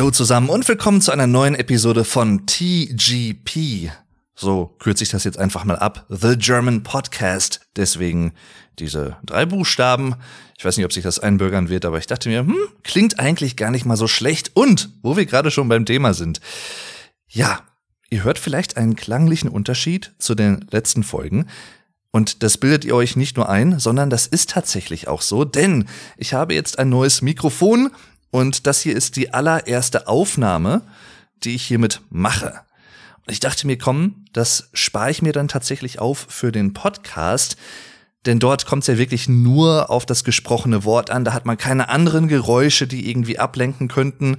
Hallo zusammen und willkommen zu einer neuen Episode von TGP. So kürze ich das jetzt einfach mal ab. The German Podcast. Deswegen diese drei Buchstaben. Ich weiß nicht, ob sich das einbürgern wird, aber ich dachte mir, hm, klingt eigentlich gar nicht mal so schlecht. Und, wo wir gerade schon beim Thema sind. Ja, ihr hört vielleicht einen klanglichen Unterschied zu den letzten Folgen. Und das bildet ihr euch nicht nur ein, sondern das ist tatsächlich auch so, denn ich habe jetzt ein neues Mikrofon und das hier ist die allererste Aufnahme, die ich hiermit mache. Und ich dachte mir, komm, das spare ich mir dann tatsächlich auf für den Podcast, denn dort kommt es ja wirklich nur auf das gesprochene Wort an, da hat man keine anderen Geräusche, die irgendwie ablenken könnten.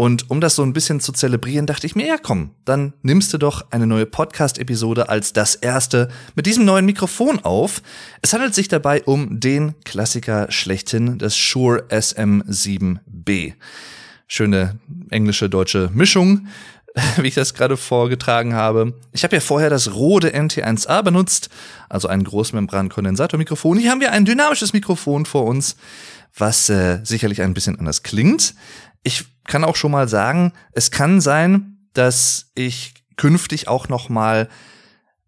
Und um das so ein bisschen zu zelebrieren, dachte ich mir, ja komm, dann nimmst du doch eine neue Podcast-Episode als das erste mit diesem neuen Mikrofon auf. Es handelt sich dabei um den Klassiker schlechthin, das Shure SM7B. Schöne englische deutsche Mischung, wie ich das gerade vorgetragen habe. Ich habe ja vorher das Rode NT1A benutzt, also ein Großmembran-Kondensatormikrofon. Hier haben wir ein dynamisches Mikrofon vor uns, was äh, sicherlich ein bisschen anders klingt. Ich kann auch schon mal sagen, es kann sein, dass ich künftig auch noch mal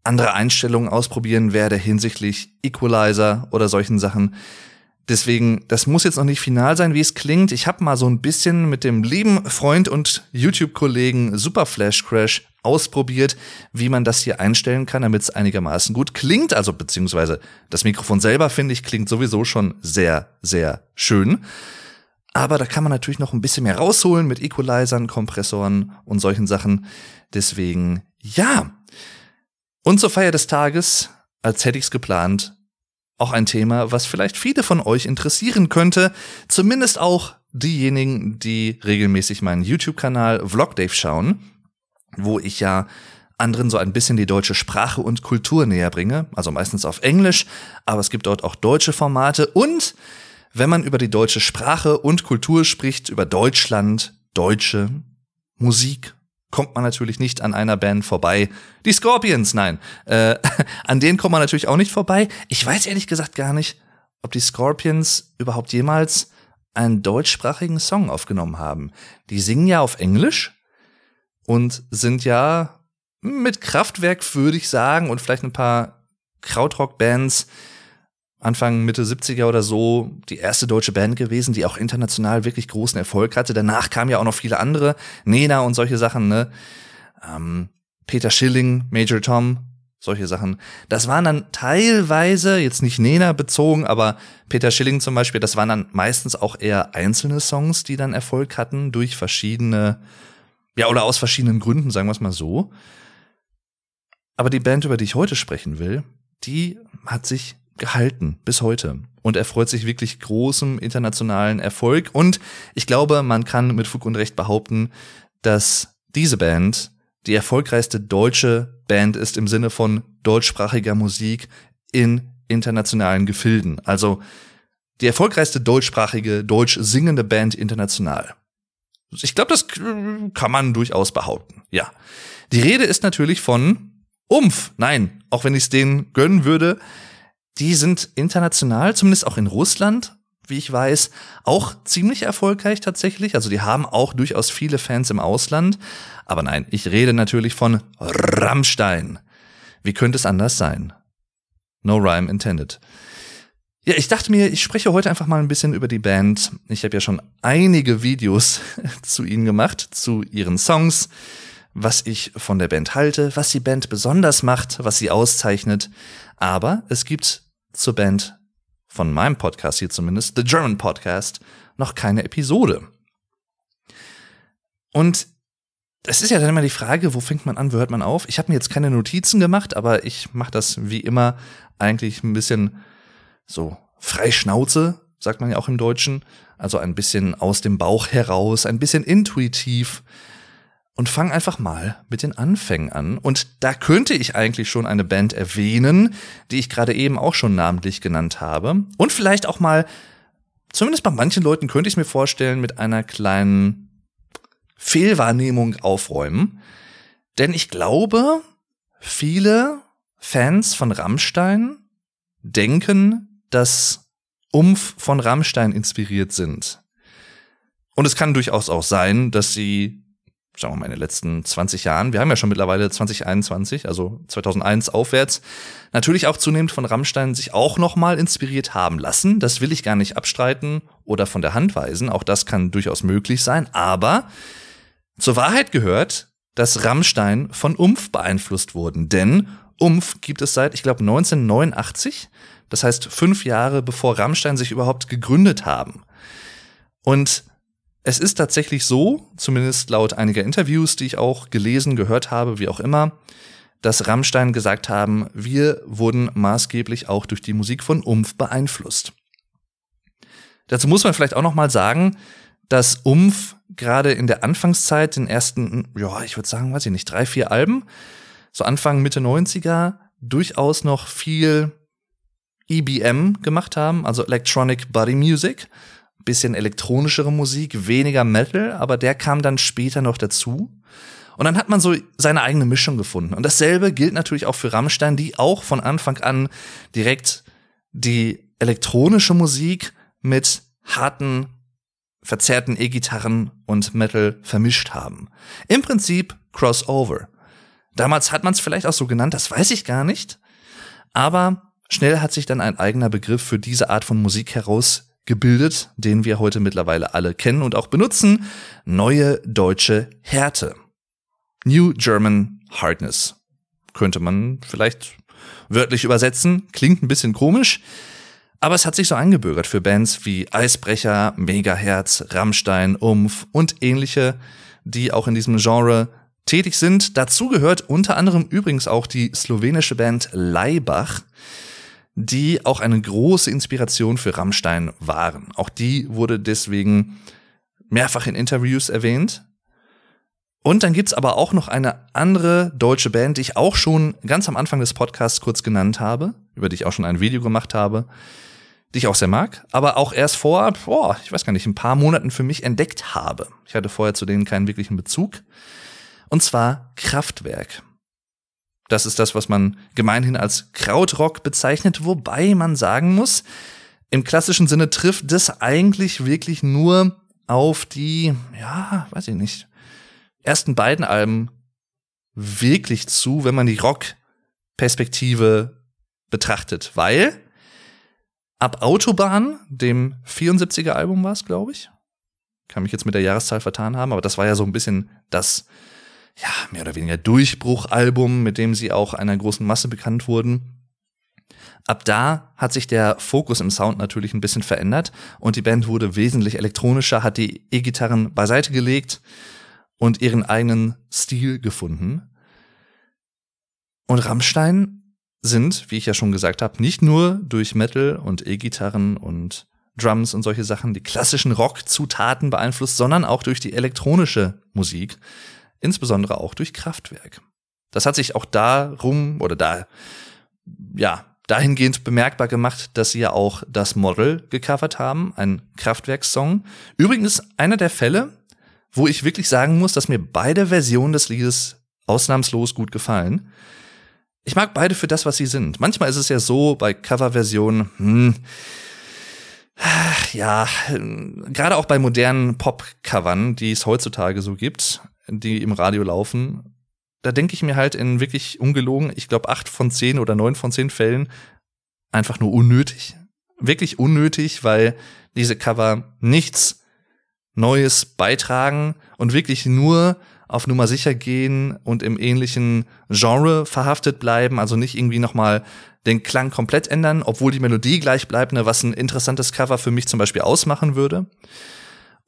andere Einstellungen ausprobieren werde hinsichtlich Equalizer oder solchen Sachen. Deswegen, das muss jetzt noch nicht final sein, wie es klingt. Ich habe mal so ein bisschen mit dem lieben Freund und YouTube-Kollegen Super Flash Crash ausprobiert, wie man das hier einstellen kann, damit es einigermaßen gut klingt. Also beziehungsweise das Mikrofon selber, finde ich, klingt sowieso schon sehr, sehr schön. Aber da kann man natürlich noch ein bisschen mehr rausholen mit Equalizern, Kompressoren und solchen Sachen. Deswegen, ja. Und zur Feier des Tages, als hätte ich's geplant, auch ein Thema, was vielleicht viele von euch interessieren könnte. Zumindest auch diejenigen, die regelmäßig meinen YouTube-Kanal Vlogdave schauen, wo ich ja anderen so ein bisschen die deutsche Sprache und Kultur näher bringe. Also meistens auf Englisch, aber es gibt dort auch deutsche Formate und wenn man über die deutsche Sprache und Kultur spricht, über Deutschland, deutsche Musik, kommt man natürlich nicht an einer Band vorbei. Die Scorpions, nein. Äh, an denen kommt man natürlich auch nicht vorbei. Ich weiß ehrlich gesagt gar nicht, ob die Scorpions überhaupt jemals einen deutschsprachigen Song aufgenommen haben. Die singen ja auf Englisch und sind ja mit Kraftwerk, würde ich sagen, und vielleicht ein paar Krautrock-Bands Anfang, Mitte 70er oder so die erste deutsche Band gewesen, die auch international wirklich großen Erfolg hatte. Danach kamen ja auch noch viele andere, Nena und solche Sachen, ne? Ähm, Peter Schilling, Major Tom, solche Sachen. Das waren dann teilweise, jetzt nicht Nena bezogen, aber Peter Schilling zum Beispiel, das waren dann meistens auch eher einzelne Songs, die dann Erfolg hatten durch verschiedene, ja, oder aus verschiedenen Gründen, sagen wir es mal so. Aber die Band, über die ich heute sprechen will, die hat sich gehalten bis heute und er freut sich wirklich großem internationalen Erfolg und ich glaube, man kann mit Fug und Recht behaupten, dass diese Band die erfolgreichste deutsche Band ist im Sinne von deutschsprachiger Musik in internationalen Gefilden. Also die erfolgreichste deutschsprachige, deutsch singende Band international. Ich glaube, das kann man durchaus behaupten. Ja. Die Rede ist natürlich von Umf. Nein, auch wenn ich es denen gönnen würde, die sind international, zumindest auch in Russland, wie ich weiß, auch ziemlich erfolgreich tatsächlich. Also die haben auch durchaus viele Fans im Ausland. Aber nein, ich rede natürlich von Rammstein. Wie könnte es anders sein? No rhyme intended. Ja, ich dachte mir, ich spreche heute einfach mal ein bisschen über die Band. Ich habe ja schon einige Videos zu ihnen gemacht, zu ihren Songs, was ich von der Band halte, was die Band besonders macht, was sie auszeichnet. Aber es gibt zur Band von meinem Podcast hier zumindest, The German Podcast, noch keine Episode. Und es ist ja dann immer die Frage, wo fängt man an, wo hört man auf? Ich habe mir jetzt keine Notizen gemacht, aber ich mache das wie immer eigentlich ein bisschen so frei Schnauze, sagt man ja auch im Deutschen. Also ein bisschen aus dem Bauch heraus, ein bisschen intuitiv und fang einfach mal mit den Anfängen an. Und da könnte ich eigentlich schon eine Band erwähnen, die ich gerade eben auch schon namentlich genannt habe. Und vielleicht auch mal, zumindest bei manchen Leuten könnte ich mir vorstellen, mit einer kleinen Fehlwahrnehmung aufräumen. Denn ich glaube, viele Fans von Rammstein denken, dass Umf von Rammstein inspiriert sind. Und es kann durchaus auch sein, dass sie, sagen wir mal, in den letzten 20 Jahren, wir haben ja schon mittlerweile 2021, also 2001 aufwärts, natürlich auch zunehmend von Rammstein sich auch nochmal inspiriert haben lassen. Das will ich gar nicht abstreiten oder von der Hand weisen. Auch das kann durchaus möglich sein. Aber zur Wahrheit gehört, dass Rammstein von Umf beeinflusst wurden. Denn Umf gibt es seit, ich glaube, 1989. Das heißt, fünf Jahre bevor Rammstein sich überhaupt gegründet haben. Und es ist tatsächlich so, zumindest laut einiger Interviews, die ich auch gelesen, gehört habe, wie auch immer, dass Rammstein gesagt haben, wir wurden maßgeblich auch durch die Musik von Umf beeinflusst. Dazu muss man vielleicht auch noch mal sagen, dass Umf gerade in der Anfangszeit, den ersten, ja, ich würde sagen, weiß ich nicht, drei, vier Alben, so Anfang, Mitte 90er, durchaus noch viel EBM gemacht haben, also Electronic Body Music bisschen elektronischere Musik, weniger Metal, aber der kam dann später noch dazu. Und dann hat man so seine eigene Mischung gefunden. Und dasselbe gilt natürlich auch für Rammstein, die auch von Anfang an direkt die elektronische Musik mit harten, verzerrten E-Gitarren und Metal vermischt haben. Im Prinzip Crossover. Damals hat man es vielleicht auch so genannt, das weiß ich gar nicht. Aber schnell hat sich dann ein eigener Begriff für diese Art von Musik heraus gebildet, den wir heute mittlerweile alle kennen und auch benutzen. Neue deutsche Härte. New German Hardness. Könnte man vielleicht wörtlich übersetzen. Klingt ein bisschen komisch. Aber es hat sich so eingebürgert für Bands wie Eisbrecher, Megaherz, Rammstein, Umf und ähnliche, die auch in diesem Genre tätig sind. Dazu gehört unter anderem übrigens auch die slowenische Band Leibach die auch eine große Inspiration für Rammstein waren. Auch die wurde deswegen mehrfach in Interviews erwähnt. Und dann gibt's aber auch noch eine andere deutsche Band, die ich auch schon ganz am Anfang des Podcasts kurz genannt habe, über die ich auch schon ein Video gemacht habe, die ich auch sehr mag, aber auch erst vor, boah, ich weiß gar nicht, ein paar Monaten für mich entdeckt habe. Ich hatte vorher zu denen keinen wirklichen Bezug. Und zwar Kraftwerk. Das ist das, was man gemeinhin als Krautrock bezeichnet, wobei man sagen muss, im klassischen Sinne trifft das eigentlich wirklich nur auf die, ja, weiß ich nicht, ersten beiden Alben wirklich zu, wenn man die Rock-Perspektive betrachtet, weil ab Autobahn, dem 74er Album war es, glaube ich, kann mich jetzt mit der Jahreszahl vertan haben, aber das war ja so ein bisschen das ja, mehr oder weniger Durchbruchalbum, mit dem sie auch einer großen Masse bekannt wurden. Ab da hat sich der Fokus im Sound natürlich ein bisschen verändert und die Band wurde wesentlich elektronischer, hat die E-Gitarren beiseite gelegt und ihren eigenen Stil gefunden. Und Rammstein sind, wie ich ja schon gesagt habe, nicht nur durch Metal und E-Gitarren und Drums und solche Sachen die klassischen Rock-Zutaten beeinflusst, sondern auch durch die elektronische Musik, insbesondere auch durch Kraftwerk. Das hat sich auch darum oder da, ja, dahingehend bemerkbar gemacht, dass sie ja auch das Model gecovert haben, ein Kraftwerkssong. Übrigens einer der Fälle, wo ich wirklich sagen muss, dass mir beide Versionen des Liedes ausnahmslos gut gefallen. Ich mag beide für das, was sie sind. Manchmal ist es ja so bei Coverversionen, hm, ja, gerade auch bei modernen Pop-Covern, die es heutzutage so gibt, die im Radio laufen, da denke ich mir halt in wirklich ungelogen, ich glaube acht von zehn oder neun von zehn Fällen einfach nur unnötig. Wirklich unnötig, weil diese Cover nichts Neues beitragen und wirklich nur auf Nummer sicher gehen und im ähnlichen Genre verhaftet bleiben, also nicht irgendwie nochmal den Klang komplett ändern, obwohl die Melodie gleich bleibt, ne, was ein interessantes Cover für mich zum Beispiel ausmachen würde.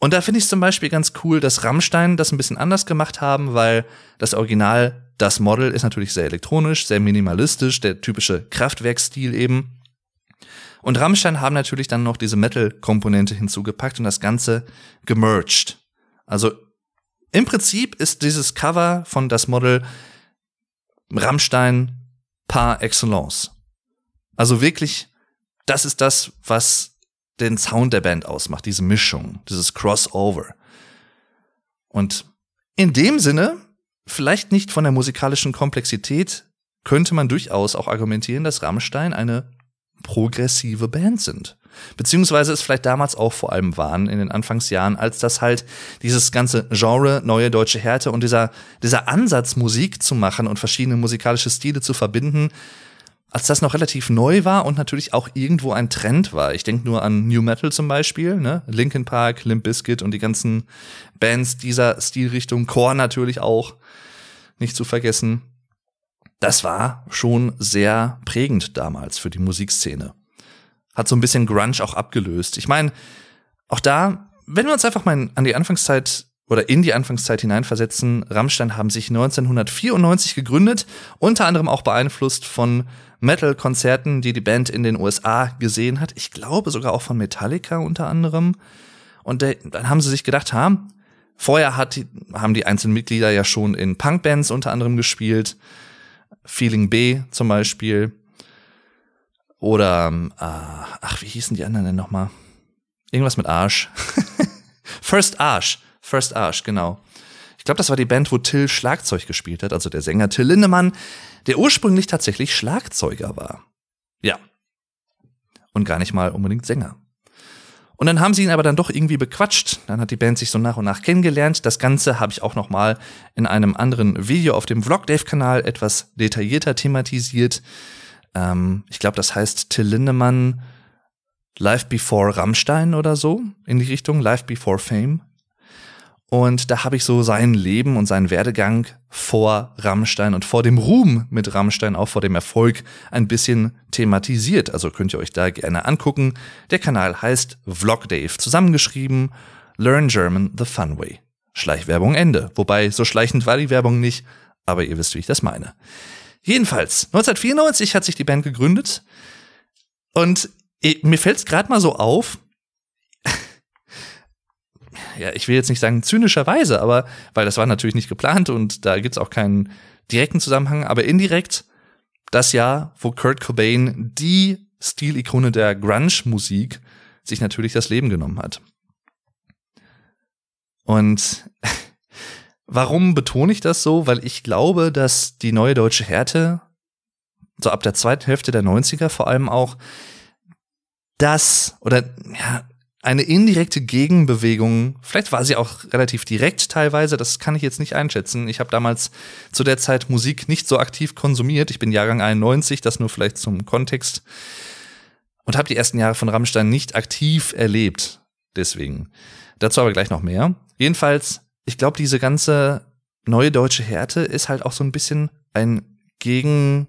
Und da finde ich zum Beispiel ganz cool, dass Rammstein das ein bisschen anders gemacht haben, weil das Original, das Model ist natürlich sehr elektronisch, sehr minimalistisch, der typische Kraftwerkstil eben. Und Rammstein haben natürlich dann noch diese Metal-Komponente hinzugepackt und das Ganze gemerged. Also im Prinzip ist dieses Cover von das Model Rammstein par excellence. Also wirklich, das ist das, was den Sound der Band ausmacht, diese Mischung, dieses Crossover. Und in dem Sinne, vielleicht nicht von der musikalischen Komplexität, könnte man durchaus auch argumentieren, dass Rammstein eine progressive Band sind. Beziehungsweise es vielleicht damals auch vor allem waren in den Anfangsjahren, als das halt dieses ganze Genre neue deutsche Härte und dieser, dieser Ansatz Musik zu machen und verschiedene musikalische Stile zu verbinden, als das noch relativ neu war und natürlich auch irgendwo ein Trend war. Ich denke nur an New Metal zum Beispiel, ne? Linkin Park, Limp Bizkit und die ganzen Bands dieser Stilrichtung, Core natürlich auch, nicht zu vergessen. Das war schon sehr prägend damals für die Musikszene. Hat so ein bisschen Grunge auch abgelöst. Ich meine, auch da, wenn wir uns einfach mal an die Anfangszeit oder in die Anfangszeit hineinversetzen, Rammstein haben sich 1994 gegründet, unter anderem auch beeinflusst von Metal-Konzerten, die die Band in den USA gesehen hat. Ich glaube sogar auch von Metallica unter anderem. Und dann haben sie sich gedacht, ha, vorher hat, haben die einzelnen Mitglieder ja schon in Punkbands unter anderem gespielt. Feeling B zum Beispiel. Oder, äh, ach, wie hießen die anderen denn nochmal? Irgendwas mit Arsch. First Arsch. First Arsch, genau. Ich glaube, das war die Band, wo Till Schlagzeug gespielt hat, also der Sänger Till Lindemann, der ursprünglich tatsächlich Schlagzeuger war. Ja. Und gar nicht mal unbedingt Sänger. Und dann haben sie ihn aber dann doch irgendwie bequatscht. Dann hat die Band sich so nach und nach kennengelernt. Das Ganze habe ich auch noch mal in einem anderen Video auf dem Vlog Dave Kanal etwas detaillierter thematisiert. Ähm, ich glaube, das heißt Till Lindemann Live Before Rammstein oder so in die Richtung Live Before Fame. Und da habe ich so sein Leben und seinen Werdegang vor Rammstein und vor dem Ruhm mit Rammstein, auch vor dem Erfolg, ein bisschen thematisiert. Also könnt ihr euch da gerne angucken. Der Kanal heißt Vlog Dave, zusammengeschrieben Learn German the Fun Way. Schleichwerbung Ende. Wobei, so schleichend war die Werbung nicht, aber ihr wisst, wie ich das meine. Jedenfalls, 1994 hat sich die Band gegründet und mir fällt es gerade mal so auf, ja, ich will jetzt nicht sagen zynischerweise, aber weil das war natürlich nicht geplant und da gibt's auch keinen direkten Zusammenhang, aber indirekt das Jahr, wo Kurt Cobain, die Stilikone der Grunge-Musik, sich natürlich das Leben genommen hat. Und warum betone ich das so? Weil ich glaube, dass die neue deutsche Härte, so ab der zweiten Hälfte der 90er vor allem auch, das oder ja, eine indirekte Gegenbewegung, vielleicht war sie auch relativ direkt teilweise, das kann ich jetzt nicht einschätzen. Ich habe damals zu der Zeit Musik nicht so aktiv konsumiert. Ich bin Jahrgang 91, das nur vielleicht zum Kontext. Und habe die ersten Jahre von Rammstein nicht aktiv erlebt. Deswegen. Dazu aber gleich noch mehr. Jedenfalls, ich glaube, diese ganze neue deutsche Härte ist halt auch so ein bisschen ein Gegen,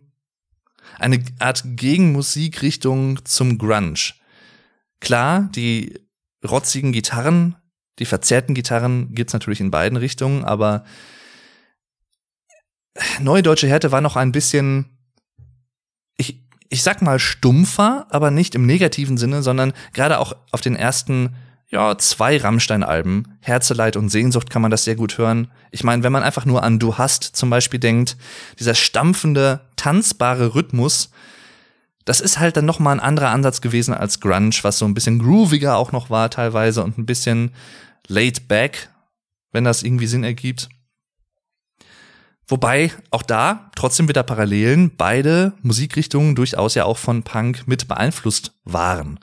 eine Art Gegenmusikrichtung zum Grunge. Klar, die rotzigen Gitarren, die verzerrten Gitarren gibt's natürlich in beiden Richtungen, aber Neue Deutsche Härte war noch ein bisschen, ich, ich sag mal stumpfer, aber nicht im negativen Sinne, sondern gerade auch auf den ersten, ja, zwei Rammstein-Alben, Herzeleid und Sehnsucht kann man das sehr gut hören. Ich meine, wenn man einfach nur an Du hast zum Beispiel denkt, dieser stampfende, tanzbare Rhythmus, das ist halt dann noch mal ein anderer Ansatz gewesen als Grunge, was so ein bisschen grooviger auch noch war teilweise und ein bisschen laid back, wenn das irgendwie Sinn ergibt. Wobei auch da trotzdem wieder Parallelen, beide Musikrichtungen durchaus ja auch von Punk mit beeinflusst waren.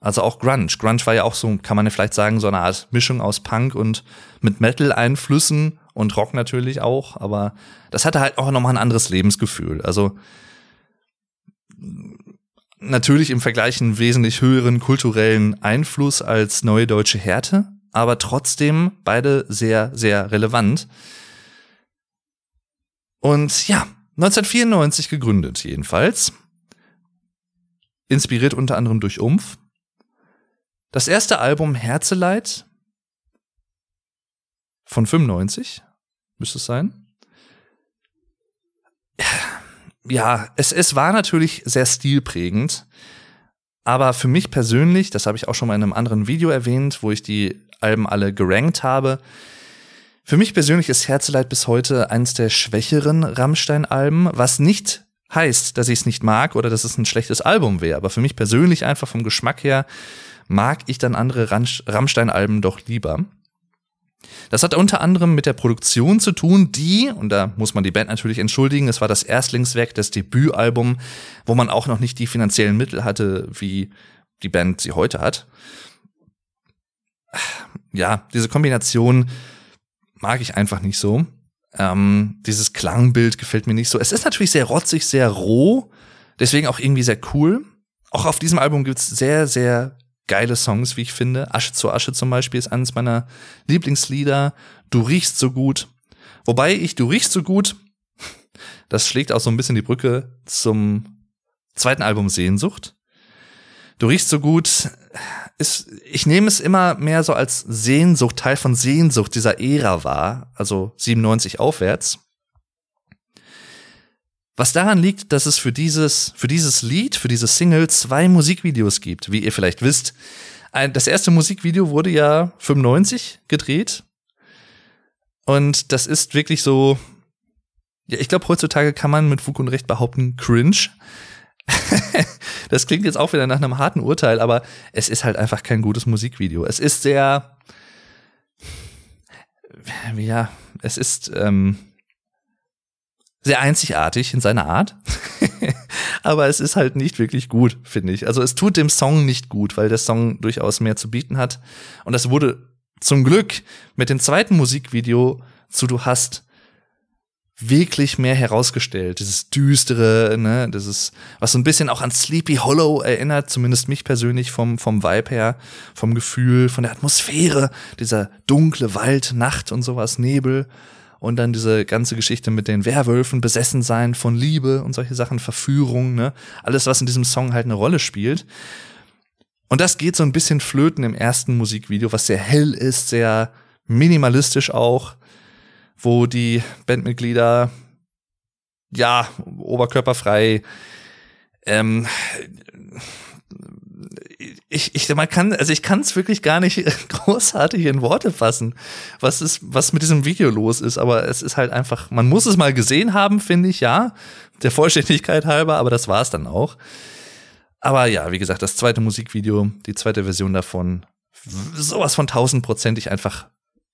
Also auch Grunge. Grunge war ja auch so, kann man vielleicht sagen, so eine Art Mischung aus Punk und mit Metal-Einflüssen und Rock natürlich auch, aber das hatte halt auch nochmal ein anderes Lebensgefühl. Also natürlich im Vergleich einen wesentlich höheren kulturellen Einfluss als Neue Deutsche Härte, aber trotzdem beide sehr, sehr relevant. Und ja, 1994 gegründet jedenfalls. Inspiriert unter anderem durch Umf. Das erste Album Herzeleid von 95 müsste es sein ja, es, es war natürlich sehr stilprägend. Aber für mich persönlich, das habe ich auch schon mal in einem anderen Video erwähnt, wo ich die Alben alle gerankt habe, für mich persönlich ist Herzeleid bis heute eines der schwächeren Rammstein-Alben, was nicht heißt, dass ich es nicht mag oder dass es ein schlechtes Album wäre. Aber für mich persönlich einfach vom Geschmack her mag ich dann andere Rammstein-Alben doch lieber. Das hat unter anderem mit der Produktion zu tun, die, und da muss man die Band natürlich entschuldigen, es war das Erstlingswerk, das Debütalbum, wo man auch noch nicht die finanziellen Mittel hatte, wie die Band sie heute hat. Ja, diese Kombination mag ich einfach nicht so. Ähm, dieses Klangbild gefällt mir nicht so. Es ist natürlich sehr rotzig, sehr roh, deswegen auch irgendwie sehr cool. Auch auf diesem Album gibt's sehr, sehr geile Songs, wie ich finde. Asche zu Asche zum Beispiel ist eines meiner Lieblingslieder. Du riechst so gut. Wobei ich Du riechst so gut, das schlägt auch so ein bisschen die Brücke zum zweiten Album Sehnsucht. Du riechst so gut, ist, ich nehme es immer mehr so als Sehnsucht, Teil von Sehnsucht dieser Ära war, also 97 aufwärts. Was daran liegt, dass es für dieses, für dieses Lied, für diese Single zwei Musikvideos gibt, wie ihr vielleicht wisst. Das erste Musikvideo wurde ja 95 gedreht. Und das ist wirklich so, ja, ich glaube, heutzutage kann man mit Fug und Recht behaupten, cringe. das klingt jetzt auch wieder nach einem harten Urteil, aber es ist halt einfach kein gutes Musikvideo. Es ist sehr, ja, es ist, ähm, sehr einzigartig in seiner Art. Aber es ist halt nicht wirklich gut, finde ich. Also es tut dem Song nicht gut, weil der Song durchaus mehr zu bieten hat. Und das wurde zum Glück mit dem zweiten Musikvideo zu Du hast wirklich mehr herausgestellt. Dieses düstere, ne, dieses, was so ein bisschen auch an Sleepy Hollow erinnert, zumindest mich persönlich vom, vom Vibe her, vom Gefühl, von der Atmosphäre, dieser dunkle Wald, Nacht und sowas, Nebel und dann diese ganze Geschichte mit den Werwölfen, besessen sein von Liebe und solche Sachen, Verführung, ne? Alles, was in diesem Song halt eine Rolle spielt. Und das geht so ein bisschen flöten im ersten Musikvideo, was sehr hell ist, sehr minimalistisch auch, wo die Bandmitglieder ja oberkörperfrei ähm, ich, ich, man kann, also ich kann es wirklich gar nicht großartig in Worte fassen, was ist, was mit diesem Video los ist. Aber es ist halt einfach, man muss es mal gesehen haben, finde ich, ja, der Vollständigkeit halber. Aber das war es dann auch. Aber ja, wie gesagt, das zweite Musikvideo, die zweite Version davon, sowas von tausendprozentig einfach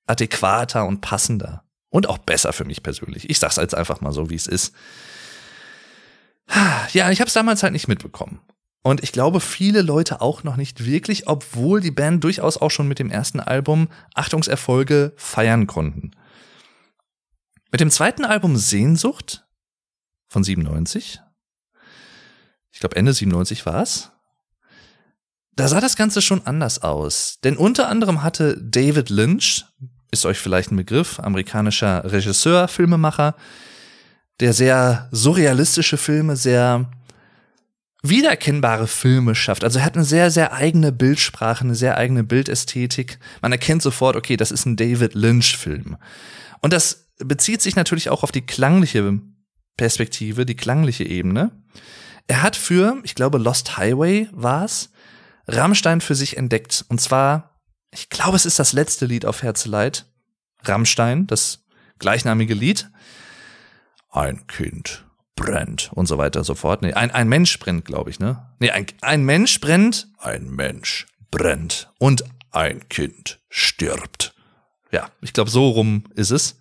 adäquater und passender und auch besser für mich persönlich. Ich sag's jetzt einfach mal so, wie es ist. Ja, ich habe es damals halt nicht mitbekommen. Und ich glaube, viele Leute auch noch nicht wirklich, obwohl die Band durchaus auch schon mit dem ersten Album Achtungserfolge feiern konnten. Mit dem zweiten Album Sehnsucht von 97, ich glaube Ende 97 war es, da sah das Ganze schon anders aus. Denn unter anderem hatte David Lynch, ist euch vielleicht ein Begriff, amerikanischer Regisseur, Filmemacher, der sehr surrealistische Filme, sehr wiedererkennbare Filme schafft. Also er hat eine sehr, sehr eigene Bildsprache, eine sehr eigene Bildästhetik. Man erkennt sofort, okay, das ist ein David Lynch-Film. Und das bezieht sich natürlich auch auf die klangliche Perspektive, die klangliche Ebene. Er hat für, ich glaube, Lost Highway war's, Rammstein für sich entdeckt. Und zwar, ich glaube, es ist das letzte Lied auf Herzeleid. Rammstein, das gleichnamige Lied. Ein Kind brennt und so weiter und so fort. Nee, ein, ein Mensch brennt, glaube ich, ne? Nee, ein, ein Mensch brennt, ein Mensch brennt und ein Kind stirbt. Ja, ich glaube, so rum ist es.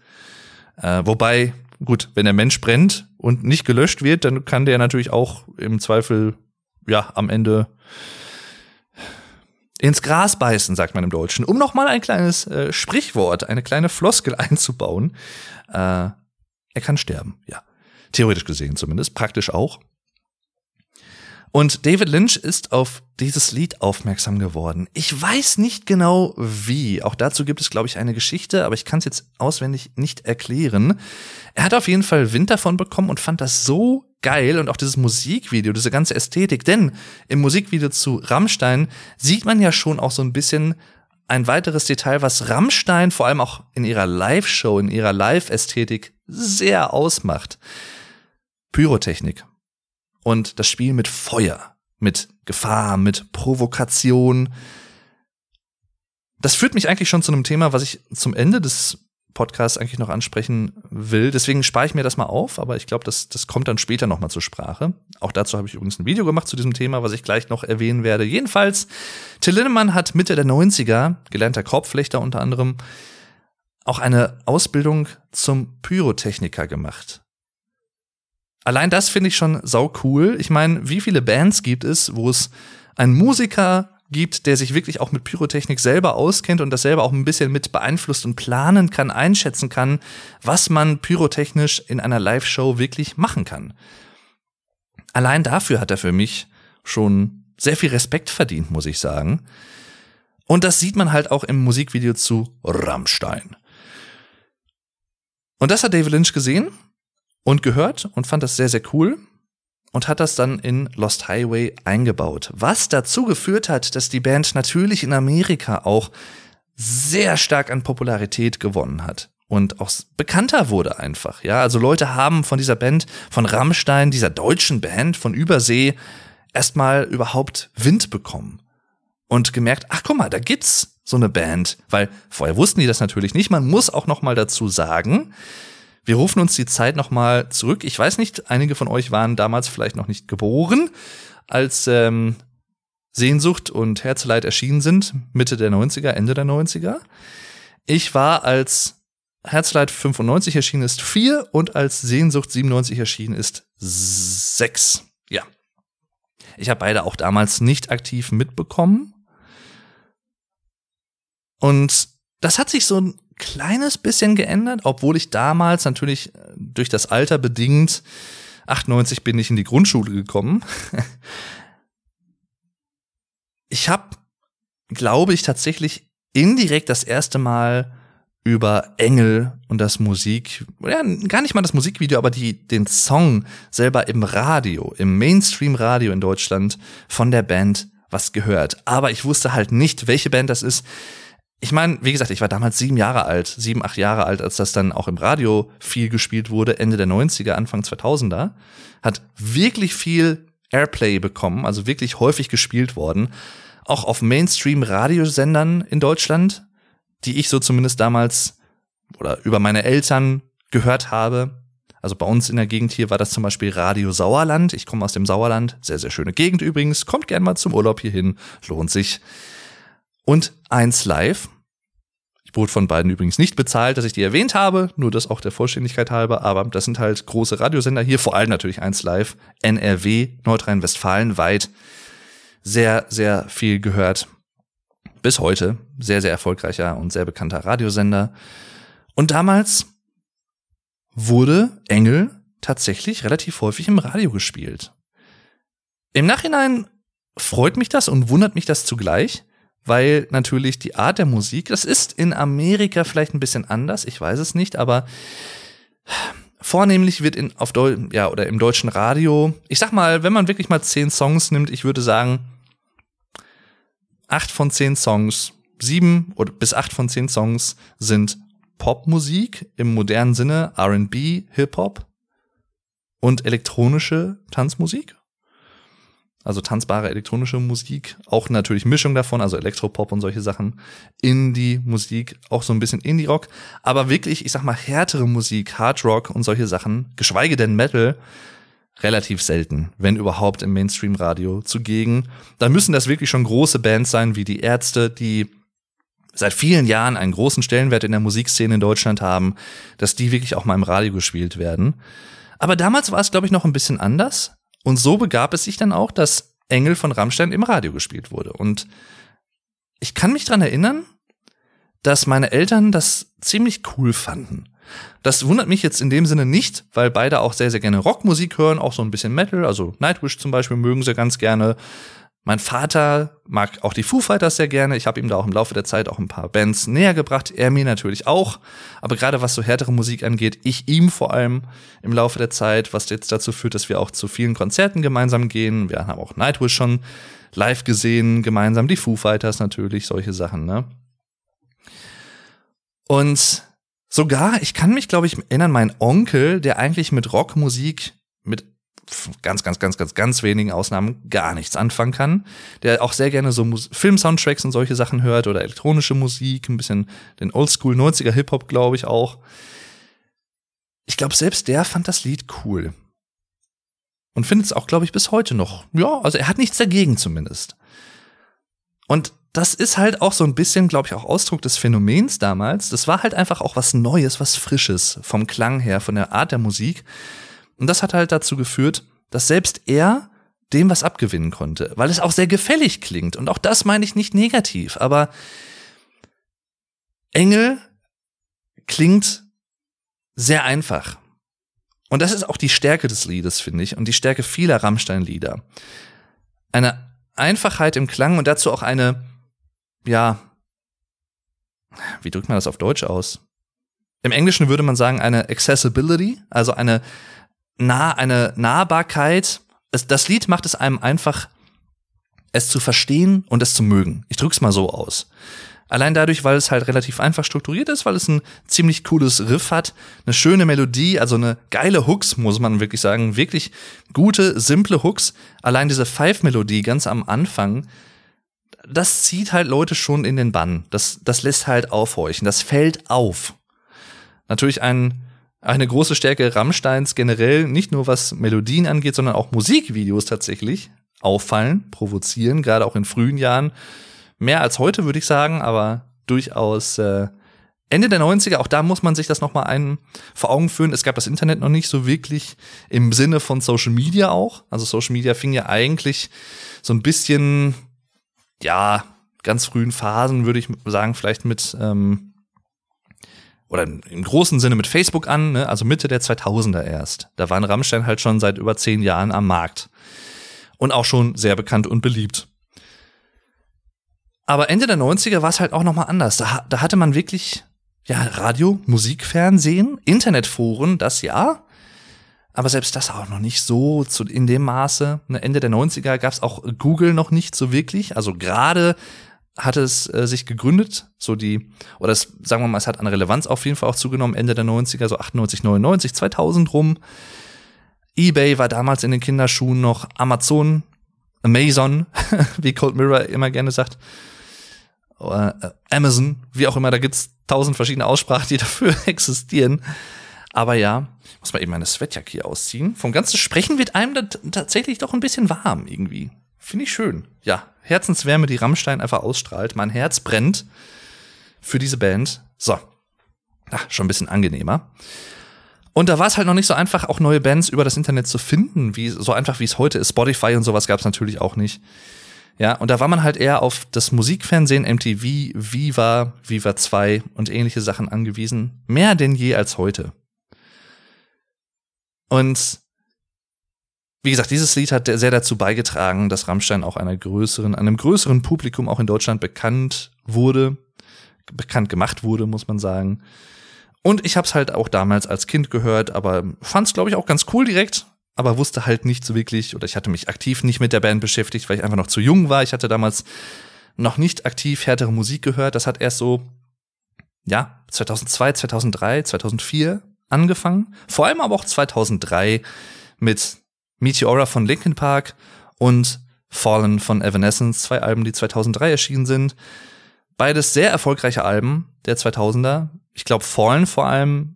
Äh, wobei, gut, wenn der Mensch brennt und nicht gelöscht wird, dann kann der natürlich auch im Zweifel, ja, am Ende ins Gras beißen, sagt man im Deutschen, um noch mal ein kleines äh, Sprichwort, eine kleine Floskel einzubauen. Äh, er kann sterben, ja. Theoretisch gesehen zumindest, praktisch auch. Und David Lynch ist auf dieses Lied aufmerksam geworden. Ich weiß nicht genau wie. Auch dazu gibt es, glaube ich, eine Geschichte, aber ich kann es jetzt auswendig nicht erklären. Er hat auf jeden Fall Wind davon bekommen und fand das so geil und auch dieses Musikvideo, diese ganze Ästhetik. Denn im Musikvideo zu Rammstein sieht man ja schon auch so ein bisschen ein weiteres Detail, was Rammstein vor allem auch in ihrer Live-Show, in ihrer Live-Ästhetik sehr ausmacht. Pyrotechnik und das Spiel mit Feuer, mit Gefahr, mit Provokation. Das führt mich eigentlich schon zu einem Thema, was ich zum Ende des Podcasts eigentlich noch ansprechen will. Deswegen spare ich mir das mal auf, aber ich glaube, das, das kommt dann später nochmal zur Sprache. Auch dazu habe ich übrigens ein Video gemacht zu diesem Thema, was ich gleich noch erwähnen werde. Jedenfalls, Till Lindemann hat Mitte der 90er, gelernter Korbflechter unter anderem, auch eine Ausbildung zum Pyrotechniker gemacht. Allein das finde ich schon sau cool. Ich meine, wie viele Bands gibt es, wo es einen Musiker gibt, der sich wirklich auch mit Pyrotechnik selber auskennt und das selber auch ein bisschen mit beeinflusst und planen kann, einschätzen kann, was man pyrotechnisch in einer Live-Show wirklich machen kann. Allein dafür hat er für mich schon sehr viel Respekt verdient, muss ich sagen. Und das sieht man halt auch im Musikvideo zu Rammstein. Und das hat David Lynch gesehen und gehört und fand das sehr, sehr cool und hat das dann in Lost Highway eingebaut. Was dazu geführt hat, dass die Band natürlich in Amerika auch sehr stark an Popularität gewonnen hat und auch bekannter wurde einfach. Ja, also Leute haben von dieser Band, von Rammstein, dieser deutschen Band von Übersee erstmal überhaupt Wind bekommen und gemerkt, ach guck mal, da gibt's so eine Band, weil vorher wussten die das natürlich nicht. Man muss auch noch mal dazu sagen, wir rufen uns die Zeit noch mal zurück. Ich weiß nicht, einige von euch waren damals vielleicht noch nicht geboren, als ähm, Sehnsucht und Herzeleid erschienen sind, Mitte der 90er, Ende der 90er. Ich war als Herzleid 95 erschienen ist, vier und als Sehnsucht 97 erschienen ist, sechs. Ja. Ich habe beide auch damals nicht aktiv mitbekommen. Und das hat sich so kleines bisschen geändert, obwohl ich damals natürlich äh, durch das Alter bedingt, 98 bin ich in die Grundschule gekommen. ich habe, glaube ich, tatsächlich indirekt das erste Mal über Engel und das Musik, ja, gar nicht mal das Musikvideo, aber die, den Song selber im Radio, im Mainstream-Radio in Deutschland von der Band was gehört. Aber ich wusste halt nicht, welche Band das ist ich meine, wie gesagt, ich war damals sieben Jahre alt, sieben, acht Jahre alt, als das dann auch im Radio viel gespielt wurde, Ende der 90er, Anfang 2000er. Hat wirklich viel Airplay bekommen, also wirklich häufig gespielt worden. Auch auf Mainstream-Radiosendern in Deutschland, die ich so zumindest damals oder über meine Eltern gehört habe. Also bei uns in der Gegend hier war das zum Beispiel Radio Sauerland. Ich komme aus dem Sauerland. Sehr, sehr schöne Gegend übrigens. Kommt gern mal zum Urlaub hierhin. Lohnt sich. Und eins live. Ich wurde von beiden übrigens nicht bezahlt, dass ich die erwähnt habe, nur das auch der Vollständigkeit halber, aber das sind halt große Radiosender hier, vor allem natürlich eins live, NRW, Nordrhein-Westfalen weit, sehr, sehr viel gehört. Bis heute, sehr, sehr erfolgreicher und sehr bekannter Radiosender. Und damals wurde Engel tatsächlich relativ häufig im Radio gespielt. Im Nachhinein freut mich das und wundert mich das zugleich, weil natürlich die Art der Musik, das ist in Amerika vielleicht ein bisschen anders, ich weiß es nicht, aber vornehmlich wird in auf Deu ja oder im deutschen Radio, ich sag mal, wenn man wirklich mal zehn Songs nimmt, ich würde sagen acht von zehn Songs, sieben oder bis acht von zehn Songs sind Popmusik im modernen Sinne, R&B, Hip Hop und elektronische Tanzmusik also tanzbare elektronische Musik, auch natürlich Mischung davon, also Elektropop und solche Sachen, Indie-Musik, auch so ein bisschen Indie-Rock, aber wirklich, ich sag mal, härtere Musik, Hard Rock und solche Sachen, geschweige denn Metal, relativ selten, wenn überhaupt im Mainstream-Radio zugegen. Da müssen das wirklich schon große Bands sein, wie die Ärzte, die seit vielen Jahren einen großen Stellenwert in der Musikszene in Deutschland haben, dass die wirklich auch mal im Radio gespielt werden. Aber damals war es, glaube ich, noch ein bisschen anders. Und so begab es sich dann auch, dass Engel von Rammstein im Radio gespielt wurde. Und ich kann mich dran erinnern, dass meine Eltern das ziemlich cool fanden. Das wundert mich jetzt in dem Sinne nicht, weil beide auch sehr, sehr gerne Rockmusik hören, auch so ein bisschen Metal. Also Nightwish zum Beispiel mögen sie ganz gerne. Mein Vater mag auch die Foo Fighters sehr gerne. Ich habe ihm da auch im Laufe der Zeit auch ein paar Bands näher gebracht. Er mir natürlich auch. Aber gerade was so härtere Musik angeht, ich ihm vor allem im Laufe der Zeit, was jetzt dazu führt, dass wir auch zu vielen Konzerten gemeinsam gehen. Wir haben auch Nightwish schon live gesehen, gemeinsam die Foo Fighters natürlich, solche Sachen, ne? Und sogar, ich kann mich, glaube ich, erinnern, mein Onkel, der eigentlich mit Rockmusik mit ganz, ganz, ganz, ganz, ganz wenigen Ausnahmen gar nichts anfangen kann, der auch sehr gerne so Film-Soundtracks und solche Sachen hört oder elektronische Musik, ein bisschen den Oldschool 90er Hip-Hop, glaube ich auch. Ich glaube, selbst der fand das Lied cool. Und findet es auch, glaube ich, bis heute noch. Ja, also er hat nichts dagegen zumindest. Und das ist halt auch so ein bisschen, glaube ich, auch Ausdruck des Phänomens damals. Das war halt einfach auch was Neues, was Frisches vom Klang her, von der Art der Musik. Und das hat halt dazu geführt, dass selbst er dem was abgewinnen konnte, weil es auch sehr gefällig klingt. Und auch das meine ich nicht negativ, aber Engel klingt sehr einfach. Und das ist auch die Stärke des Liedes, finde ich, und die Stärke vieler Rammstein-Lieder. Eine Einfachheit im Klang und dazu auch eine, ja, wie drückt man das auf Deutsch aus? Im Englischen würde man sagen eine Accessibility, also eine nah, eine Nahbarkeit. Es, das Lied macht es einem einfach, es zu verstehen und es zu mögen. Ich drück's mal so aus. Allein dadurch, weil es halt relativ einfach strukturiert ist, weil es ein ziemlich cooles Riff hat, eine schöne Melodie, also eine geile Hooks, muss man wirklich sagen. Wirklich gute, simple Hooks. Allein diese Five-Melodie ganz am Anfang, das zieht halt Leute schon in den Bann. Das, das lässt halt aufhorchen. Das fällt auf. Natürlich ein, eine große Stärke Rammsteins generell, nicht nur was Melodien angeht, sondern auch Musikvideos tatsächlich auffallen, provozieren, gerade auch in frühen Jahren mehr als heute, würde ich sagen, aber durchaus äh, Ende der 90er, auch da muss man sich das nochmal einen vor Augen führen. Es gab das Internet noch nicht so wirklich im Sinne von Social Media auch. Also Social Media fing ja eigentlich so ein bisschen, ja, ganz frühen Phasen, würde ich sagen, vielleicht mit, ähm, oder im großen Sinne mit Facebook an, ne? also Mitte der 2000er erst. Da waren Rammstein halt schon seit über zehn Jahren am Markt. Und auch schon sehr bekannt und beliebt. Aber Ende der 90er war es halt auch nochmal anders. Da, da hatte man wirklich, ja, Radio, Musik, Fernsehen, Internetforen, das ja. Aber selbst das auch noch nicht so zu, in dem Maße. Ne, Ende der 90er gab es auch Google noch nicht so wirklich. Also gerade hat es äh, sich gegründet, so die, oder es, sagen wir mal, es hat an Relevanz auf jeden Fall auch zugenommen, Ende der 90er, so 98, 99, 2000 rum. eBay war damals in den Kinderschuhen noch Amazon, Amazon, wie Cold Mirror immer gerne sagt oder äh, Amazon, wie auch immer, da gibt's tausend verschiedene Aussprachen, die dafür existieren. Aber ja, muss man eben meine Sweatjacke hier ausziehen. Vom ganzen Sprechen wird einem tatsächlich doch ein bisschen warm irgendwie. Finde ich schön. Ja, Herzenswärme, die Rammstein einfach ausstrahlt. Mein Herz brennt für diese Band. So. Ach, schon ein bisschen angenehmer. Und da war es halt noch nicht so einfach, auch neue Bands über das Internet zu finden, wie so einfach wie es heute ist. Spotify und sowas gab es natürlich auch nicht. Ja, und da war man halt eher auf das Musikfernsehen, MTV, Viva, Viva 2 und ähnliche Sachen angewiesen. Mehr denn je als heute. Und wie gesagt, dieses Lied hat sehr dazu beigetragen, dass Rammstein auch einer größeren, einem größeren Publikum auch in Deutschland bekannt wurde, bekannt gemacht wurde, muss man sagen. Und ich habe es halt auch damals als Kind gehört, aber fand es, glaube ich, auch ganz cool direkt aber wusste halt nicht so wirklich, oder ich hatte mich aktiv nicht mit der Band beschäftigt, weil ich einfach noch zu jung war. Ich hatte damals noch nicht aktiv härtere Musik gehört. Das hat erst so, ja, 2002, 2003, 2004 angefangen. Vor allem aber auch 2003 mit Meteora von Linkin Park und Fallen von Evanescence, zwei Alben, die 2003 erschienen sind. Beides sehr erfolgreiche Alben der 2000er. Ich glaube, Fallen vor allem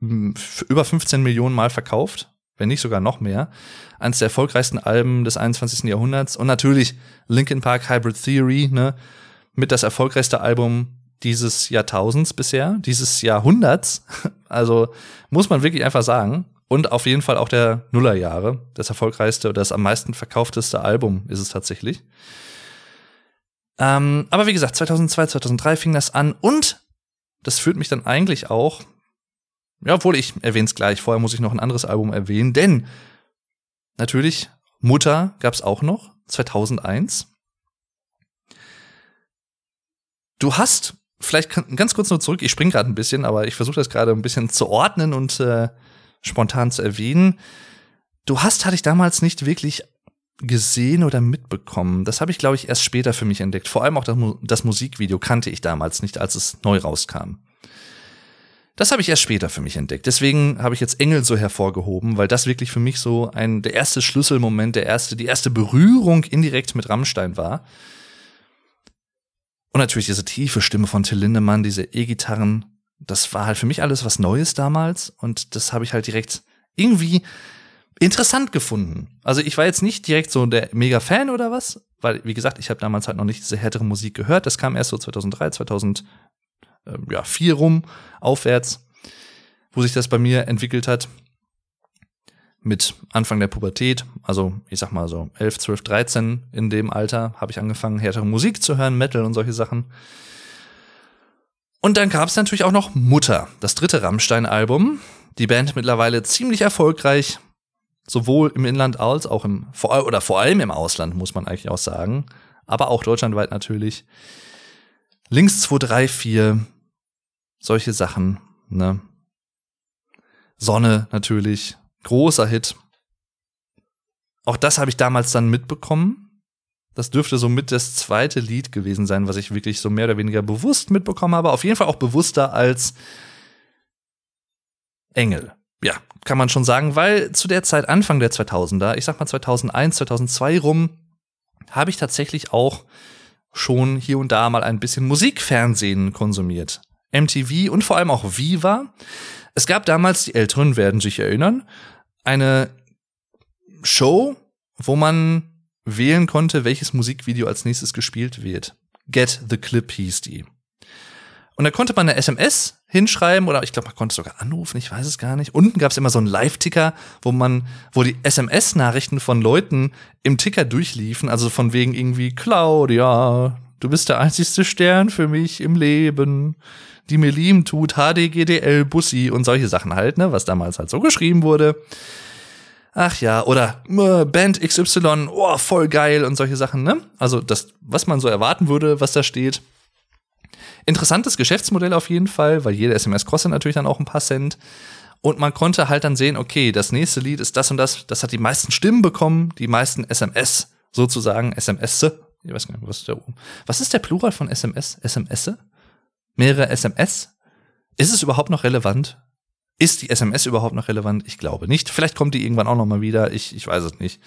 über 15 Millionen Mal verkauft wenn nicht sogar noch mehr. Eines der erfolgreichsten Alben des 21. Jahrhunderts. Und natürlich Linkin Park Hybrid Theory, ne, mit das erfolgreichste Album dieses Jahrtausends bisher, dieses Jahrhunderts. Also muss man wirklich einfach sagen. Und auf jeden Fall auch der Nullerjahre. Das erfolgreichste oder das am meisten verkaufteste Album ist es tatsächlich. Ähm, aber wie gesagt, 2002, 2003 fing das an und das führt mich dann eigentlich auch ja, obwohl ich erwähne es gleich. Vorher muss ich noch ein anderes Album erwähnen, denn natürlich Mutter gab's auch noch 2001. Du hast vielleicht ganz kurz nur zurück. Ich spring gerade ein bisschen, aber ich versuche das gerade ein bisschen zu ordnen und äh, spontan zu erwähnen. Du hast hatte ich damals nicht wirklich gesehen oder mitbekommen. Das habe ich, glaube ich, erst später für mich entdeckt. Vor allem auch das, das Musikvideo kannte ich damals nicht, als es neu rauskam. Das habe ich erst später für mich entdeckt. Deswegen habe ich jetzt Engel so hervorgehoben, weil das wirklich für mich so ein der erste Schlüsselmoment, der erste, die erste Berührung indirekt mit Rammstein war. Und natürlich diese tiefe Stimme von Till Lindemann, diese E-Gitarren, das war halt für mich alles was Neues damals und das habe ich halt direkt irgendwie interessant gefunden. Also ich war jetzt nicht direkt so der mega Fan oder was, weil wie gesagt, ich habe damals halt noch nicht diese härtere Musik gehört. Das kam erst so 2003, 2004 ähm, rum aufwärts, wo sich das bei mir entwickelt hat mit Anfang der Pubertät, also ich sag mal so 11, 12, 13 in dem Alter, habe ich angefangen, härtere Musik zu hören, Metal und solche Sachen. Und dann gab es natürlich auch noch Mutter, das dritte Rammstein-Album. Die Band mittlerweile ziemlich erfolgreich, sowohl im Inland als auch im oder vor allem im Ausland, muss man eigentlich auch sagen, aber auch deutschlandweit natürlich. Links 2, 3, 4, solche Sachen, ne? Sonne natürlich, Großer Hit. Auch das habe ich damals dann mitbekommen. Das dürfte so mit das zweite Lied gewesen sein, was ich wirklich so mehr oder weniger bewusst mitbekommen habe. Auf jeden Fall auch bewusster als Engel. Ja, kann man schon sagen, weil zu der Zeit Anfang der 2000er, ich sag mal 2001, 2002 rum, habe ich tatsächlich auch schon hier und da mal ein bisschen Musikfernsehen konsumiert. MTV und vor allem auch Viva. Es gab damals, die Älteren werden sich erinnern, eine Show, wo man wählen konnte, welches Musikvideo als nächstes gespielt wird. Get the Clip hieß die. Und da konnte man eine SMS hinschreiben oder ich glaube, man konnte sogar anrufen, ich weiß es gar nicht. Unten gab es immer so einen Live-Ticker, wo man, wo die SMS-Nachrichten von Leuten im Ticker durchliefen, also von wegen irgendwie Claudia, du bist der einzigste Stern für mich im Leben die mir lieben tut, HDGDL, Bussi und solche Sachen halt, ne, was damals halt so geschrieben wurde. Ach ja, oder äh, Band XY, oh, voll geil und solche Sachen, ne? Also das, was man so erwarten würde, was da steht. Interessantes Geschäftsmodell auf jeden Fall, weil jede SMS kostet natürlich dann auch ein paar Cent. Und man konnte halt dann sehen, okay, das nächste Lied ist das und das, das hat die meisten Stimmen bekommen, die meisten SMS sozusagen, SMS. Ich weiß gar nicht, was ist der, was ist der Plural von SMS? SMS? mehrere SMS. Ist es überhaupt noch relevant? Ist die SMS überhaupt noch relevant? Ich glaube nicht. Vielleicht kommt die irgendwann auch noch mal wieder. Ich, ich weiß es nicht.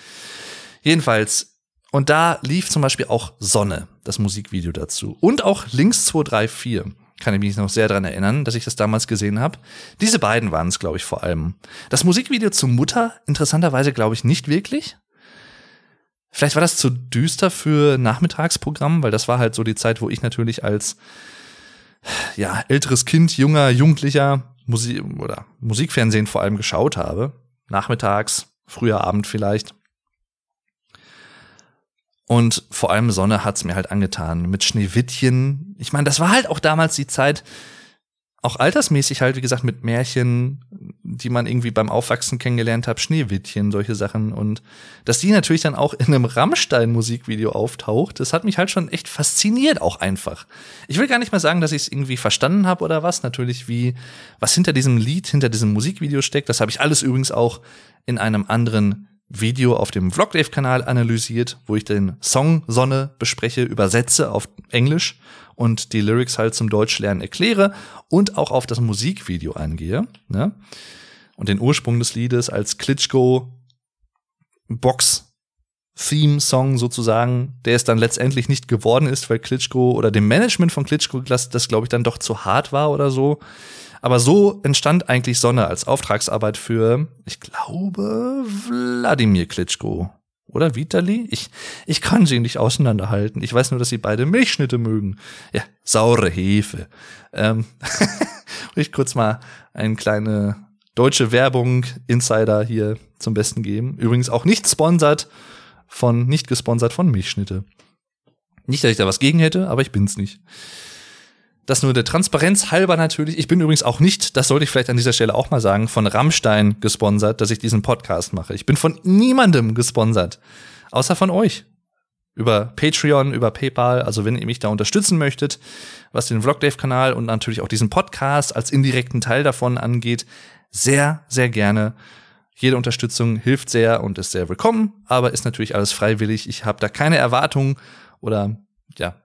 Jedenfalls. Und da lief zum Beispiel auch Sonne, das Musikvideo dazu. Und auch Links 234. Kann ich mich noch sehr dran erinnern, dass ich das damals gesehen habe. Diese beiden waren es, glaube ich, vor allem. Das Musikvideo zu Mutter, interessanterweise, glaube ich, nicht wirklich. Vielleicht war das zu düster für Nachmittagsprogramm, weil das war halt so die Zeit, wo ich natürlich als ja, älteres Kind, junger, Jugendlicher Musik oder Musikfernsehen vor allem geschaut habe. Nachmittags, früher Abend vielleicht. Und vor allem Sonne hat's mir halt angetan. Mit Schneewittchen. Ich meine, das war halt auch damals die Zeit, auch altersmäßig halt, wie gesagt, mit Märchen, die man irgendwie beim Aufwachsen kennengelernt hat, Schneewittchen, solche Sachen. Und dass die natürlich dann auch in einem Rammstein-Musikvideo auftaucht, das hat mich halt schon echt fasziniert, auch einfach. Ich will gar nicht mal sagen, dass ich es irgendwie verstanden habe oder was. Natürlich, wie, was hinter diesem Lied, hinter diesem Musikvideo steckt. Das habe ich alles übrigens auch in einem anderen Video auf dem Vlogdave-Kanal analysiert, wo ich den Song Sonne bespreche, übersetze auf Englisch und die Lyrics halt zum Deutschlernen erkläre und auch auf das Musikvideo eingehe. Ne? Und den Ursprung des Liedes als Klitschko Box Theme Song sozusagen, der es dann letztendlich nicht geworden ist, weil Klitschko oder dem Management von Klitschko das, das glaube ich dann doch zu hart war oder so. Aber so entstand eigentlich Sonne als Auftragsarbeit für, ich glaube, Wladimir Klitschko. Oder Vitali? Ich, ich kann sie nicht auseinanderhalten. Ich weiß nur, dass sie beide Milchschnitte mögen. Ja, saure Hefe. Ähm, ich kurz mal eine kleine deutsche Werbung Insider hier zum Besten geben. Übrigens auch nicht sponsert von, nicht gesponsert von Milchschnitte. Nicht, dass ich da was gegen hätte, aber ich bin's nicht. Das nur der Transparenz halber natürlich. Ich bin übrigens auch nicht, das sollte ich vielleicht an dieser Stelle auch mal sagen, von Rammstein gesponsert, dass ich diesen Podcast mache. Ich bin von niemandem gesponsert. Außer von euch. Über Patreon, über PayPal. Also wenn ihr mich da unterstützen möchtet, was den Vlogdave-Kanal und natürlich auch diesen Podcast als indirekten Teil davon angeht, sehr, sehr gerne. Jede Unterstützung hilft sehr und ist sehr willkommen, aber ist natürlich alles freiwillig. Ich habe da keine Erwartungen oder ja,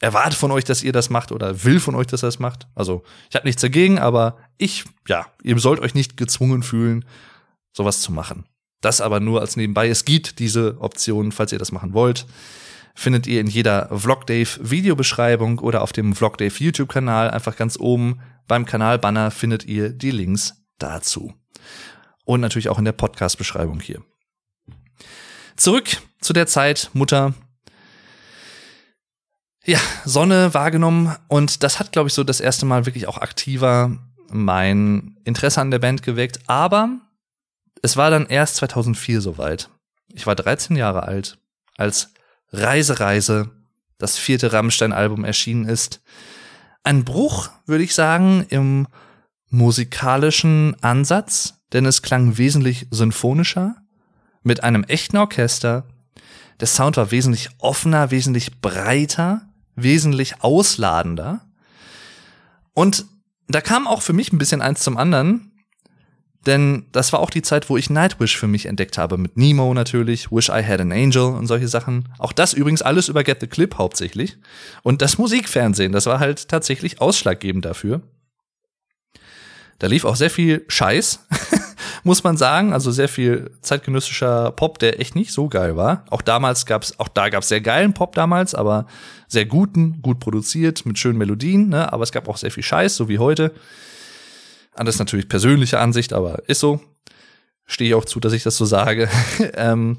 erwarte von euch, dass ihr das macht oder will von euch, dass ihr das macht. Also ich habe nichts dagegen, aber ich, ja, ihr sollt euch nicht gezwungen fühlen, sowas zu machen. Das aber nur als nebenbei. Es gibt diese Option, falls ihr das machen wollt. Findet ihr in jeder Vlogdave Videobeschreibung oder auf dem Vlogdave YouTube Kanal. Einfach ganz oben beim Kanalbanner findet ihr die Links dazu. und natürlich auch in der Podcast-Beschreibung hier. Zurück zu der Zeit, Mutter. Ja, Sonne wahrgenommen und das hat, glaube ich, so das erste Mal wirklich auch aktiver mein Interesse an der Band geweckt. Aber es war dann erst 2004 soweit. Ich war 13 Jahre alt, als Reise, Reise, das vierte Rammstein-Album erschienen ist. Ein Bruch, würde ich sagen, im musikalischen Ansatz, denn es klang wesentlich symphonischer, mit einem echten Orchester. Der Sound war wesentlich offener, wesentlich breiter, wesentlich ausladender. Und da kam auch für mich ein bisschen eins zum anderen, denn das war auch die Zeit, wo ich Nightwish für mich entdeckt habe, mit Nemo natürlich, Wish I Had an Angel und solche Sachen. Auch das übrigens alles über Get the Clip hauptsächlich. Und das Musikfernsehen, das war halt tatsächlich ausschlaggebend dafür. Da lief auch sehr viel Scheiß, muss man sagen. Also sehr viel zeitgenössischer Pop, der echt nicht so geil war. Auch damals gab's, auch da gab's sehr geilen Pop damals, aber sehr guten, gut produziert, mit schönen Melodien, ne? Aber es gab auch sehr viel Scheiß, so wie heute. Anders natürlich persönliche Ansicht, aber ist so. Stehe ich auch zu, dass ich das so sage. ähm,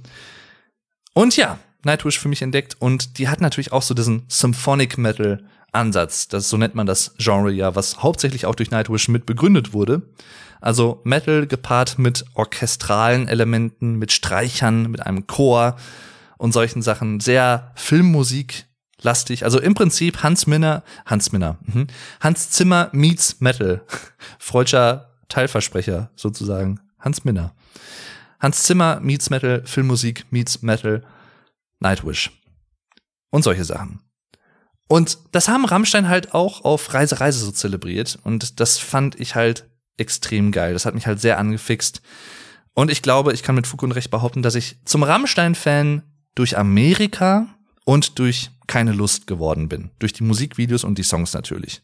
und ja, Nightwish für mich entdeckt und die hat natürlich auch so diesen Symphonic Metal Ansatz. Das, so nennt man das Genre ja, was hauptsächlich auch durch Nightwish mit begründet wurde. Also Metal gepaart mit orchestralen Elementen, mit Streichern, mit einem Chor und solchen Sachen. Sehr Filmmusik lastig. Also im Prinzip Hans Minner, Hans Minner, mhm. Hans Zimmer meets Metal. Freudscher Teilversprecher sozusagen. Hans Minner. Hans Zimmer meets Metal, Filmmusik meets Metal, Nightwish. Und solche Sachen. Und das haben Rammstein halt auch auf Reise Reise so zelebriert und das fand ich halt extrem geil. Das hat mich halt sehr angefixt. Und ich glaube, ich kann mit Fug und Recht behaupten, dass ich zum Rammstein-Fan durch Amerika und durch keine Lust geworden bin. Durch die Musikvideos und die Songs natürlich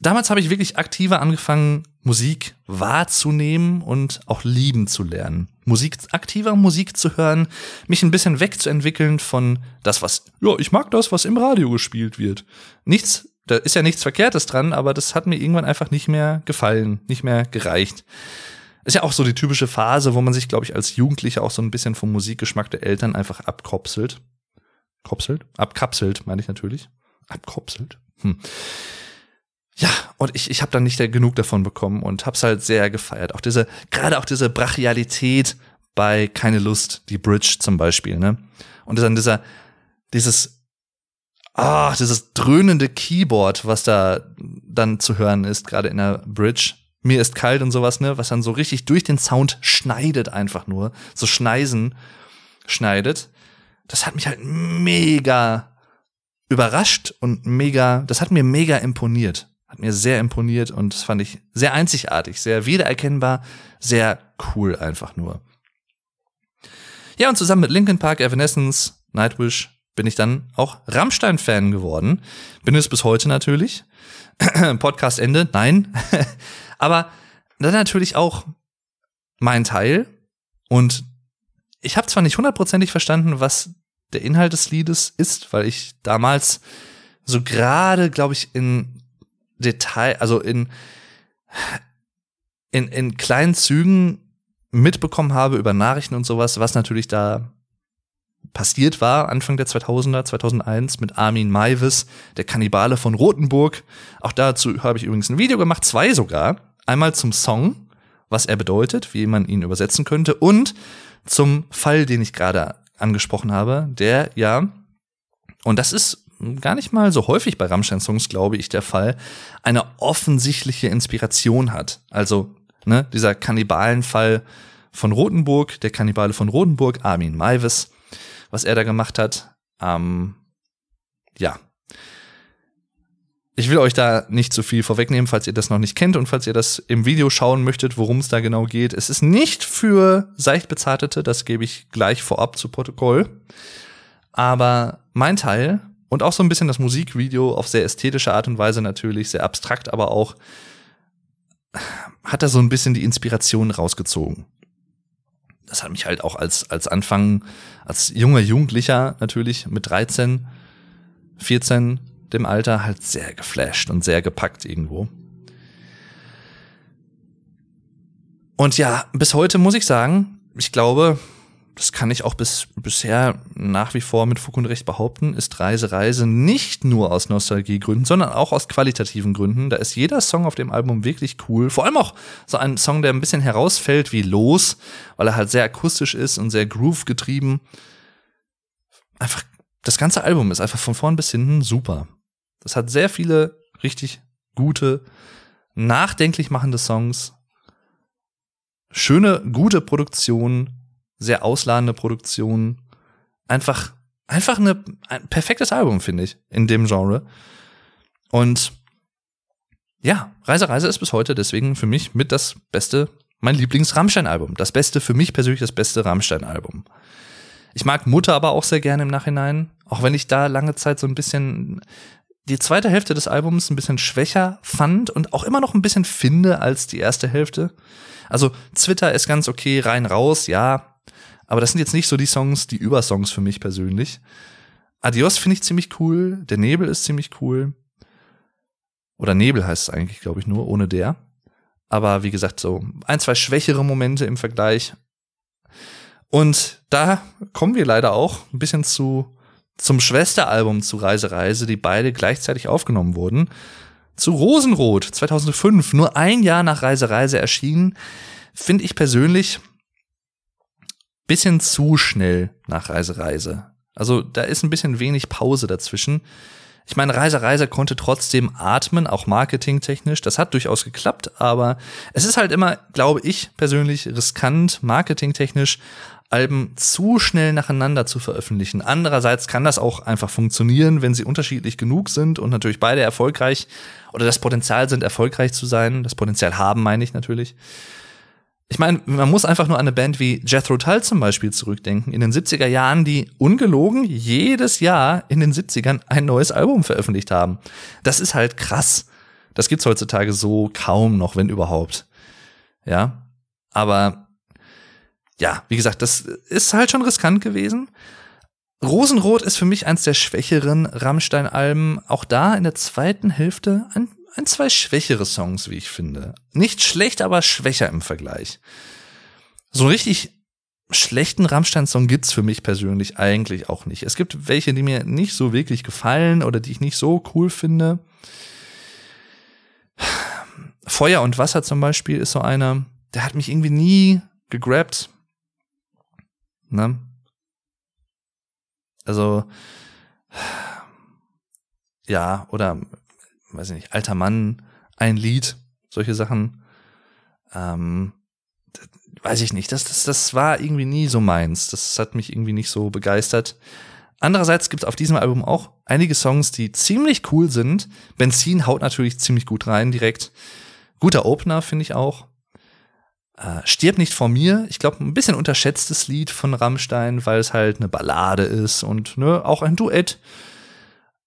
damals habe ich wirklich aktiver angefangen, Musik wahrzunehmen und auch lieben zu lernen. Musik, aktiver Musik zu hören, mich ein bisschen wegzuentwickeln von das, was, ja, ich mag das, was im Radio gespielt wird. Nichts, da ist ja nichts Verkehrtes dran, aber das hat mir irgendwann einfach nicht mehr gefallen, nicht mehr gereicht. Ist ja auch so die typische Phase, wo man sich, glaube ich, als Jugendlicher auch so ein bisschen vom Musikgeschmack der Eltern einfach abkopselt. Kopselt? Abkapselt, meine ich natürlich. Abkopselt? Hm ja, und ich, ich habe dann nicht genug davon bekommen und hab's halt sehr gefeiert. Auch diese, gerade auch diese Brachialität bei Keine Lust, die Bridge zum Beispiel, ne? Und dann dieser, dieses, ah, dieses dröhnende Keyboard, was da dann zu hören ist, gerade in der Bridge. Mir ist kalt und sowas, ne? Was dann so richtig durch den Sound schneidet einfach nur. So Schneisen schneidet. Das hat mich halt mega überrascht und mega, das hat mir mega imponiert. Hat mir sehr imponiert und das fand ich sehr einzigartig, sehr wiedererkennbar, sehr cool einfach nur. Ja, und zusammen mit Linkin Park, Evanescence, Nightwish bin ich dann auch Rammstein-Fan geworden. Bin es bis heute natürlich. Podcast Ende, nein. Aber dann natürlich auch mein Teil. Und ich habe zwar nicht hundertprozentig verstanden, was der Inhalt des Liedes ist, weil ich damals so gerade, glaube ich, in Detail, also in, in, in kleinen Zügen mitbekommen habe über Nachrichten und sowas, was natürlich da passiert war, Anfang der 2000er, 2001 mit Armin Maivis, der Kannibale von Rothenburg. Auch dazu habe ich übrigens ein Video gemacht, zwei sogar. Einmal zum Song, was er bedeutet, wie man ihn übersetzen könnte, und zum Fall, den ich gerade angesprochen habe, der ja, und das ist gar nicht mal so häufig bei Rammstein-Songs, glaube ich, der Fall, eine offensichtliche Inspiration hat. Also, ne, dieser Kannibalenfall von Rothenburg, der Kannibale von Rothenburg, Armin Maivis, was er da gemacht hat. Ähm, ja. Ich will euch da nicht zu viel vorwegnehmen, falls ihr das noch nicht kennt und falls ihr das im Video schauen möchtet, worum es da genau geht. Es ist nicht für seicht bezahltete, das gebe ich gleich vorab zu Protokoll. Aber mein Teil und auch so ein bisschen das Musikvideo auf sehr ästhetische Art und Weise natürlich, sehr abstrakt, aber auch hat er so ein bisschen die Inspiration rausgezogen. Das hat mich halt auch als, als Anfang, als junger Jugendlicher natürlich mit 13, 14 dem Alter halt sehr geflasht und sehr gepackt irgendwo. Und ja, bis heute muss ich sagen, ich glaube, das kann ich auch bis bisher nach wie vor mit Fug und Recht behaupten, ist Reise Reise nicht nur aus Nostalgiegründen, sondern auch aus qualitativen Gründen. Da ist jeder Song auf dem Album wirklich cool. Vor allem auch so ein Song, der ein bisschen herausfällt wie Los, weil er halt sehr akustisch ist und sehr groove getrieben. Einfach, das ganze Album ist einfach von vorn bis hinten super. Das hat sehr viele richtig gute, nachdenklich machende Songs. Schöne, gute Produktion, sehr ausladende Produktion. Einfach, einfach eine, ein perfektes Album, finde ich, in dem Genre. Und ja, Reise, Reise ist bis heute deswegen für mich mit das beste, mein Lieblings-Rammstein-Album. Das beste, für mich persönlich das beste Rammstein-Album. Ich mag Mutter aber auch sehr gerne im Nachhinein, auch wenn ich da lange Zeit so ein bisschen die zweite Hälfte des Albums ein bisschen schwächer fand und auch immer noch ein bisschen finde als die erste Hälfte. Also Twitter ist ganz okay, rein raus, ja, aber das sind jetzt nicht so die Songs, die Übersongs für mich persönlich. Adios finde ich ziemlich cool. Der Nebel ist ziemlich cool. Oder Nebel heißt es eigentlich, glaube ich, nur, ohne der. Aber wie gesagt, so ein, zwei schwächere Momente im Vergleich. Und da kommen wir leider auch ein bisschen zu, zum Schwesteralbum zu Reise Reise, die beide gleichzeitig aufgenommen wurden. Zu Rosenrot 2005, nur ein Jahr nach Reise Reise erschienen, finde ich persönlich bisschen zu schnell nach Reise Reise. Also da ist ein bisschen wenig Pause dazwischen. Ich meine, Reise Reise konnte trotzdem atmen, auch marketingtechnisch. Das hat durchaus geklappt, aber es ist halt immer, glaube ich persönlich, riskant, marketingtechnisch Alben zu schnell nacheinander zu veröffentlichen. Andererseits kann das auch einfach funktionieren, wenn sie unterschiedlich genug sind und natürlich beide erfolgreich oder das Potenzial sind, erfolgreich zu sein. Das Potenzial haben, meine ich natürlich ich meine, man muss einfach nur an eine Band wie Jethro Tull zum Beispiel zurückdenken, in den 70er Jahren, die ungelogen jedes Jahr in den 70ern ein neues Album veröffentlicht haben. Das ist halt krass. Das gibt's heutzutage so kaum noch, wenn überhaupt. Ja. Aber, ja, wie gesagt, das ist halt schon riskant gewesen. Rosenrot ist für mich eins der schwächeren Rammstein-Alben. Auch da in der zweiten Hälfte ein ein, zwei schwächere Songs, wie ich finde. Nicht schlecht, aber schwächer im Vergleich. So einen richtig schlechten Rammstein-Song gibt's für mich persönlich eigentlich auch nicht. Es gibt welche, die mir nicht so wirklich gefallen oder die ich nicht so cool finde. Feuer und Wasser zum Beispiel ist so einer, der hat mich irgendwie nie gegrabt. Ne? Also, ja, oder weiß ich nicht, alter Mann, ein Lied, solche Sachen. Ähm, weiß ich nicht, das, das, das war irgendwie nie so meins. Das hat mich irgendwie nicht so begeistert. Andererseits gibt es auf diesem Album auch einige Songs, die ziemlich cool sind. Benzin haut natürlich ziemlich gut rein direkt. Guter Opener finde ich auch. Äh, Stirb nicht vor mir. Ich glaube, ein bisschen unterschätztes Lied von Rammstein, weil es halt eine Ballade ist und ne, auch ein Duett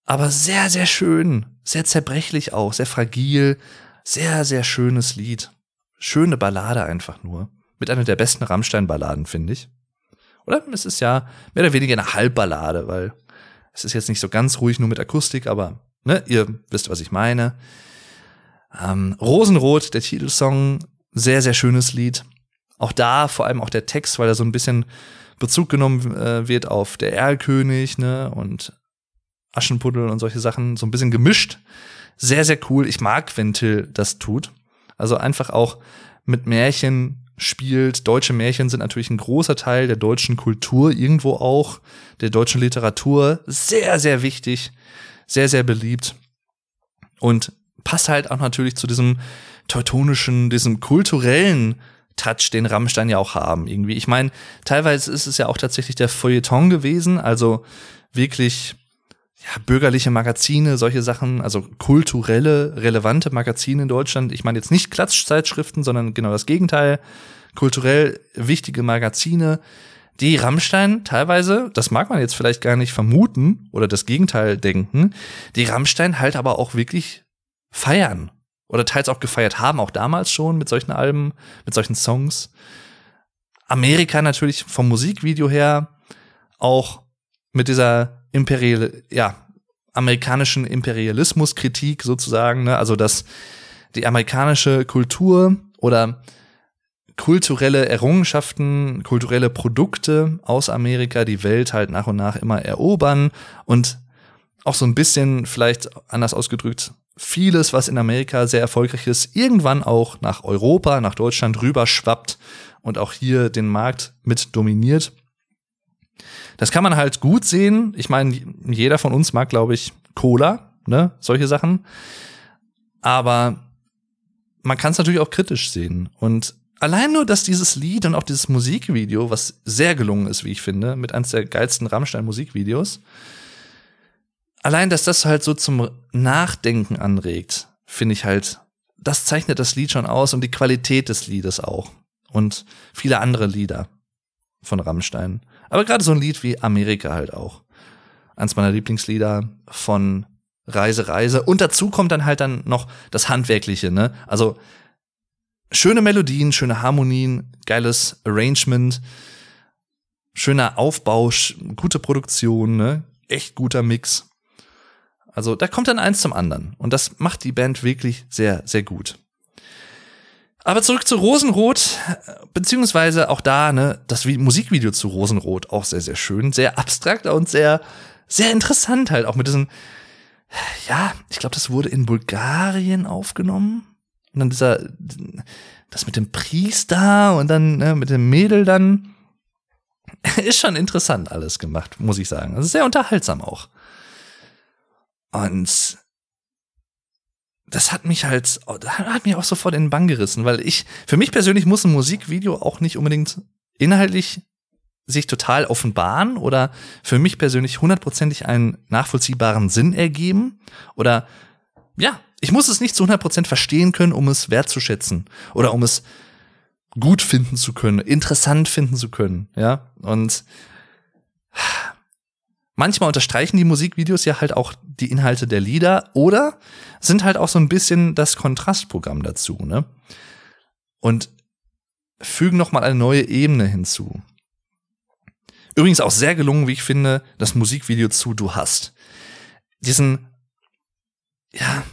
aber sehr, sehr schön, sehr zerbrechlich auch, sehr fragil, sehr, sehr schönes Lied. Schöne Ballade einfach nur. Mit einer der besten Rammstein-Balladen, finde ich. Oder es ist ja mehr oder weniger eine Halbballade, weil es ist jetzt nicht so ganz ruhig nur mit Akustik, aber ne, ihr wisst, was ich meine. Ähm, Rosenrot, der Titelsong, sehr, sehr schönes Lied. Auch da vor allem auch der Text, weil er so ein bisschen Bezug genommen äh, wird auf der Erlkönig, ne, und Aschenputtel und solche Sachen so ein bisschen gemischt. Sehr, sehr cool. Ich mag, wenn Till das tut. Also einfach auch mit Märchen spielt. Deutsche Märchen sind natürlich ein großer Teil der deutschen Kultur, irgendwo auch der deutschen Literatur. Sehr, sehr wichtig, sehr, sehr beliebt. Und passt halt auch natürlich zu diesem teutonischen, diesem kulturellen Touch, den Rammstein ja auch haben, irgendwie. Ich meine, teilweise ist es ja auch tatsächlich der Feuilleton gewesen, also wirklich ja, bürgerliche Magazine, solche Sachen, also kulturelle, relevante Magazine in Deutschland. Ich meine jetzt nicht Klatschzeitschriften, sondern genau das Gegenteil. Kulturell wichtige Magazine, die Rammstein teilweise, das mag man jetzt vielleicht gar nicht vermuten oder das Gegenteil denken, die Rammstein halt aber auch wirklich feiern. Oder teils auch gefeiert haben, auch damals schon mit solchen Alben, mit solchen Songs. Amerika natürlich vom Musikvideo her auch mit dieser imperial, ja, amerikanischen Imperialismuskritik sozusagen, ne? also dass die amerikanische Kultur oder kulturelle Errungenschaften, kulturelle Produkte aus Amerika die Welt halt nach und nach immer erobern und auch so ein bisschen, vielleicht anders ausgedrückt, vieles, was in Amerika sehr erfolgreich ist, irgendwann auch nach Europa, nach Deutschland rüber schwappt und auch hier den Markt mit dominiert. Das kann man halt gut sehen. Ich meine, jeder von uns mag, glaube ich, Cola, ne, solche Sachen. Aber man kann es natürlich auch kritisch sehen. Und allein nur, dass dieses Lied und auch dieses Musikvideo, was sehr gelungen ist, wie ich finde, mit eines der geilsten Rammstein-Musikvideos, allein, dass das halt so zum Nachdenken anregt, finde ich halt, das zeichnet das Lied schon aus und die Qualität des Liedes auch. Und viele andere Lieder von Rammstein. Aber gerade so ein Lied wie Amerika halt auch. Eins meiner Lieblingslieder von Reise, Reise. Und dazu kommt dann halt dann noch das Handwerkliche, ne? Also schöne Melodien, schöne Harmonien, geiles Arrangement, schöner Aufbau, gute Produktion, ne? Echt guter Mix. Also da kommt dann eins zum anderen. Und das macht die Band wirklich sehr, sehr gut. Aber zurück zu Rosenrot, beziehungsweise auch da, ne, das Musikvideo zu Rosenrot auch sehr, sehr schön, sehr abstrakt und sehr, sehr interessant halt, auch mit diesen, ja, ich glaube, das wurde in Bulgarien aufgenommen. Und dann dieser, das mit dem Priester und dann ne, mit dem Mädel dann. Ist schon interessant alles gemacht, muss ich sagen. Also sehr unterhaltsam auch. Und das hat mich halt, hat mich auch sofort in den Bann gerissen, weil ich, für mich persönlich muss ein Musikvideo auch nicht unbedingt inhaltlich sich total offenbaren oder für mich persönlich hundertprozentig einen nachvollziehbaren Sinn ergeben oder ja, ich muss es nicht zu 100% verstehen können, um es wertzuschätzen oder um es gut finden zu können, interessant finden zu können, ja? Und manchmal unterstreichen die Musikvideos ja halt auch die Inhalte der Lieder oder sind halt auch so ein bisschen das Kontrastprogramm dazu, ne? Und fügen noch mal eine neue Ebene hinzu. Übrigens auch sehr gelungen, wie ich finde, das Musikvideo zu Du hast. Diesen, ja,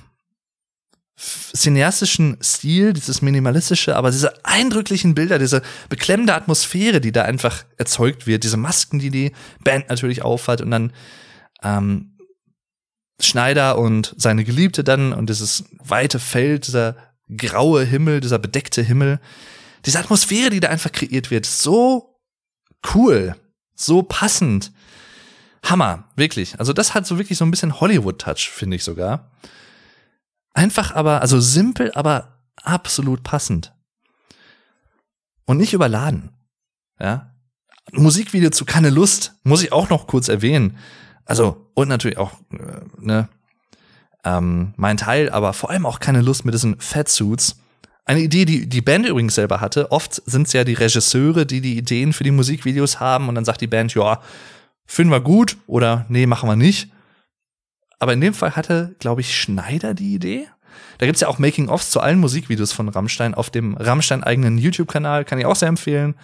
cineastischen Stil, dieses minimalistische, aber diese eindrücklichen Bilder, diese beklemmende Atmosphäre, die da einfach erzeugt wird, diese Masken, die die Band natürlich aufhat und dann ähm, Schneider und seine Geliebte dann und dieses weite Feld, dieser graue Himmel, dieser bedeckte Himmel, diese Atmosphäre, die da einfach kreiert wird, so cool, so passend. Hammer, wirklich. Also das hat so wirklich so ein bisschen Hollywood-Touch, finde ich sogar. Einfach aber, also simpel, aber absolut passend. Und nicht überladen. Ja. Musikvideo zu Keine Lust, muss ich auch noch kurz erwähnen. Also, und natürlich auch, äh, ne, ähm, mein Teil, aber vor allem auch keine Lust mit diesen Fatsuits. Eine Idee, die die Band übrigens selber hatte. Oft sind es ja die Regisseure, die die Ideen für die Musikvideos haben und dann sagt die Band, ja, finden wir gut oder nee, machen wir nicht. Aber in dem Fall hatte, glaube ich, Schneider die Idee. Da gibt's ja auch Making-ofs zu allen Musikvideos von Rammstein auf dem Rammstein-eigenen YouTube-Kanal, kann ich auch sehr empfehlen.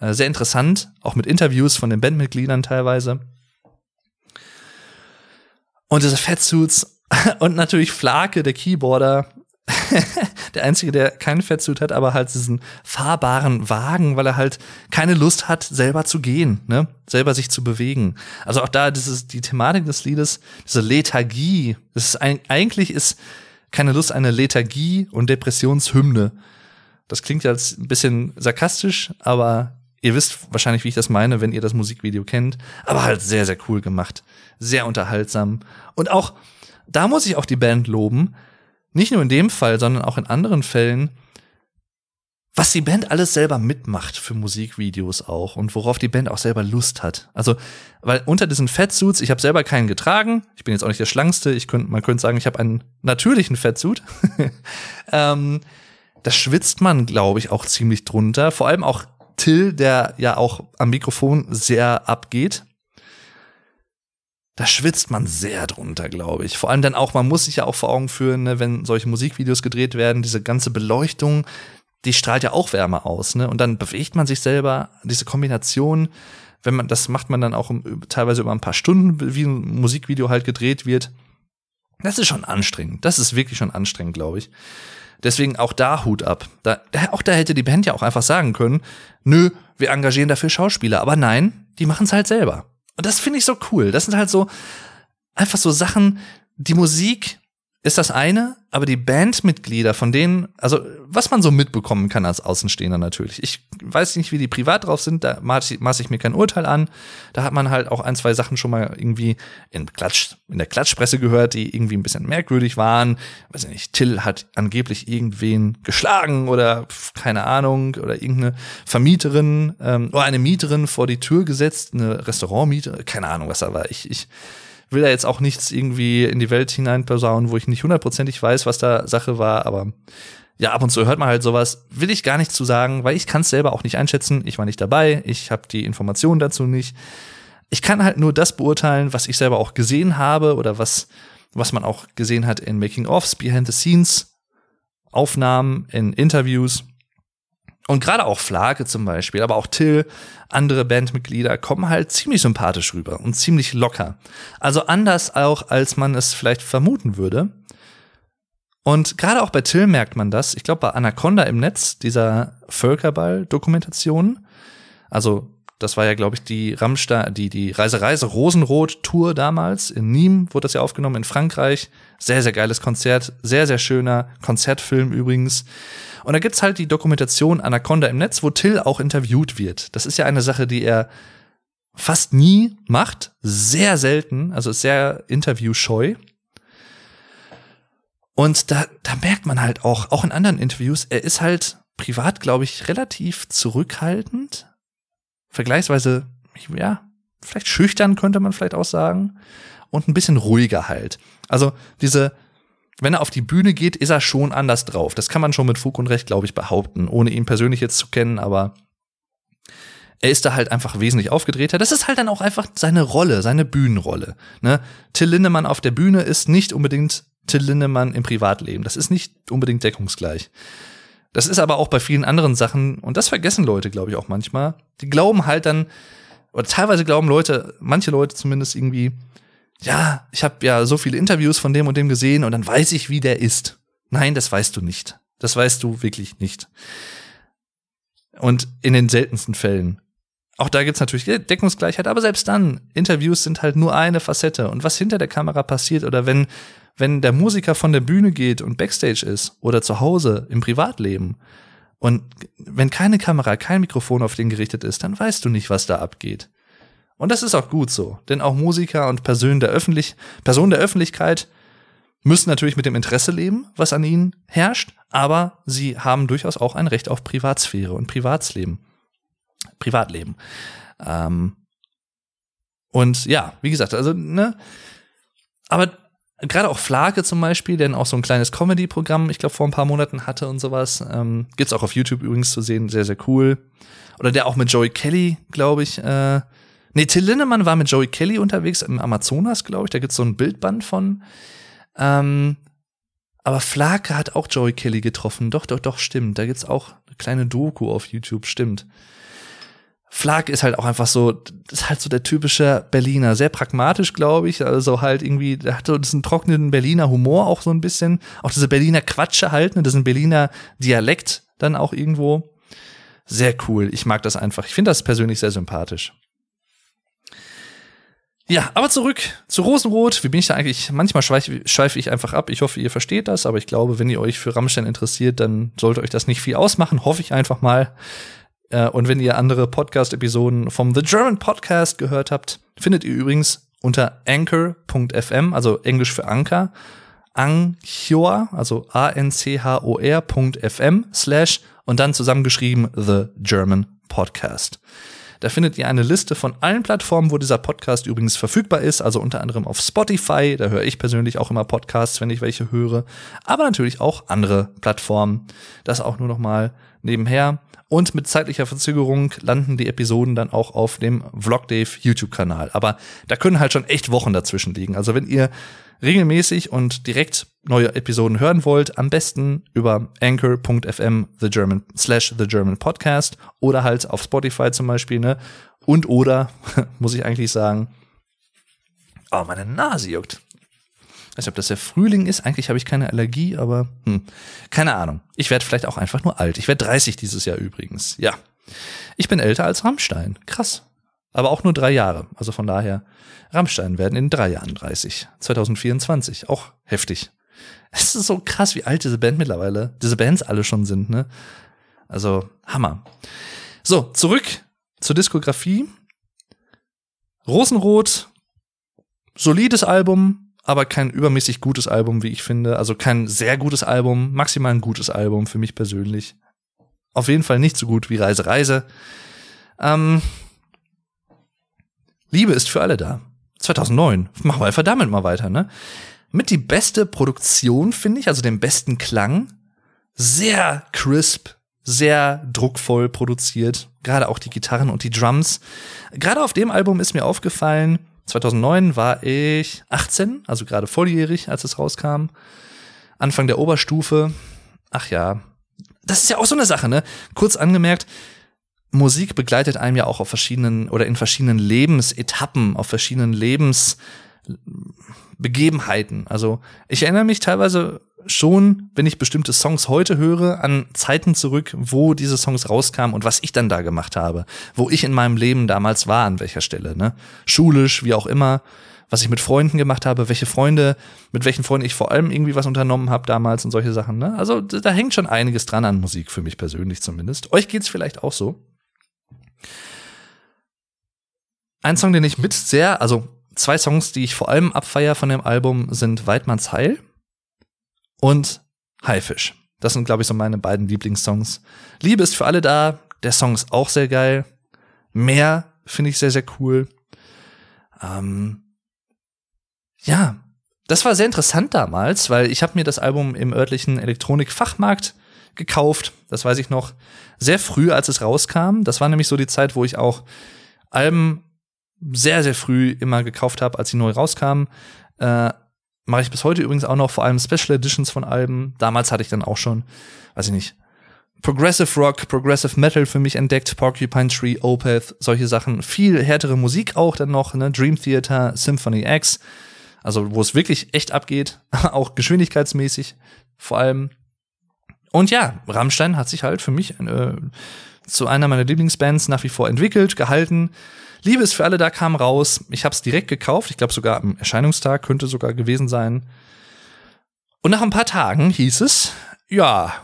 Äh, sehr interessant, auch mit Interviews von den Bandmitgliedern teilweise. Und diese Fatsuits und natürlich Flake, der Keyboarder, der einzige, der keinen Fettsuit hat, aber halt diesen fahrbaren Wagen, weil er halt keine Lust hat, selber zu gehen, ne, selber sich zu bewegen. Also auch da dieses die Thematik des Liedes, diese Lethargie, das ist ein, eigentlich ist keine Lust eine Lethargie und Depressionshymne. Das klingt jetzt ein bisschen sarkastisch, aber ihr wisst wahrscheinlich, wie ich das meine, wenn ihr das Musikvideo kennt. Aber halt sehr, sehr cool gemacht. Sehr unterhaltsam. Und auch, da muss ich auch die Band loben nicht nur in dem Fall, sondern auch in anderen Fällen, was die Band alles selber mitmacht für Musikvideos auch und worauf die Band auch selber Lust hat. Also, weil unter diesen Fettsuits, ich habe selber keinen getragen, ich bin jetzt auch nicht der schlankste, ich könnte, man könnte sagen, ich habe einen natürlichen Fettsuit. ähm, da schwitzt man, glaube ich, auch ziemlich drunter. Vor allem auch Till, der ja auch am Mikrofon sehr abgeht da schwitzt man sehr drunter, glaube ich. Vor allem dann auch, man muss sich ja auch vor Augen führen, ne, wenn solche Musikvideos gedreht werden, diese ganze Beleuchtung, die strahlt ja auch Wärme aus, ne? Und dann bewegt man sich selber, diese Kombination, wenn man, das macht man dann auch teilweise über ein paar Stunden, wie ein Musikvideo halt gedreht wird. Das ist schon anstrengend. Das ist wirklich schon anstrengend, glaube ich. Deswegen auch da Hut ab. Da, auch da hätte die Band ja auch einfach sagen können, nö, wir engagieren dafür Schauspieler. Aber nein, die machen es halt selber. Und das finde ich so cool. Das sind halt so einfach so Sachen, die Musik ist das eine, aber die Bandmitglieder, von denen, also was man so mitbekommen kann als Außenstehender natürlich. Ich weiß nicht, wie die privat drauf sind, da maß ich, mir kein Urteil an. Da hat man halt auch ein, zwei Sachen schon mal irgendwie in, Klatsch, in der Klatschpresse gehört, die irgendwie ein bisschen merkwürdig waren. Weiß ich nicht, Till hat angeblich irgendwen geschlagen oder keine Ahnung, oder irgendeine Vermieterin ähm, oder eine Mieterin vor die Tür gesetzt, eine Restaurantmieterin, keine Ahnung, was da war. Ich, ich will da jetzt auch nichts irgendwie in die Welt hineinposaunen, wo ich nicht hundertprozentig weiß, was da Sache war, aber ja, ab und zu hört man halt sowas. Will ich gar nicht zu sagen, weil ich kann es selber auch nicht einschätzen. Ich war nicht dabei, ich habe die Informationen dazu nicht. Ich kann halt nur das beurteilen, was ich selber auch gesehen habe oder was, was man auch gesehen hat in Making-ofs, Behind-the-Scenes, Aufnahmen, in Interviews. Und gerade auch Flake zum Beispiel, aber auch Till, andere Bandmitglieder kommen halt ziemlich sympathisch rüber und ziemlich locker. Also anders auch, als man es vielleicht vermuten würde. Und gerade auch bei Till merkt man das. Ich glaube, bei Anaconda im Netz, dieser Völkerball-Dokumentation, also das war ja, glaube ich, die Rammstein, die, die Reise Reise Rosenrot Tour damals. In Nîmes wurde das ja aufgenommen in Frankreich. Sehr, sehr geiles Konzert. Sehr, sehr schöner Konzertfilm übrigens. Und da gibt's halt die Dokumentation Anaconda im Netz, wo Till auch interviewt wird. Das ist ja eine Sache, die er fast nie macht. Sehr selten. Also sehr interviewscheu. Und da, da merkt man halt auch, auch in anderen Interviews, er ist halt privat, glaube ich, relativ zurückhaltend vergleichsweise, ja, vielleicht schüchtern könnte man vielleicht auch sagen und ein bisschen ruhiger halt. Also diese, wenn er auf die Bühne geht, ist er schon anders drauf. Das kann man schon mit Fug und Recht, glaube ich, behaupten, ohne ihn persönlich jetzt zu kennen, aber er ist da halt einfach wesentlich aufgedrehter. Das ist halt dann auch einfach seine Rolle, seine Bühnenrolle. Ne? Till Lindemann auf der Bühne ist nicht unbedingt Till Lindemann im Privatleben. Das ist nicht unbedingt deckungsgleich. Das ist aber auch bei vielen anderen Sachen, und das vergessen Leute, glaube ich, auch manchmal. Die glauben halt dann, oder teilweise glauben Leute, manche Leute zumindest irgendwie, ja, ich habe ja so viele Interviews von dem und dem gesehen und dann weiß ich, wie der ist. Nein, das weißt du nicht. Das weißt du wirklich nicht. Und in den seltensten Fällen. Auch da gibt's natürlich Deckungsgleichheit, aber selbst dann, Interviews sind halt nur eine Facette. Und was hinter der Kamera passiert oder wenn wenn der Musiker von der Bühne geht und Backstage ist oder zu Hause im Privatleben und wenn keine Kamera, kein Mikrofon auf den gerichtet ist, dann weißt du nicht, was da abgeht. Und das ist auch gut so, denn auch Musiker und Personen der, Öffentlich Personen der Öffentlichkeit müssen natürlich mit dem Interesse leben, was an ihnen herrscht, aber sie haben durchaus auch ein Recht auf Privatsphäre und Privatsleben. Privatleben. Ähm und ja, wie gesagt, also, ne, aber gerade auch Flake zum Beispiel, der auch so ein kleines Comedy-Programm, ich glaube, vor ein paar Monaten hatte und sowas. Ähm, gibt's auch auf YouTube übrigens zu sehen, sehr, sehr cool. Oder der auch mit Joey Kelly, glaube ich. Äh, nee, Till Lindemann war mit Joey Kelly unterwegs im Amazonas, glaube ich. Da gibt's so ein Bildband von. Ähm, aber Flake hat auch Joey Kelly getroffen. Doch, doch, doch, stimmt. Da gibt's auch eine kleine Doku auf YouTube, stimmt. Flag ist halt auch einfach so, das ist halt so der typische Berliner, sehr pragmatisch, glaube ich. Also halt irgendwie, der hat so diesen trockenen Berliner Humor auch so ein bisschen. Auch diese Berliner Quatsche halt, ne, diesen Berliner Dialekt dann auch irgendwo. Sehr cool. Ich mag das einfach. Ich finde das persönlich sehr sympathisch. Ja, aber zurück zu Rosenrot. Wie bin ich da eigentlich? Manchmal schweife, schweife ich einfach ab. Ich hoffe, ihr versteht das, aber ich glaube, wenn ihr euch für Rammstein interessiert, dann sollte euch das nicht viel ausmachen. Hoffe ich einfach mal. Äh, und wenn ihr andere Podcast-Episoden vom The German Podcast gehört habt, findet ihr übrigens unter anchor.fm, also Englisch für Anker, Anchor, also A-N-C-H-O-R.fm slash und dann zusammengeschrieben The German Podcast. Da findet ihr eine Liste von allen Plattformen, wo dieser Podcast übrigens verfügbar ist, also unter anderem auf Spotify, da höre ich persönlich auch immer Podcasts, wenn ich welche höre, aber natürlich auch andere Plattformen. Das auch nur noch mal nebenher. Und mit zeitlicher Verzögerung landen die Episoden dann auch auf dem Vlogdave YouTube-Kanal. Aber da können halt schon echt Wochen dazwischen liegen. Also wenn ihr regelmäßig und direkt neue Episoden hören wollt, am besten über anchor.fm the German slash the German Podcast oder halt auf Spotify zum Beispiel, ne? Und oder, muss ich eigentlich sagen, oh, meine Nase juckt. weiß nicht, ob das der Frühling ist. Eigentlich habe ich keine Allergie, aber hm, keine Ahnung. Ich werde vielleicht auch einfach nur alt. Ich werde 30 dieses Jahr übrigens. Ja. Ich bin älter als Rammstein. Krass. Aber auch nur drei Jahre. Also von daher, Rammstein werden in drei Jahren 30. 2024. Auch heftig. Es ist so krass, wie alt diese Band mittlerweile, diese Bands alle schon sind, ne? Also, Hammer. So, zurück zur Diskografie. Rosenrot, solides Album, aber kein übermäßig gutes Album, wie ich finde. Also kein sehr gutes Album, maximal ein gutes Album für mich persönlich. Auf jeden Fall nicht so gut wie Reise, Reise. Ähm, Liebe ist für alle da. 2009. Machen wir einfach damit mal weiter, ne? Mit die beste Produktion, finde ich, also den besten Klang. Sehr crisp, sehr druckvoll produziert. Gerade auch die Gitarren und die Drums. Gerade auf dem Album ist mir aufgefallen, 2009 war ich 18, also gerade volljährig, als es rauskam. Anfang der Oberstufe. Ach ja. Das ist ja auch so eine Sache, ne? Kurz angemerkt, Musik begleitet einem ja auch auf verschiedenen oder in verschiedenen Lebensetappen, auf verschiedenen Lebensbegebenheiten. Also ich erinnere mich teilweise schon, wenn ich bestimmte Songs heute höre, an Zeiten zurück, wo diese Songs rauskamen und was ich dann da gemacht habe, wo ich in meinem Leben damals war, an welcher Stelle, ne? Schulisch, wie auch immer, was ich mit Freunden gemacht habe, welche Freunde, mit welchen Freunden ich vor allem irgendwie was unternommen habe damals und solche Sachen, ne? Also da hängt schon einiges dran an Musik, für mich persönlich zumindest. Euch geht's vielleicht auch so. Ein Song, den ich mit sehr, also zwei Songs, die ich vor allem abfeier von dem Album, sind Weidmanns Heil und Haifisch. Das sind, glaube ich, so meine beiden Lieblingssongs. Liebe ist für alle da. Der Song ist auch sehr geil. Mehr finde ich sehr, sehr cool. Ähm, ja, das war sehr interessant damals, weil ich habe mir das Album im örtlichen Elektronikfachmarkt gekauft. Das weiß ich noch sehr früh, als es rauskam. Das war nämlich so die Zeit, wo ich auch Alben sehr, sehr früh immer gekauft habe, als sie neu rauskamen. Äh, Mache ich bis heute übrigens auch noch, vor allem Special Editions von Alben. Damals hatte ich dann auch schon, weiß ich nicht, Progressive Rock, Progressive Metal für mich entdeckt, Porcupine Tree, Opeth, solche Sachen. Viel härtere Musik auch dann noch, ne? Dream Theater, Symphony X. Also, wo es wirklich echt abgeht, auch geschwindigkeitsmäßig vor allem. Und ja, Rammstein hat sich halt für mich äh, zu einer meiner Lieblingsbands nach wie vor entwickelt, gehalten. Liebe ist für alle da kam raus. Ich habe es direkt gekauft. Ich glaube sogar am Erscheinungstag könnte sogar gewesen sein. Und nach ein paar Tagen hieß es, ja,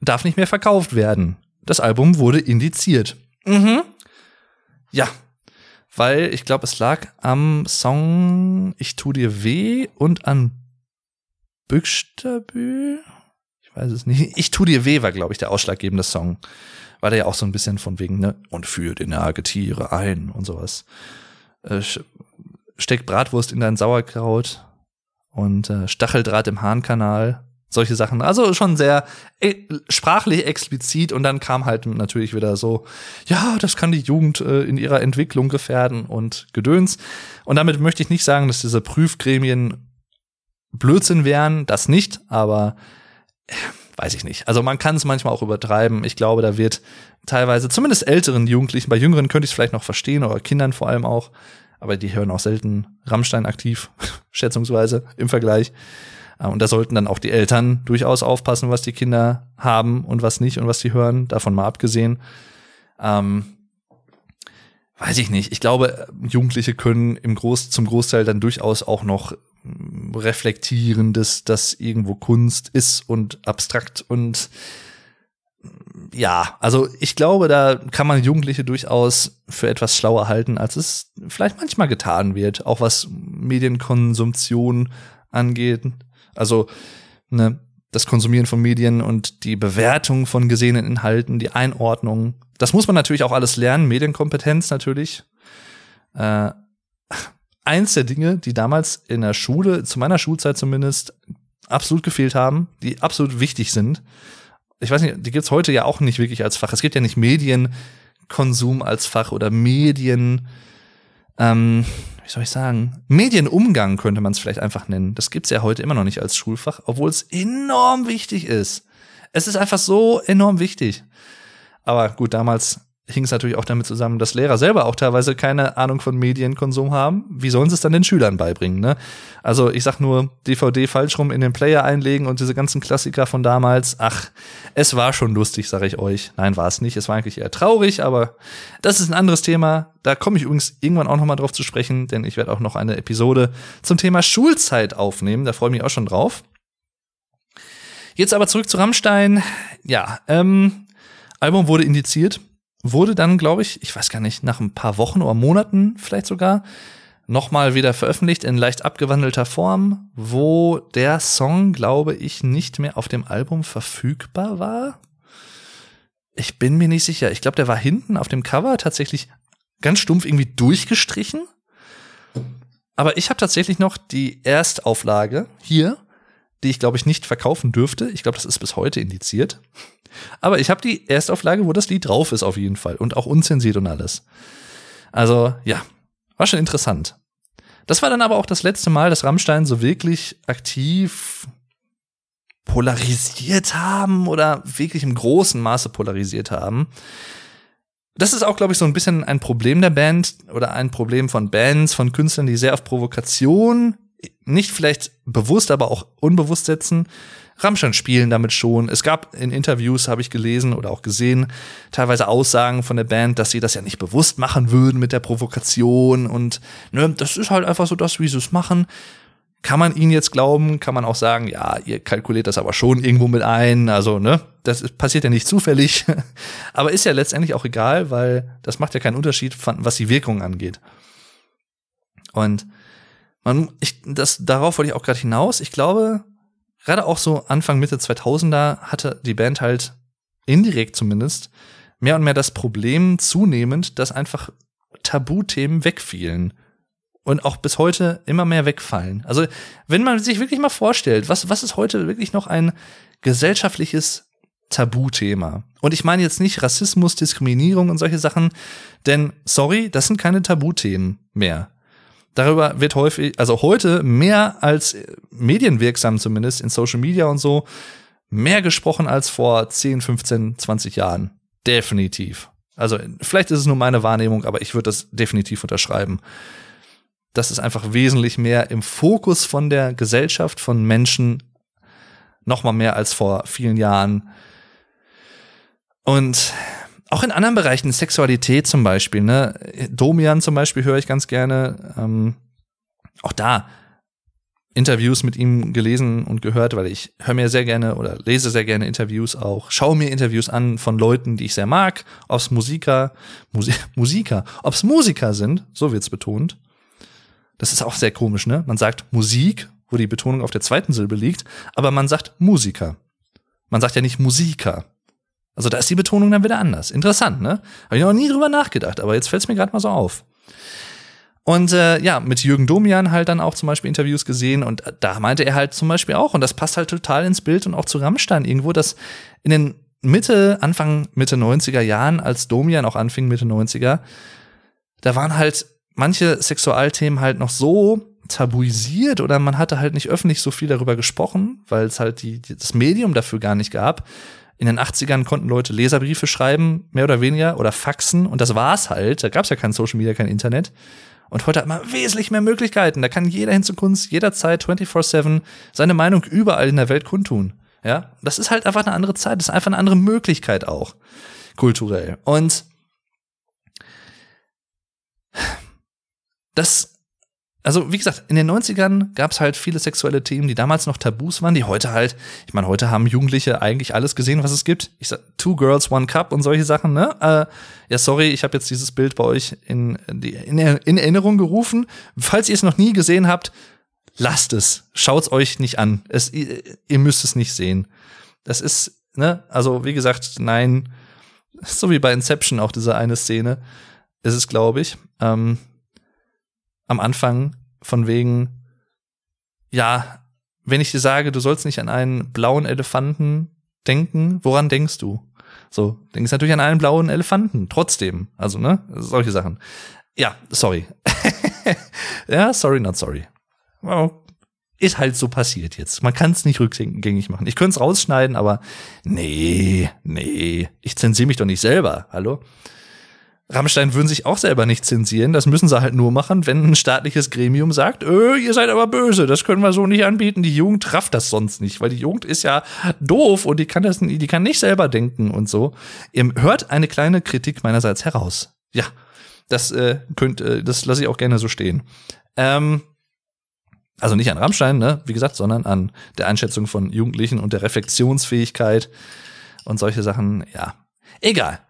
darf nicht mehr verkauft werden. Das Album wurde indiziert. Mhm. Ja, weil ich glaube, es lag am Song Ich tu dir weh und an Büxterbü. Ich weiß es nicht. Ich tu dir weh war, glaube ich, der ausschlaggebende Song war der ja auch so ein bisschen von wegen, ne, und führt energe Tiere ein und sowas. Äh, steck Bratwurst in dein Sauerkraut und äh, Stacheldraht im Harnkanal. Solche Sachen. Also schon sehr e sprachlich explizit und dann kam halt natürlich wieder so, ja, das kann die Jugend äh, in ihrer Entwicklung gefährden und Gedöns. Und damit möchte ich nicht sagen, dass diese Prüfgremien Blödsinn wären, das nicht, aber weiß ich nicht. Also man kann es manchmal auch übertreiben. Ich glaube, da wird teilweise, zumindest älteren Jugendlichen, bei Jüngeren könnte ich es vielleicht noch verstehen, oder Kindern vor allem auch, aber die hören auch selten Rammstein aktiv, schätzungsweise im Vergleich. Äh, und da sollten dann auch die Eltern durchaus aufpassen, was die Kinder haben und was nicht und was sie hören, davon mal abgesehen. Ähm, weiß ich nicht. Ich glaube, Jugendliche können im Groß, zum Großteil dann durchaus auch noch reflektieren, dass das irgendwo Kunst ist und abstrakt und ja, also ich glaube, da kann man Jugendliche durchaus für etwas schlauer halten, als es vielleicht manchmal getan wird, auch was Medienkonsumtion angeht. Also ne, das Konsumieren von Medien und die Bewertung von gesehenen Inhalten, die Einordnung. Das muss man natürlich auch alles lernen, Medienkompetenz natürlich. Äh, eins der Dinge, die damals in der Schule, zu meiner Schulzeit zumindest, absolut gefehlt haben, die absolut wichtig sind. Ich weiß nicht, die gibt's heute ja auch nicht wirklich als Fach. Es gibt ja nicht Medienkonsum als Fach oder Medien, ähm, wie soll ich sagen, Medienumgang könnte man es vielleicht einfach nennen. Das gibt's ja heute immer noch nicht als Schulfach, obwohl es enorm wichtig ist. Es ist einfach so enorm wichtig. Aber gut, damals hing es natürlich auch damit zusammen, dass Lehrer selber auch teilweise keine Ahnung von Medienkonsum haben. Wie sollen sie es dann den Schülern beibringen? Ne? Also ich sag nur, DVD falsch rum in den Player einlegen und diese ganzen Klassiker von damals. Ach, es war schon lustig, sage ich euch. Nein, war es nicht. Es war eigentlich eher traurig, aber das ist ein anderes Thema. Da komme ich übrigens irgendwann auch noch mal drauf zu sprechen, denn ich werde auch noch eine Episode zum Thema Schulzeit aufnehmen. Da freue ich mich auch schon drauf. Jetzt aber zurück zu Rammstein. Ja, ähm, Album wurde indiziert wurde dann, glaube ich, ich weiß gar nicht, nach ein paar Wochen oder Monaten vielleicht sogar, nochmal wieder veröffentlicht in leicht abgewandelter Form, wo der Song, glaube ich, nicht mehr auf dem Album verfügbar war. Ich bin mir nicht sicher. Ich glaube, der war hinten auf dem Cover tatsächlich ganz stumpf irgendwie durchgestrichen. Aber ich habe tatsächlich noch die Erstauflage hier, die ich glaube ich nicht verkaufen dürfte. Ich glaube, das ist bis heute indiziert. Aber ich habe die Erstauflage, wo das Lied drauf ist auf jeden Fall und auch unzensiert und alles. Also ja, war schon interessant. Das war dann aber auch das letzte Mal, dass Rammstein so wirklich aktiv polarisiert haben oder wirklich im großen Maße polarisiert haben. Das ist auch, glaube ich, so ein bisschen ein Problem der Band oder ein Problem von Bands, von Künstlern, die sehr auf Provokation, nicht vielleicht bewusst, aber auch unbewusst setzen. Rammstein spielen damit schon. Es gab in Interviews, habe ich gelesen oder auch gesehen, teilweise Aussagen von der Band, dass sie das ja nicht bewusst machen würden mit der Provokation und ne, das ist halt einfach so das, wie sie es machen. Kann man ihnen jetzt glauben, kann man auch sagen, ja, ihr kalkuliert das aber schon irgendwo mit ein, also, ne, das passiert ja nicht zufällig. aber ist ja letztendlich auch egal, weil das macht ja keinen Unterschied, was die Wirkung angeht. Und man, ich, das, darauf wollte ich auch gerade hinaus. Ich glaube, gerade auch so Anfang, Mitte 2000er hatte die Band halt indirekt zumindest mehr und mehr das Problem zunehmend, dass einfach Tabuthemen wegfielen und auch bis heute immer mehr wegfallen. Also, wenn man sich wirklich mal vorstellt, was, was ist heute wirklich noch ein gesellschaftliches Tabuthema? Und ich meine jetzt nicht Rassismus, Diskriminierung und solche Sachen, denn sorry, das sind keine Tabuthemen mehr. Darüber wird häufig, also heute mehr als medienwirksam zumindest in Social Media und so, mehr gesprochen als vor 10, 15, 20 Jahren. Definitiv. Also vielleicht ist es nur meine Wahrnehmung, aber ich würde das definitiv unterschreiben. Das ist einfach wesentlich mehr im Fokus von der Gesellschaft, von Menschen, noch mal mehr als vor vielen Jahren. Und auch in anderen Bereichen, Sexualität zum Beispiel, ne? Domian zum Beispiel höre ich ganz gerne. Ähm, auch da Interviews mit ihm gelesen und gehört, weil ich höre mir sehr gerne oder lese sehr gerne Interviews auch, schaue mir Interviews an von Leuten, die ich sehr mag, ob's Musiker, Musi Musiker, ob's Musiker sind, so wird's betont. Das ist auch sehr komisch, ne? Man sagt Musik, wo die Betonung auf der zweiten Silbe liegt, aber man sagt Musiker. Man sagt ja nicht Musiker. Also da ist die Betonung dann wieder anders. Interessant, ne? Habe ich noch nie drüber nachgedacht, aber jetzt fällt es mir gerade mal so auf. Und äh, ja, mit Jürgen Domian halt dann auch zum Beispiel Interviews gesehen und da meinte er halt zum Beispiel auch, und das passt halt total ins Bild und auch zu Rammstein irgendwo, dass in den Mitte, Anfang, Mitte 90er Jahren, als Domian auch anfing, Mitte 90er, da waren halt manche Sexualthemen halt noch so tabuisiert oder man hatte halt nicht öffentlich so viel darüber gesprochen, weil es halt die, das Medium dafür gar nicht gab, in den 80ern konnten Leute Leserbriefe schreiben, mehr oder weniger, oder Faxen, und das war's halt. Da gab's ja kein Social Media, kein Internet. Und heute hat man wesentlich mehr Möglichkeiten. Da kann jeder hin zu Kunst jederzeit 24-7 seine Meinung überall in der Welt kundtun. Ja, das ist halt einfach eine andere Zeit. Das ist einfach eine andere Möglichkeit auch. Kulturell. Und das also wie gesagt, in den 90ern gab es halt viele sexuelle Themen, die damals noch Tabus waren, die heute halt, ich meine, heute haben Jugendliche eigentlich alles gesehen, was es gibt. Ich sag, Two Girls, One Cup und solche Sachen, ne? Äh, ja, sorry, ich habe jetzt dieses Bild bei euch in, in, in Erinnerung gerufen. Falls ihr es noch nie gesehen habt, lasst es. Schaut's euch nicht an. Es, ihr, ihr müsst es nicht sehen. Das ist, ne, also wie gesagt, nein, so wie bei Inception auch diese eine Szene, ist es, glaube ich. Ähm, am Anfang von wegen, ja, wenn ich dir sage, du sollst nicht an einen blauen Elefanten denken, woran denkst du? So, denkst natürlich an einen blauen Elefanten, trotzdem. Also, ne, solche Sachen. Ja, sorry. ja, sorry, not sorry. Well, ist halt so passiert jetzt. Man kann es nicht rückgängig machen. Ich könnte es rausschneiden, aber nee, nee, ich zensiere mich doch nicht selber. Hallo? Rammstein würden sich auch selber nicht zensieren. Das müssen sie halt nur machen, wenn ein staatliches Gremium sagt, öh, ihr seid aber böse, das können wir so nicht anbieten. Die Jugend rafft das sonst nicht, weil die Jugend ist ja doof und die kann das, die kann nicht selber denken und so. Ihr hört eine kleine Kritik meinerseits heraus. Ja, das äh, könnt, äh, das lasse ich auch gerne so stehen. Ähm, also nicht an Rammstein, ne, wie gesagt, sondern an der Einschätzung von Jugendlichen und der Reflexionsfähigkeit und solche Sachen. Ja, egal.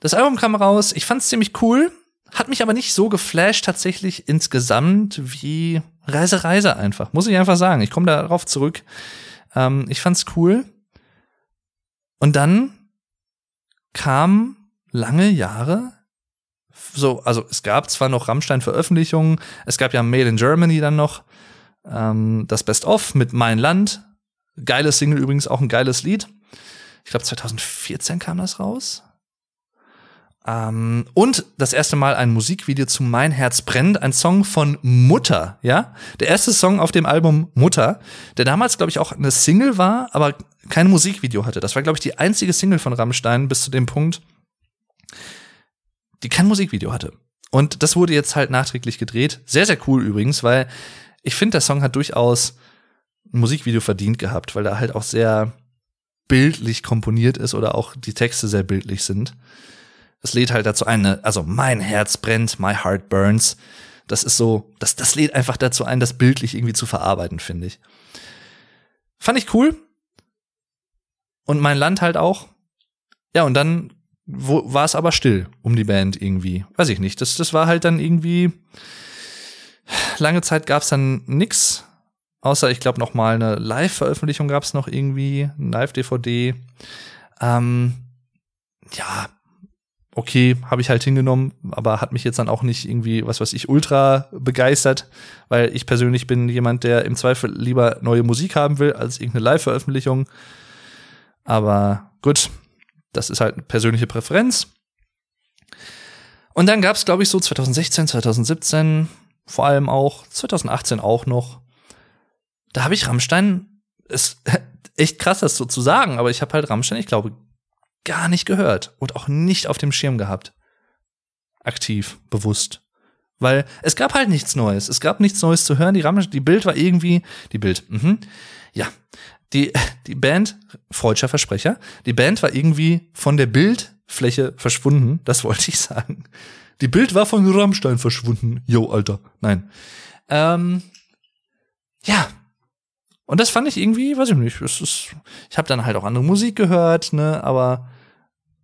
Das Album kam raus, ich fand es ziemlich cool, hat mich aber nicht so geflasht tatsächlich insgesamt wie Reise Reise einfach, muss ich einfach sagen. Ich komme darauf zurück. Ähm, ich fand's cool. Und dann kam lange Jahre so, also es gab zwar noch Rammstein-Veröffentlichungen, es gab ja Made in Germany dann noch, ähm, das Best of mit Mein Land. Geiles Single übrigens, auch ein geiles Lied. Ich glaube 2014 kam das raus. Ähm, und das erste Mal ein Musikvideo zu Mein Herz brennt, ein Song von Mutter, ja? Der erste Song auf dem Album Mutter, der damals, glaube ich, auch eine Single war, aber kein Musikvideo hatte. Das war, glaube ich, die einzige Single von Rammstein bis zu dem Punkt, die kein Musikvideo hatte. Und das wurde jetzt halt nachträglich gedreht. Sehr, sehr cool übrigens, weil ich finde, der Song hat durchaus ein Musikvideo verdient gehabt, weil er halt auch sehr bildlich komponiert ist oder auch die Texte sehr bildlich sind. Es lädt halt dazu ein, ne, also mein Herz brennt, my heart burns. Das ist so, das, das lädt einfach dazu ein, das bildlich irgendwie zu verarbeiten, finde ich. Fand ich cool. Und mein Land halt auch. Ja, und dann wo, war es aber still um die Band irgendwie. Weiß ich nicht. Das, das war halt dann irgendwie. Lange Zeit gab es dann nix. Außer, ich glaube, noch mal eine Live-Veröffentlichung gab es noch irgendwie, ein Live-DVD. Ähm, ja, okay, habe ich halt hingenommen, aber hat mich jetzt dann auch nicht irgendwie, was weiß ich, ultra begeistert, weil ich persönlich bin jemand, der im Zweifel lieber neue Musik haben will als irgendeine Live-Veröffentlichung. Aber gut, das ist halt eine persönliche Präferenz. Und dann gab es, glaube ich, so 2016, 2017, vor allem auch 2018 auch noch. Da habe ich Rammstein, ist echt krass, das so zu sagen, aber ich habe halt Rammstein, ich glaube, gar nicht gehört und auch nicht auf dem Schirm gehabt. Aktiv, bewusst. Weil es gab halt nichts Neues. Es gab nichts Neues zu hören. Die Rammstein, die Bild war irgendwie, die Bild, mhm. Ja, die, die Band, freudscher Versprecher, die Band war irgendwie von der Bildfläche verschwunden, das wollte ich sagen. Die Bild war von Rammstein verschwunden. Yo, Alter. Nein. Ähm, ja. Und das fand ich irgendwie, weiß ich nicht, ist, ich habe dann halt auch andere Musik gehört, ne, aber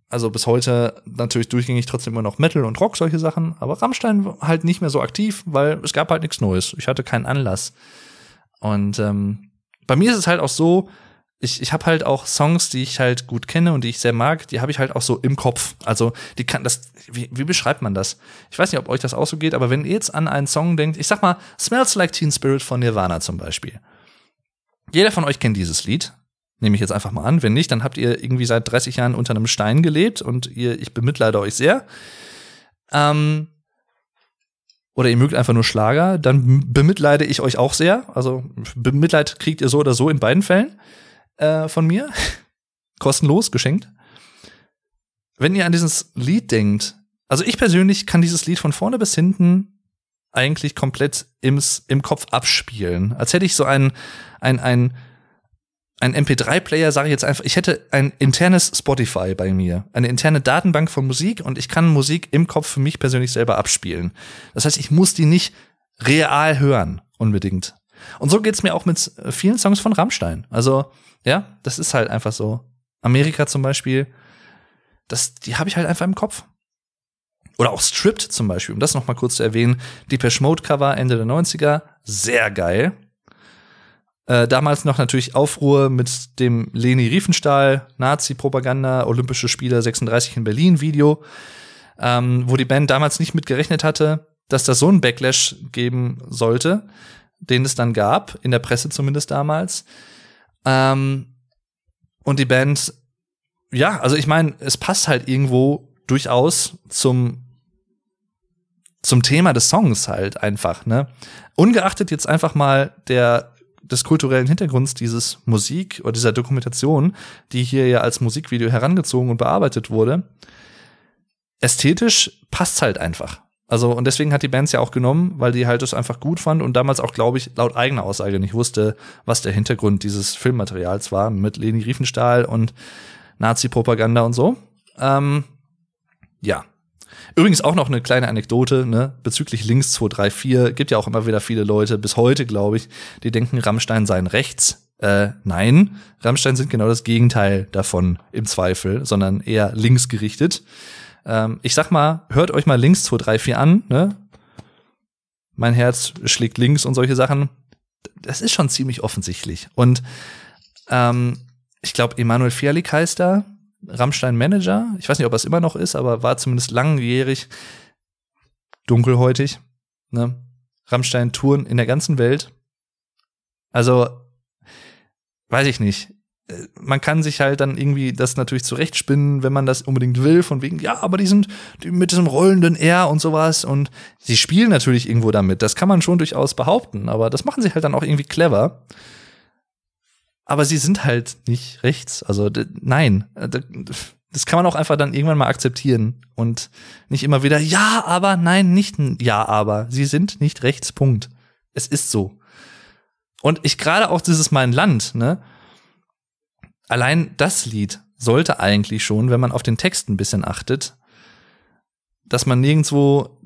also bis heute natürlich durchgängig trotzdem immer noch Metal und Rock, solche Sachen, aber Rammstein halt nicht mehr so aktiv, weil es gab halt nichts Neues. Ich hatte keinen Anlass. Und ähm, bei mir ist es halt auch so, ich, ich habe halt auch Songs, die ich halt gut kenne und die ich sehr mag, die habe ich halt auch so im Kopf. Also die kann das, wie, wie beschreibt man das? Ich weiß nicht, ob euch das auch so geht, aber wenn ihr jetzt an einen Song denkt, ich sag mal, Smells Like Teen Spirit von Nirvana zum Beispiel. Jeder von euch kennt dieses Lied. Nehme ich jetzt einfach mal an. Wenn nicht, dann habt ihr irgendwie seit 30 Jahren unter einem Stein gelebt und ihr, ich bemitleide euch sehr. Ähm, oder ihr mögt einfach nur Schlager, dann bemitleide ich euch auch sehr. Also Bemitleid kriegt ihr so oder so in beiden Fällen äh, von mir. Kostenlos, geschenkt. Wenn ihr an dieses Lied denkt, also ich persönlich kann dieses Lied von vorne bis hinten eigentlich komplett im, im Kopf abspielen. Als hätte ich so ein, ein, ein ein MP3-Player, sage ich jetzt einfach, ich hätte ein internes Spotify bei mir, eine interne Datenbank von Musik und ich kann Musik im Kopf für mich persönlich selber abspielen. Das heißt, ich muss die nicht real hören, unbedingt. Und so geht's mir auch mit äh, vielen Songs von Rammstein. Also, ja, das ist halt einfach so. Amerika zum Beispiel, das, die habe ich halt einfach im Kopf. Oder auch Stripped zum Beispiel, um das noch mal kurz zu erwähnen. Depeche Mode Cover Ende der 90er, sehr geil. Äh, damals noch natürlich Aufruhr mit dem Leni Riefenstahl, Nazi-Propaganda, Olympische Spiele 36 in Berlin Video, ähm, wo die Band damals nicht mit gerechnet hatte, dass da so ein Backlash geben sollte, den es dann gab, in der Presse zumindest damals. Ähm, und die Band, ja, also ich meine, es passt halt irgendwo durchaus zum zum Thema des Songs halt einfach, ne? Ungeachtet jetzt einfach mal der des kulturellen Hintergrunds dieses Musik oder dieser Dokumentation, die hier ja als Musikvideo herangezogen und bearbeitet wurde, ästhetisch passt's halt einfach. Also, und deswegen hat die Bands ja auch genommen, weil die halt das einfach gut fand und damals auch, glaube ich, laut eigener Aussage nicht wusste, was der Hintergrund dieses Filmmaterials war mit Leni Riefenstahl und Nazi-Propaganda und so. Ähm, ja. Übrigens auch noch eine kleine Anekdote, ne, bezüglich Links 234. Gibt ja auch immer wieder viele Leute, bis heute, glaube ich, die denken, Rammstein seien rechts. Äh, nein, Rammstein sind genau das Gegenteil davon im Zweifel, sondern eher linksgerichtet. Ähm, ich sag mal, hört euch mal Links 234 an, ne? Mein Herz schlägt links und solche Sachen. Das ist schon ziemlich offensichtlich. Und ähm, ich glaube, Emanuel Fialik heißt da, Rammstein Manager. Ich weiß nicht, ob er es immer noch ist, aber war zumindest langjährig dunkelhäutig. Ne? Rammstein Touren in der ganzen Welt. Also, weiß ich nicht. Äh, man kann sich halt dann irgendwie das natürlich zurechtspinnen, wenn man das unbedingt will, von wegen, ja, aber die sind mit diesem rollenden R und sowas und sie spielen natürlich irgendwo damit. Das kann man schon durchaus behaupten, aber das machen sie halt dann auch irgendwie clever aber sie sind halt nicht rechts. Also nein, äh, das kann man auch einfach dann irgendwann mal akzeptieren und nicht immer wieder ja, aber nein, nicht ja, aber sie sind nicht rechts. Punkt. Es ist so. Und ich gerade auch dieses mein Land, ne? Allein das Lied sollte eigentlich schon, wenn man auf den Text ein bisschen achtet, dass man nirgendwo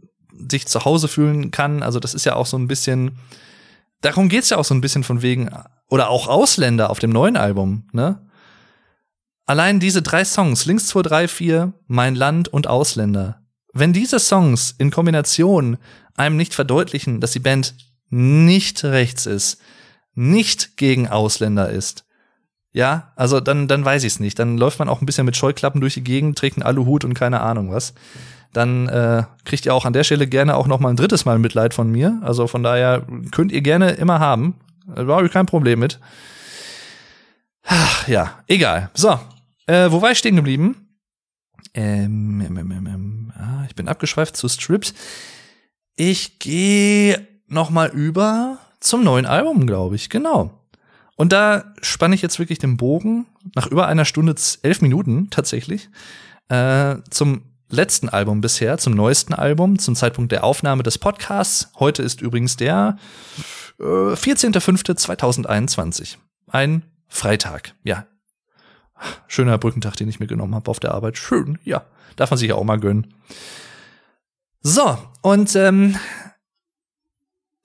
sich zu Hause fühlen kann. Also das ist ja auch so ein bisschen, darum geht's ja auch so ein bisschen von wegen, oder auch Ausländer auf dem neuen Album, ne? Allein diese drei Songs, Links 2, 3, 4, Mein Land und Ausländer. Wenn diese Songs in Kombination einem nicht verdeutlichen, dass die Band nicht rechts ist, nicht gegen Ausländer ist, ja, also dann, dann weiß ich es nicht. Dann läuft man auch ein bisschen mit Scheuklappen durch die Gegend, trägt einen Aluhut und keine Ahnung was. Dann äh, kriegt ihr auch an der Stelle gerne auch noch mal ein drittes Mal Mitleid von mir. Also von daher könnt ihr gerne immer haben. Da habe ich kein Problem mit. Ach, ja, egal. So, äh, wo war ich stehen geblieben? Ähm, ähm, ähm, ähm, ah, ich bin abgeschweift zu Strips. Ich gehe noch mal über zum neuen Album, glaube ich. Genau. Und da spanne ich jetzt wirklich den Bogen nach über einer Stunde elf Minuten tatsächlich äh, zum letzten Album bisher, zum neuesten Album, zum Zeitpunkt der Aufnahme des Podcasts. Heute ist übrigens der 14.05.2021. Ein Freitag. Ja. Schöner Brückentag, den ich mir genommen habe auf der Arbeit. Schön, ja. Darf man sich ja auch mal gönnen. So, und ähm,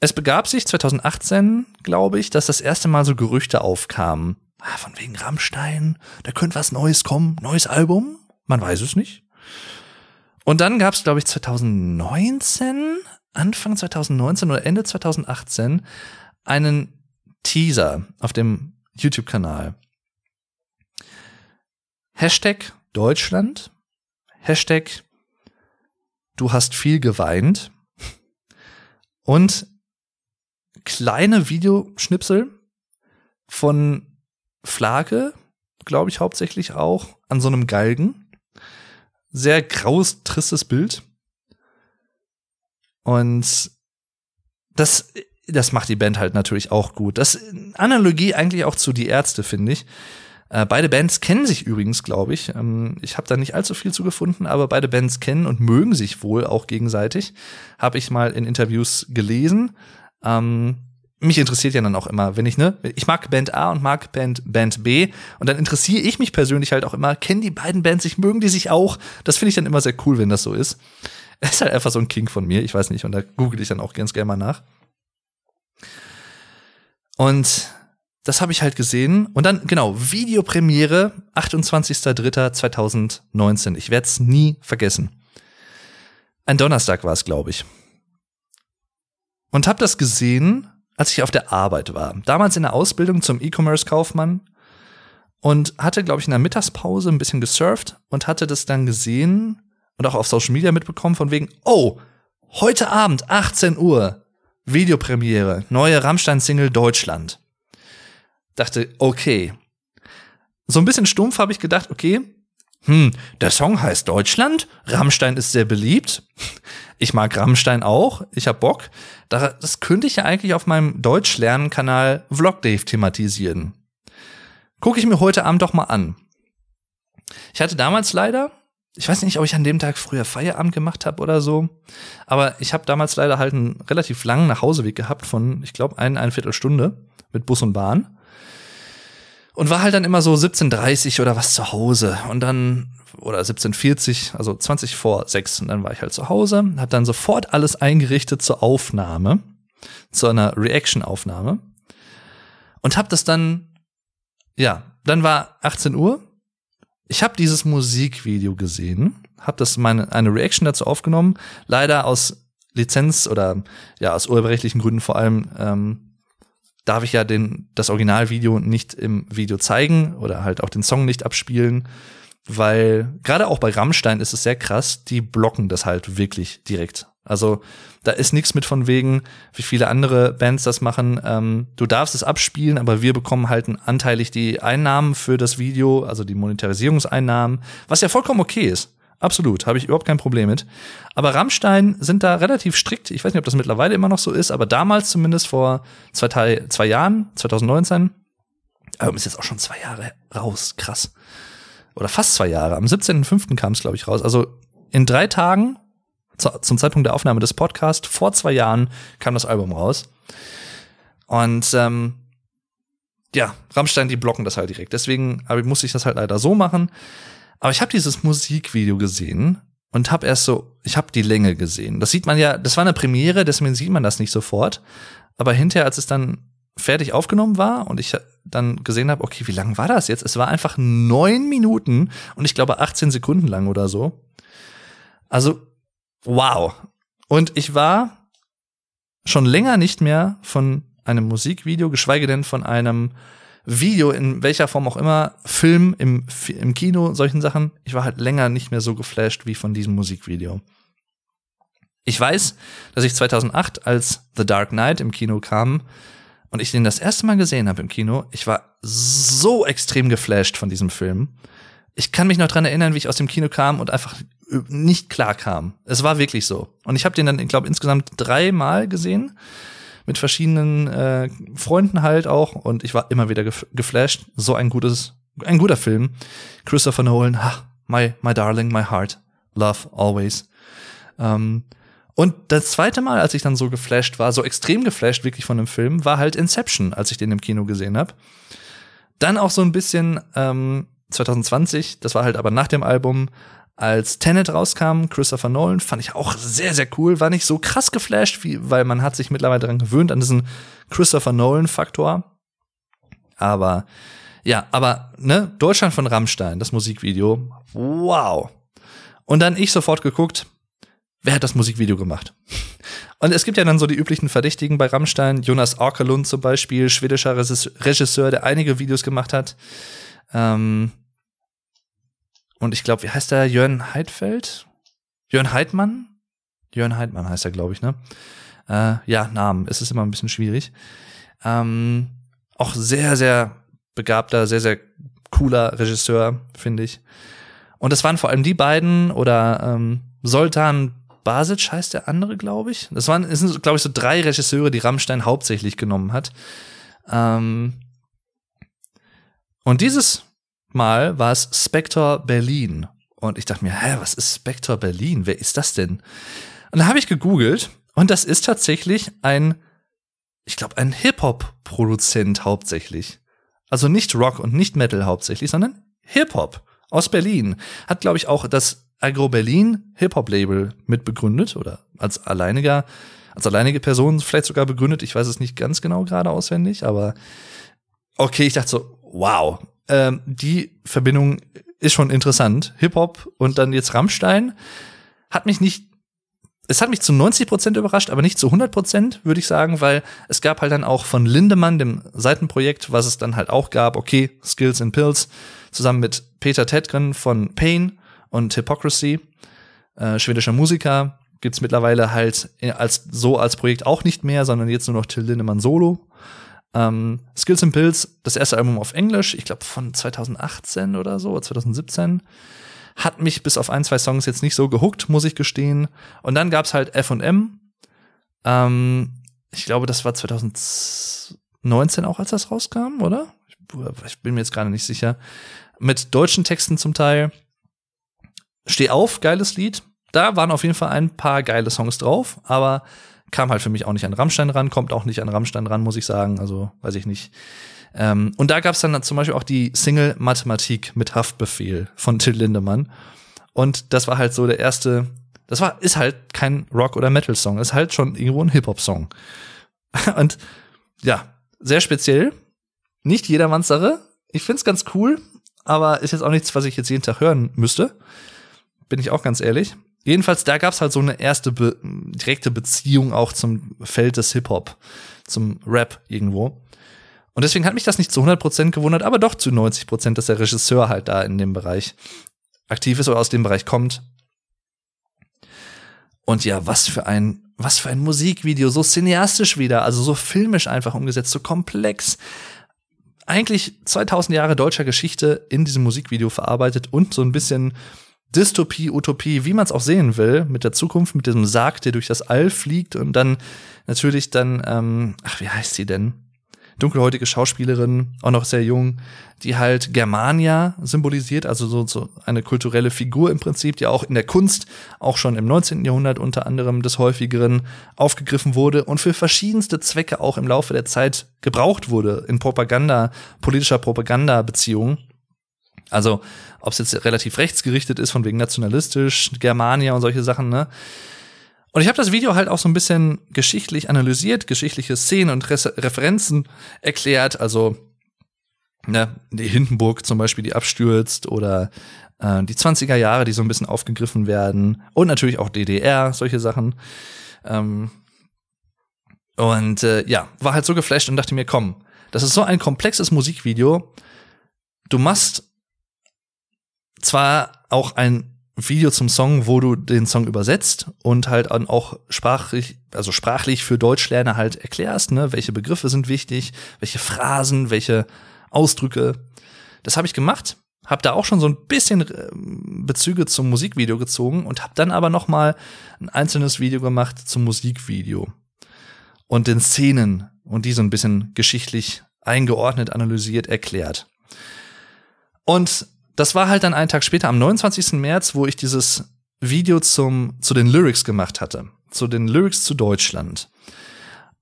es begab sich 2018, glaube ich, dass das erste Mal so Gerüchte aufkamen. Ah, von wegen Rammstein, da könnte was Neues kommen, neues Album. Man weiß es nicht. Und dann gab es, glaube ich, 2019 Anfang 2019 oder Ende 2018 einen Teaser auf dem YouTube-Kanal. Hashtag Deutschland, Hashtag Du hast viel geweint und kleine Videoschnipsel von Flake, glaube ich hauptsächlich auch, an so einem Galgen. Sehr graues, tristes Bild. Und das, das macht die Band halt natürlich auch gut. Das Analogie eigentlich auch zu Die Ärzte, finde ich. Äh, beide Bands kennen sich übrigens, glaube ich. Ähm, ich habe da nicht allzu viel zu gefunden, aber beide Bands kennen und mögen sich wohl auch gegenseitig. Habe ich mal in Interviews gelesen. Ähm, mich interessiert ja dann auch immer, wenn ich, ne, ich mag Band A und mag Band, Band B und dann interessiere ich mich persönlich halt auch immer, kennen die beiden Bands sich, mögen die sich auch? Das finde ich dann immer sehr cool, wenn das so ist. ist halt einfach so ein King von mir, ich weiß nicht, und da google ich dann auch ganz gerne mal nach. Und das habe ich halt gesehen. Und dann, genau, Videopremiere, 28.03.2019. Ich werde es nie vergessen. Ein Donnerstag war es, glaube ich. Und habe das gesehen, als ich auf der Arbeit war. Damals in der Ausbildung zum E-Commerce-Kaufmann. Und hatte, glaube ich, in der Mittagspause ein bisschen gesurft und hatte das dann gesehen und auch auf Social Media mitbekommen von wegen, oh, heute Abend, 18 Uhr, Videopremiere, neue Rammstein-Single Deutschland. Dachte, okay. So ein bisschen stumpf habe ich gedacht, okay, hm, der Song heißt Deutschland, Rammstein ist sehr beliebt. Ich mag Rammstein auch, ich hab Bock. Das könnte ich ja eigentlich auf meinem Deutschlernen-Kanal Vlog Dave thematisieren. Gucke ich mir heute Abend doch mal an. Ich hatte damals leider ich weiß nicht, ob ich an dem Tag früher Feierabend gemacht habe oder so, aber ich habe damals leider halt einen relativ langen Nachhauseweg gehabt von, ich glaube, ein, eine Viertelstunde mit Bus und Bahn. Und war halt dann immer so 17.30 oder was zu Hause. Und dann, oder 17.40, also 20 vor 6. Und dann war ich halt zu Hause, hab dann sofort alles eingerichtet zur Aufnahme, zu einer Reaction-Aufnahme. Und hab das dann, ja, dann war 18 Uhr ich habe dieses Musikvideo gesehen, habe das meine eine Reaction dazu aufgenommen, leider aus Lizenz oder ja aus urheberrechtlichen Gründen vor allem ähm, darf ich ja den das Originalvideo nicht im Video zeigen oder halt auch den Song nicht abspielen, weil gerade auch bei Rammstein ist es sehr krass, die blocken das halt wirklich direkt. Also da ist nichts mit von wegen, wie viele andere Bands das machen. Ähm, du darfst es abspielen, aber wir bekommen halt anteilig die Einnahmen für das Video, also die Monetarisierungseinnahmen, was ja vollkommen okay ist. Absolut, habe ich überhaupt kein Problem mit. Aber Rammstein sind da relativ strikt. Ich weiß nicht, ob das mittlerweile immer noch so ist, aber damals zumindest vor zwei, zwei Jahren, 2019, aber ist jetzt auch schon zwei Jahre raus, krass. Oder fast zwei Jahre. Am 17.05. kam es, glaube ich, raus. Also in drei Tagen zum Zeitpunkt der Aufnahme des Podcasts, vor zwei Jahren kam das Album raus. Und ähm, ja, Rammstein, die blocken das halt direkt. Deswegen aber musste ich das halt leider so machen. Aber ich habe dieses Musikvideo gesehen und habe erst so, ich habe die Länge gesehen. Das sieht man ja, das war eine Premiere, deswegen sieht man das nicht sofort. Aber hinterher, als es dann fertig aufgenommen war und ich dann gesehen habe, okay, wie lang war das jetzt? Es war einfach neun Minuten und ich glaube 18 Sekunden lang oder so. Also Wow. Und ich war schon länger nicht mehr von einem Musikvideo, geschweige denn von einem Video, in welcher Form auch immer, Film, im, im Kino, solchen Sachen. Ich war halt länger nicht mehr so geflasht wie von diesem Musikvideo. Ich weiß, dass ich 2008, als The Dark Knight im Kino kam und ich den das erste Mal gesehen habe im Kino, ich war so extrem geflasht von diesem Film. Ich kann mich noch dran erinnern, wie ich aus dem Kino kam und einfach nicht klar kam. Es war wirklich so. Und ich habe den dann, ich glaube, insgesamt dreimal gesehen mit verschiedenen äh, Freunden halt auch und ich war immer wieder gef geflasht. So ein gutes, ein guter Film. Christopher Nolan, ha, my, my darling, my heart, love always. Ähm, und das zweite Mal, als ich dann so geflasht war, so extrem geflasht wirklich von dem Film, war halt Inception, als ich den im Kino gesehen habe. Dann auch so ein bisschen ähm, 2020, das war halt aber nach dem Album, als Tenet rauskam, Christopher Nolan, fand ich auch sehr, sehr cool. War nicht so krass geflasht, wie, weil man hat sich mittlerweile daran gewöhnt, an diesen Christopher Nolan-Faktor. Aber ja, aber ne, Deutschland von Rammstein, das Musikvideo, wow. Und dann ich sofort geguckt, wer hat das Musikvideo gemacht? Und es gibt ja dann so die üblichen Verdächtigen bei Rammstein, Jonas Arkelund zum Beispiel, schwedischer Regisseur, der einige Videos gemacht hat. Ähm, und ich glaube, wie heißt der? Jörn Heidfeld? Jörn Heidmann? Jörn Heidmann heißt er, glaube ich, ne? Äh, ja, Namen. Es ist immer ein bisschen schwierig. Ähm, auch sehr, sehr begabter, sehr, sehr cooler Regisseur, finde ich. Und das waren vor allem die beiden oder ähm, Soltan Basic heißt der andere, glaube ich. Das waren, es sind, glaube ich, so drei Regisseure, die Rammstein hauptsächlich genommen hat. Ähm, und dieses Mal war es Spector Berlin. Und ich dachte mir, hä, was ist Spector Berlin? Wer ist das denn? Und dann habe ich gegoogelt und das ist tatsächlich ein, ich glaube, ein Hip-Hop-Produzent hauptsächlich. Also nicht Rock und nicht Metal hauptsächlich, sondern Hip-Hop aus Berlin. Hat, glaube ich, auch das Agro Berlin Hip-Hop-Label mitbegründet oder als alleiniger, als alleinige Person vielleicht sogar begründet. Ich weiß es nicht ganz genau gerade auswendig, aber okay, ich dachte so, wow, ähm, die Verbindung ist schon interessant. Hip-Hop und dann jetzt Rammstein hat mich nicht es hat mich zu 90 Prozent überrascht, aber nicht zu 100 Prozent, würde ich sagen, weil es gab halt dann auch von Lindemann, dem Seitenprojekt, was es dann halt auch gab, okay, Skills and Pills, zusammen mit Peter Tedgren von Pain und Hypocrisy, äh, schwedischer Musiker, gibt's mittlerweile halt als so als Projekt auch nicht mehr, sondern jetzt nur noch Till Lindemann solo. Ähm, Skills and Pills, das erste Album auf Englisch, ich glaube von 2018 oder so, 2017. Hat mich bis auf ein, zwei Songs jetzt nicht so gehuckt, muss ich gestehen. Und dann gab's halt F&M. Ähm, ich glaube, das war 2019 auch, als das rauskam, oder? Ich, ich bin mir jetzt gerade nicht sicher. Mit deutschen Texten zum Teil. Steh auf, geiles Lied. Da waren auf jeden Fall ein paar geile Songs drauf, aber kam halt für mich auch nicht an Rammstein ran, kommt auch nicht an Rammstein ran, muss ich sagen. Also weiß ich nicht. Ähm, und da gab's dann zum Beispiel auch die Single Mathematik mit Haftbefehl von Till Lindemann. Und das war halt so der erste, das war, ist halt kein Rock- oder Metal-Song, ist halt schon irgendwo ein Hip-Hop-Song. Und ja, sehr speziell. Nicht jedermanns Sache. Ich find's ganz cool, aber ist jetzt auch nichts, was ich jetzt jeden Tag hören müsste. Bin ich auch ganz ehrlich. Jedenfalls, da gab's halt so eine erste be direkte Beziehung auch zum Feld des Hip-Hop, zum Rap irgendwo. Und deswegen hat mich das nicht zu 100% gewundert, aber doch zu 90%, dass der Regisseur halt da in dem Bereich aktiv ist oder aus dem Bereich kommt. Und ja, was für ein, was für ein Musikvideo, so cineastisch wieder, also so filmisch einfach umgesetzt, so komplex. Eigentlich 2000 Jahre deutscher Geschichte in diesem Musikvideo verarbeitet und so ein bisschen Dystopie, Utopie, wie man es auch sehen will, mit der Zukunft, mit diesem Sarg, der durch das All fliegt und dann natürlich dann, ähm, ach, wie heißt sie denn? Dunkelhäutige Schauspielerin, auch noch sehr jung, die halt Germania symbolisiert, also so, so eine kulturelle Figur im Prinzip, die auch in der Kunst auch schon im 19. Jahrhundert unter anderem des häufigeren aufgegriffen wurde und für verschiedenste Zwecke auch im Laufe der Zeit gebraucht wurde in Propaganda, politischer Propaganda-Beziehungen. Also, ob es jetzt relativ rechtsgerichtet ist, von wegen nationalistisch, Germania und solche Sachen, ne? Und ich habe das Video halt auch so ein bisschen geschichtlich analysiert, geschichtliche Szenen und Re Referenzen erklärt. Also, ne, die Hindenburg zum Beispiel, die abstürzt oder äh, die 20er Jahre, die so ein bisschen aufgegriffen werden. Und natürlich auch DDR, solche Sachen. Ähm, und äh, ja, war halt so geflasht und dachte mir, komm, das ist so ein komplexes Musikvideo. Du machst zwar auch ein Video zum Song, wo du den Song übersetzt und halt auch sprachlich, also sprachlich für Deutschlerner halt erklärst, ne, welche Begriffe sind wichtig, welche Phrasen, welche Ausdrücke. Das habe ich gemacht, habe da auch schon so ein bisschen äh, Bezüge zum Musikvideo gezogen und habe dann aber noch mal ein einzelnes Video gemacht zum Musikvideo und den Szenen und die so ein bisschen geschichtlich eingeordnet, analysiert, erklärt. Und das war halt dann einen Tag später, am 29. März, wo ich dieses Video zum, zu den Lyrics gemacht hatte. Zu den Lyrics zu Deutschland.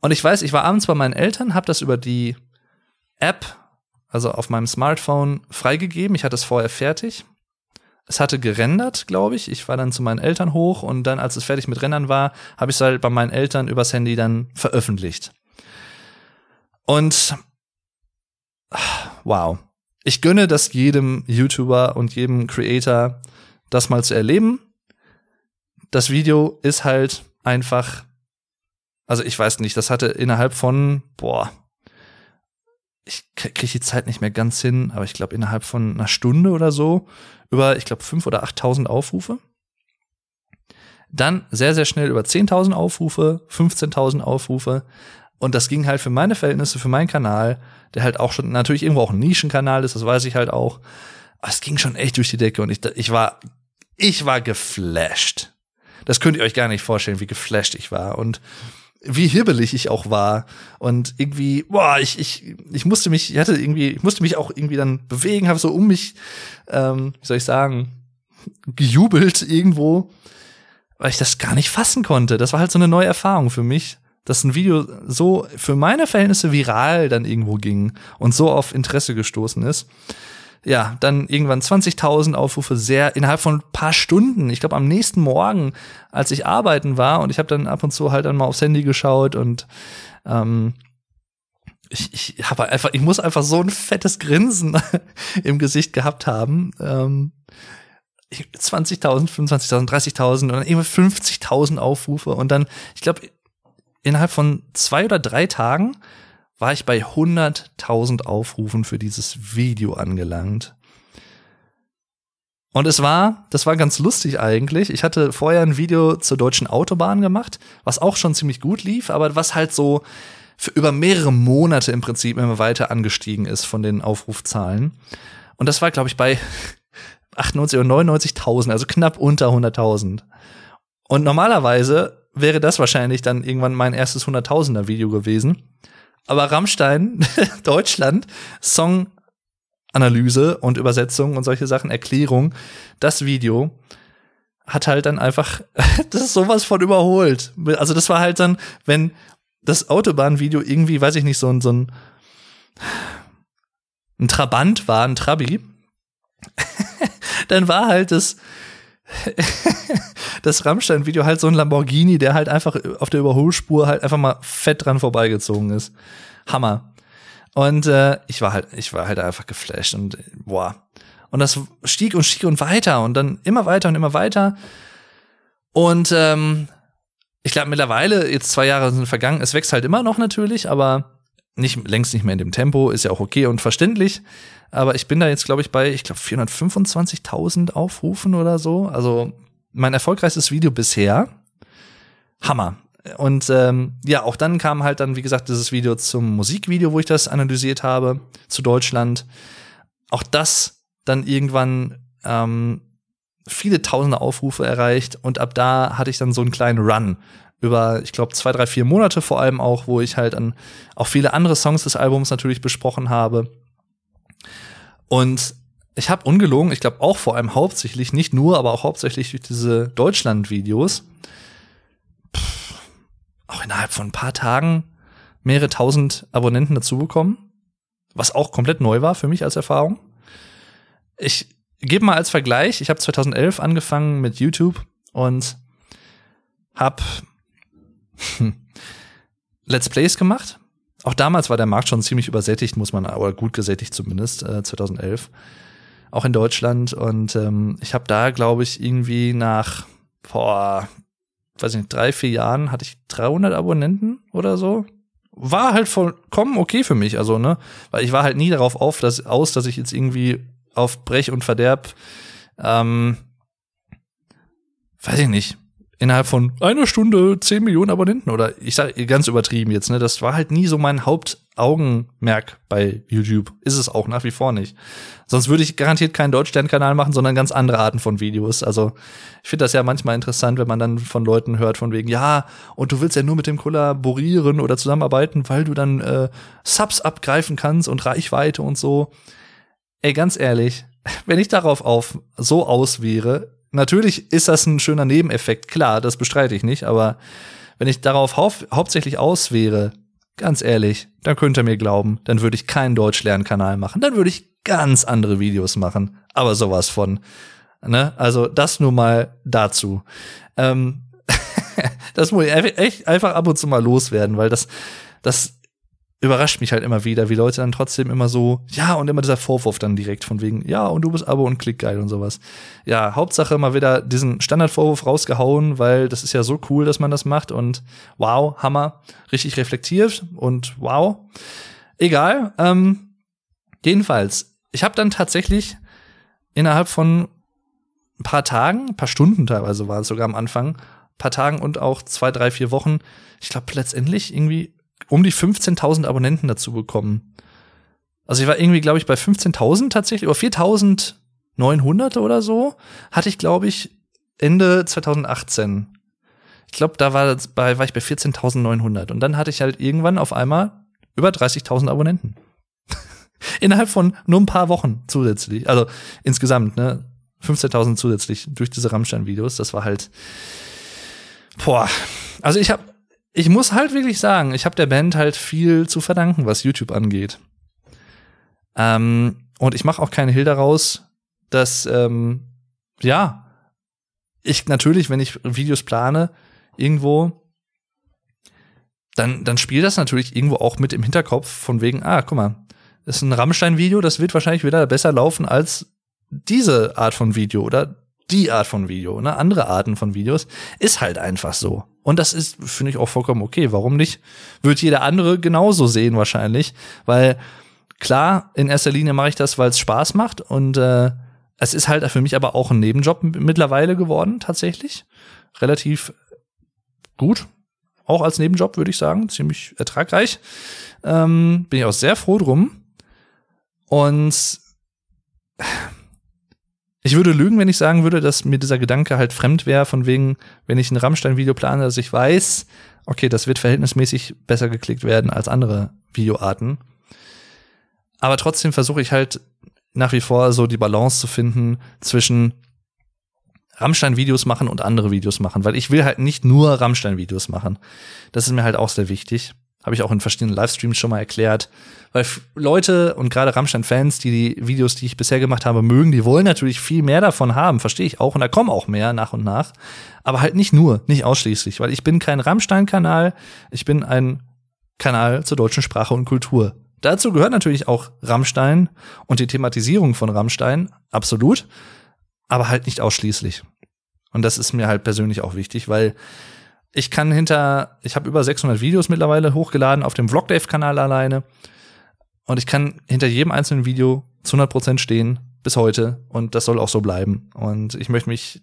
Und ich weiß, ich war abends bei meinen Eltern, habe das über die App, also auf meinem Smartphone, freigegeben. Ich hatte es vorher fertig. Es hatte gerendert, glaube ich. Ich war dann zu meinen Eltern hoch und dann, als es fertig mit Rendern war, habe ich es halt bei meinen Eltern übers Handy dann veröffentlicht. Und wow, ich gönne das jedem YouTuber und jedem Creator, das mal zu erleben. Das Video ist halt einfach, also ich weiß nicht, das hatte innerhalb von, boah, ich kriege die Zeit nicht mehr ganz hin, aber ich glaube innerhalb von einer Stunde oder so über, ich glaube, fünf oder achttausend Aufrufe. Dann sehr, sehr schnell über 10.000 Aufrufe, 15.000 Aufrufe. Und das ging halt für meine Verhältnisse, für meinen Kanal, der halt auch schon natürlich irgendwo auch ein Nischenkanal ist, das weiß ich halt auch. Aber es ging schon echt durch die Decke und ich, ich war, ich war geflasht. Das könnt ihr euch gar nicht vorstellen, wie geflasht ich war und wie hibbelig ich auch war und irgendwie, boah, ich, ich, ich musste mich, ich hatte irgendwie, ich musste mich auch irgendwie dann bewegen, habe so um mich, ähm, wie soll ich sagen, gejubelt irgendwo, weil ich das gar nicht fassen konnte. Das war halt so eine neue Erfahrung für mich dass ein Video so für meine Verhältnisse viral dann irgendwo ging und so auf Interesse gestoßen ist. Ja, dann irgendwann 20.000 Aufrufe sehr innerhalb von ein paar Stunden. Ich glaube am nächsten Morgen, als ich arbeiten war und ich habe dann ab und zu halt dann mal aufs Handy geschaut und ähm, ich, ich habe einfach, ich muss einfach so ein fettes Grinsen im Gesicht gehabt haben. Ähm, 20.000, 25.000, 30.000 und dann eben 50.000 Aufrufe und dann, ich glaube, innerhalb von zwei oder drei Tagen war ich bei 100.000 Aufrufen für dieses Video angelangt. Und es war, das war ganz lustig eigentlich. Ich hatte vorher ein Video zur deutschen Autobahn gemacht, was auch schon ziemlich gut lief, aber was halt so für über mehrere Monate im Prinzip immer weiter angestiegen ist von den Aufrufzahlen. Und das war, glaube ich, bei 98 oder 99.000, also knapp unter 100.000. Und normalerweise wäre das wahrscheinlich dann irgendwann mein erstes Hunderttausender Video gewesen. Aber Rammstein, Deutschland, Songanalyse und Übersetzung und solche Sachen, Erklärung, das Video hat halt dann einfach, das ist sowas von überholt. Also das war halt dann, wenn das Autobahnvideo irgendwie, weiß ich nicht, so ein, so ein, ein Trabant war, ein Trabi, dann war halt das, das Rammstein-Video halt so ein Lamborghini, der halt einfach auf der Überholspur halt einfach mal fett dran vorbeigezogen ist. Hammer. Und äh, ich war halt, ich war halt einfach geflasht und boah. Und das stieg und stieg und weiter und dann immer weiter und immer weiter. Und ähm, ich glaube mittlerweile, jetzt zwei Jahre sind vergangen, es wächst halt immer noch natürlich, aber nicht längst nicht mehr in dem Tempo, ist ja auch okay und verständlich. Aber ich bin da jetzt, glaube ich, bei, ich glaube, 425.000 Aufrufen oder so. Also mein erfolgreichstes Video bisher. Hammer. Und ähm, ja, auch dann kam halt dann, wie gesagt, dieses Video zum Musikvideo, wo ich das analysiert habe, zu Deutschland. Auch das dann irgendwann ähm, viele tausende Aufrufe erreicht und ab da hatte ich dann so einen kleinen Run über, ich glaube, zwei, drei, vier Monate vor allem auch, wo ich halt an auch viele andere Songs des Albums natürlich besprochen habe. Und ich habe ungelogen, ich glaube auch vor allem hauptsächlich, nicht nur, aber auch hauptsächlich durch diese Deutschland-Videos, auch innerhalb von ein paar Tagen mehrere tausend Abonnenten dazu bekommen, was auch komplett neu war für mich als Erfahrung. Ich gebe mal als Vergleich, ich habe 2011 angefangen mit YouTube und habe Let's Plays gemacht. Auch damals war der Markt schon ziemlich übersättigt, muss man, aber gut gesättigt zumindest, äh, 2011. Auch in Deutschland. Und ähm, ich habe da, glaube ich, irgendwie nach, boah, weiß ich nicht, drei, vier Jahren hatte ich 300 Abonnenten oder so. War halt vollkommen okay für mich, also, ne? Weil ich war halt nie darauf auf, dass, aus, dass ich jetzt irgendwie auf Brech und Verderb, ähm, weiß ich nicht, innerhalb von einer Stunde 10 Millionen Abonnenten oder ich sage ganz übertrieben jetzt, ne? Das war halt nie so mein Hauptaugenmerk bei YouTube. Ist es auch nach wie vor nicht. Sonst würde ich garantiert keinen Deutschstern-Kanal machen, sondern ganz andere Arten von Videos. Also ich finde das ja manchmal interessant, wenn man dann von Leuten hört, von wegen, ja, und du willst ja nur mit dem kollaborieren oder zusammenarbeiten, weil du dann äh, Subs abgreifen kannst und Reichweite und so. Ey, ganz ehrlich, wenn ich darauf auf so aus wäre, Natürlich ist das ein schöner Nebeneffekt, klar, das bestreite ich nicht, aber wenn ich darauf hau hauptsächlich aus wäre, ganz ehrlich, dann könnt ihr mir glauben, dann würde ich keinen Deutschlernkanal machen, dann würde ich ganz andere Videos machen, aber sowas von. Ne? Also das nur mal dazu. Ähm, das muss ich echt einfach ab und zu mal loswerden, weil das, das überrascht mich halt immer wieder, wie Leute dann trotzdem immer so, ja, und immer dieser Vorwurf dann direkt von wegen, ja, und du bist Abo und Klickgeil und sowas. Ja, Hauptsache mal wieder diesen Standardvorwurf rausgehauen, weil das ist ja so cool, dass man das macht und wow, Hammer, richtig reflektiert und wow. Egal, ähm, jedenfalls, ich habe dann tatsächlich innerhalb von ein paar Tagen, ein paar Stunden teilweise war es sogar am Anfang, paar Tagen und auch zwei, drei, vier Wochen, ich glaube letztendlich irgendwie um die 15.000 Abonnenten dazu bekommen. Also ich war irgendwie, glaube ich, bei 15.000 tatsächlich, oder 4.900 oder so, hatte ich, glaube ich, Ende 2018. Ich glaube, da war, bei, war ich bei 14.900. Und dann hatte ich halt irgendwann auf einmal über 30.000 Abonnenten. Innerhalb von nur ein paar Wochen zusätzlich. Also insgesamt, ne? 15.000 zusätzlich durch diese Rammstein-Videos. Das war halt, boah. Also ich habe ich muss halt wirklich sagen, ich habe der Band halt viel zu verdanken, was YouTube angeht. Ähm, und ich mache auch keine Hehl daraus, dass, ähm, ja, ich natürlich, wenn ich Videos plane, irgendwo, dann, dann spielt das natürlich irgendwo auch mit im Hinterkopf von wegen, ah, guck mal, das ist ein Rammstein-Video, das wird wahrscheinlich wieder besser laufen als diese Art von Video oder die Art von Video, ne? Andere Arten von Videos. Ist halt einfach so. Und das ist, finde ich, auch vollkommen okay. Warum nicht? Wird jeder andere genauso sehen wahrscheinlich. Weil klar, in erster Linie mache ich das, weil es Spaß macht. Und äh, es ist halt für mich aber auch ein Nebenjob mittlerweile geworden, tatsächlich. Relativ gut. Auch als Nebenjob, würde ich sagen. Ziemlich ertragreich. Ähm, bin ich auch sehr froh drum. Und ich würde lügen, wenn ich sagen würde, dass mir dieser Gedanke halt fremd wäre, von wegen, wenn ich ein Rammstein-Video plane, dass ich weiß, okay, das wird verhältnismäßig besser geklickt werden als andere Videoarten. Aber trotzdem versuche ich halt nach wie vor so die Balance zu finden zwischen Rammstein-Videos machen und andere Videos machen, weil ich will halt nicht nur Rammstein-Videos machen. Das ist mir halt auch sehr wichtig. Habe ich auch in verschiedenen Livestreams schon mal erklärt. Weil Leute und gerade Rammstein-Fans, die die Videos, die ich bisher gemacht habe, mögen, die wollen natürlich viel mehr davon haben, verstehe ich auch. Und da kommen auch mehr nach und nach. Aber halt nicht nur, nicht ausschließlich, weil ich bin kein Rammstein-Kanal, ich bin ein Kanal zur deutschen Sprache und Kultur. Dazu gehört natürlich auch Rammstein und die Thematisierung von Rammstein, absolut, aber halt nicht ausschließlich. Und das ist mir halt persönlich auch wichtig, weil ich kann hinter, ich habe über 600 Videos mittlerweile hochgeladen auf dem Vlogdave-Kanal alleine und ich kann hinter jedem einzelnen Video zu 100 Prozent stehen bis heute und das soll auch so bleiben. Und ich möchte mich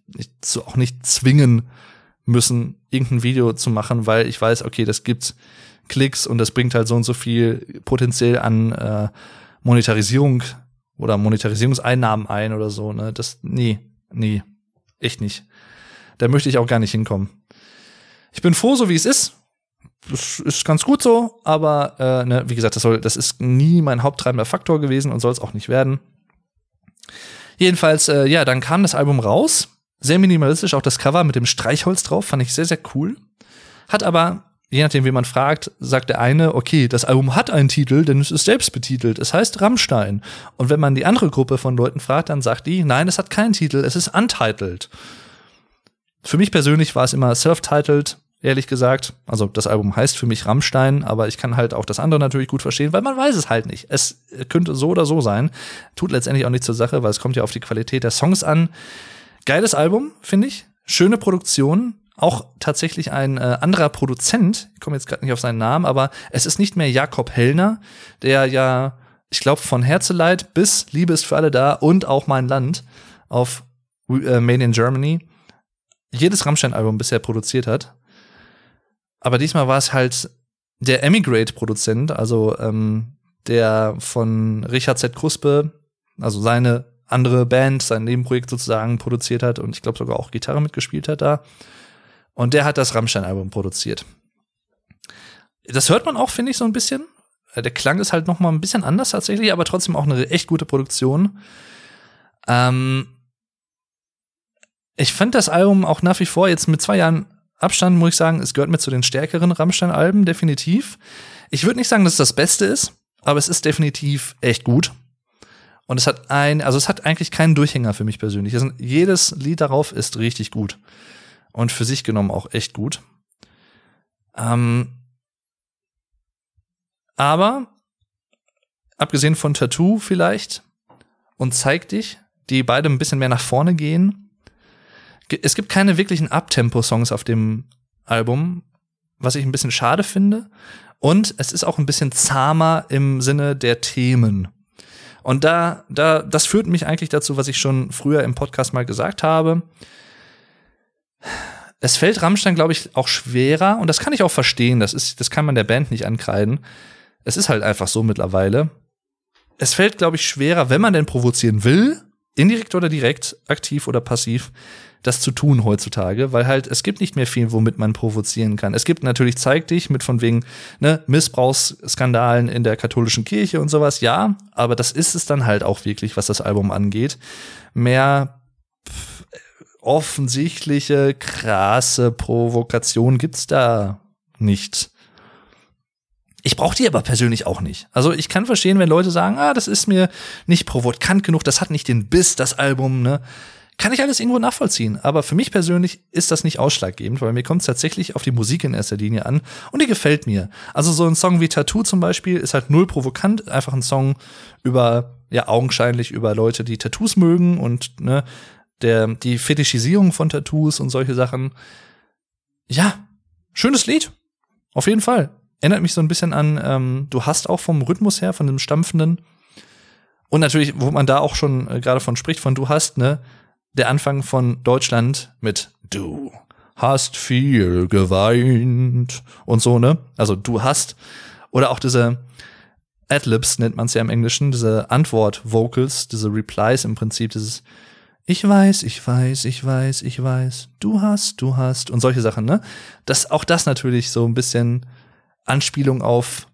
auch nicht zwingen müssen, irgendein Video zu machen, weil ich weiß, okay, das gibt Klicks und das bringt halt so und so viel potenziell an äh, Monetarisierung oder Monetarisierungseinnahmen ein oder so. Ne? Das, nee, nee, echt nicht. Da möchte ich auch gar nicht hinkommen. Ich bin froh, so wie es ist. Das ist ganz gut so, aber äh, ne, wie gesagt, das soll, das ist nie mein haupttreibender Faktor gewesen und soll es auch nicht werden. Jedenfalls, äh, ja, dann kam das Album raus. Sehr minimalistisch, auch das Cover mit dem Streichholz drauf, fand ich sehr, sehr cool. Hat aber je nachdem, wie man fragt, sagt der eine, okay, das Album hat einen Titel, denn es ist selbst betitelt. Es heißt Rammstein. Und wenn man die andere Gruppe von Leuten fragt, dann sagt die, nein, es hat keinen Titel, es ist untitled. Für mich persönlich war es immer self-titled, ehrlich gesagt. Also das Album heißt für mich Rammstein, aber ich kann halt auch das andere natürlich gut verstehen, weil man weiß es halt nicht. Es könnte so oder so sein. Tut letztendlich auch nichts zur Sache, weil es kommt ja auf die Qualität der Songs an. Geiles Album, finde ich. Schöne Produktion, auch tatsächlich ein äh, anderer Produzent, ich komme jetzt gerade nicht auf seinen Namen, aber es ist nicht mehr Jakob Hellner, der ja, ich glaube, von Herzeleid bis Liebe ist für alle da und auch mein Land auf äh, Made in Germany jedes Rammstein-Album bisher produziert hat. Aber diesmal war es halt der Emigrate-Produzent, also ähm, der von Richard Z. Kruspe, also seine andere Band, sein Nebenprojekt sozusagen produziert hat und ich glaube sogar auch Gitarre mitgespielt hat da. Und der hat das Rammstein-Album produziert. Das hört man auch, finde ich, so ein bisschen. Der Klang ist halt noch mal ein bisschen anders tatsächlich, aber trotzdem auch eine echt gute Produktion. Ähm ich fand das Album auch nach wie vor jetzt mit zwei Jahren Abstand, muss ich sagen, es gehört mir zu den stärkeren Rammstein-Alben, definitiv. Ich würde nicht sagen, dass es das Beste ist, aber es ist definitiv echt gut. Und es hat ein, also es hat eigentlich keinen Durchhänger für mich persönlich. Jedes Lied darauf ist richtig gut und für sich genommen auch echt gut. Ähm, aber abgesehen von Tattoo vielleicht und zeig dich, die beide ein bisschen mehr nach vorne gehen. Es gibt keine wirklichen Abtempo-Songs auf dem Album, was ich ein bisschen schade finde. Und es ist auch ein bisschen zahmer im Sinne der Themen. Und da, da, das führt mich eigentlich dazu, was ich schon früher im Podcast mal gesagt habe es fällt Rammstein, glaube ich, auch schwerer, und das kann ich auch verstehen, das, ist, das kann man der Band nicht ankreiden. Es ist halt einfach so mittlerweile. Es fällt, glaube ich, schwerer, wenn man denn provozieren will, indirekt oder direkt, aktiv oder passiv, das zu tun heutzutage, weil halt es gibt nicht mehr viel, womit man provozieren kann. Es gibt natürlich zeig dich mit von wegen ne, Missbrauchsskandalen in der katholischen Kirche und sowas, ja, aber das ist es dann halt auch wirklich, was das Album angeht. Mehr offensichtliche, krasse Provokation gibt's da nicht. Ich brauche die aber persönlich auch nicht. Also ich kann verstehen, wenn Leute sagen, ah, das ist mir nicht provokant genug, das hat nicht den Biss, das Album, ne? Kann ich alles irgendwo nachvollziehen. Aber für mich persönlich ist das nicht ausschlaggebend, weil mir kommt es tatsächlich auf die Musik in erster Linie an und die gefällt mir. Also so ein Song wie Tattoo zum Beispiel ist halt null provokant, einfach ein Song über, ja, augenscheinlich über Leute, die Tattoos mögen und, ne, der, die Fetischisierung von Tattoos und solche Sachen. Ja, schönes Lied. Auf jeden Fall. Erinnert mich so ein bisschen an, ähm, du hast auch vom Rhythmus her, von dem Stampfenden. Und natürlich, wo man da auch schon äh, gerade von spricht, von du hast, ne, der Anfang von Deutschland mit du hast viel geweint und so, ne? Also du hast. Oder auch diese Adlibs nennt man es ja im Englischen, diese Antwort-Vocals, diese Replies im Prinzip, dieses ich weiß, ich weiß, ich weiß, ich weiß, du hast, du hast und solche Sachen, ne? Das, auch das natürlich so ein bisschen Anspielung auf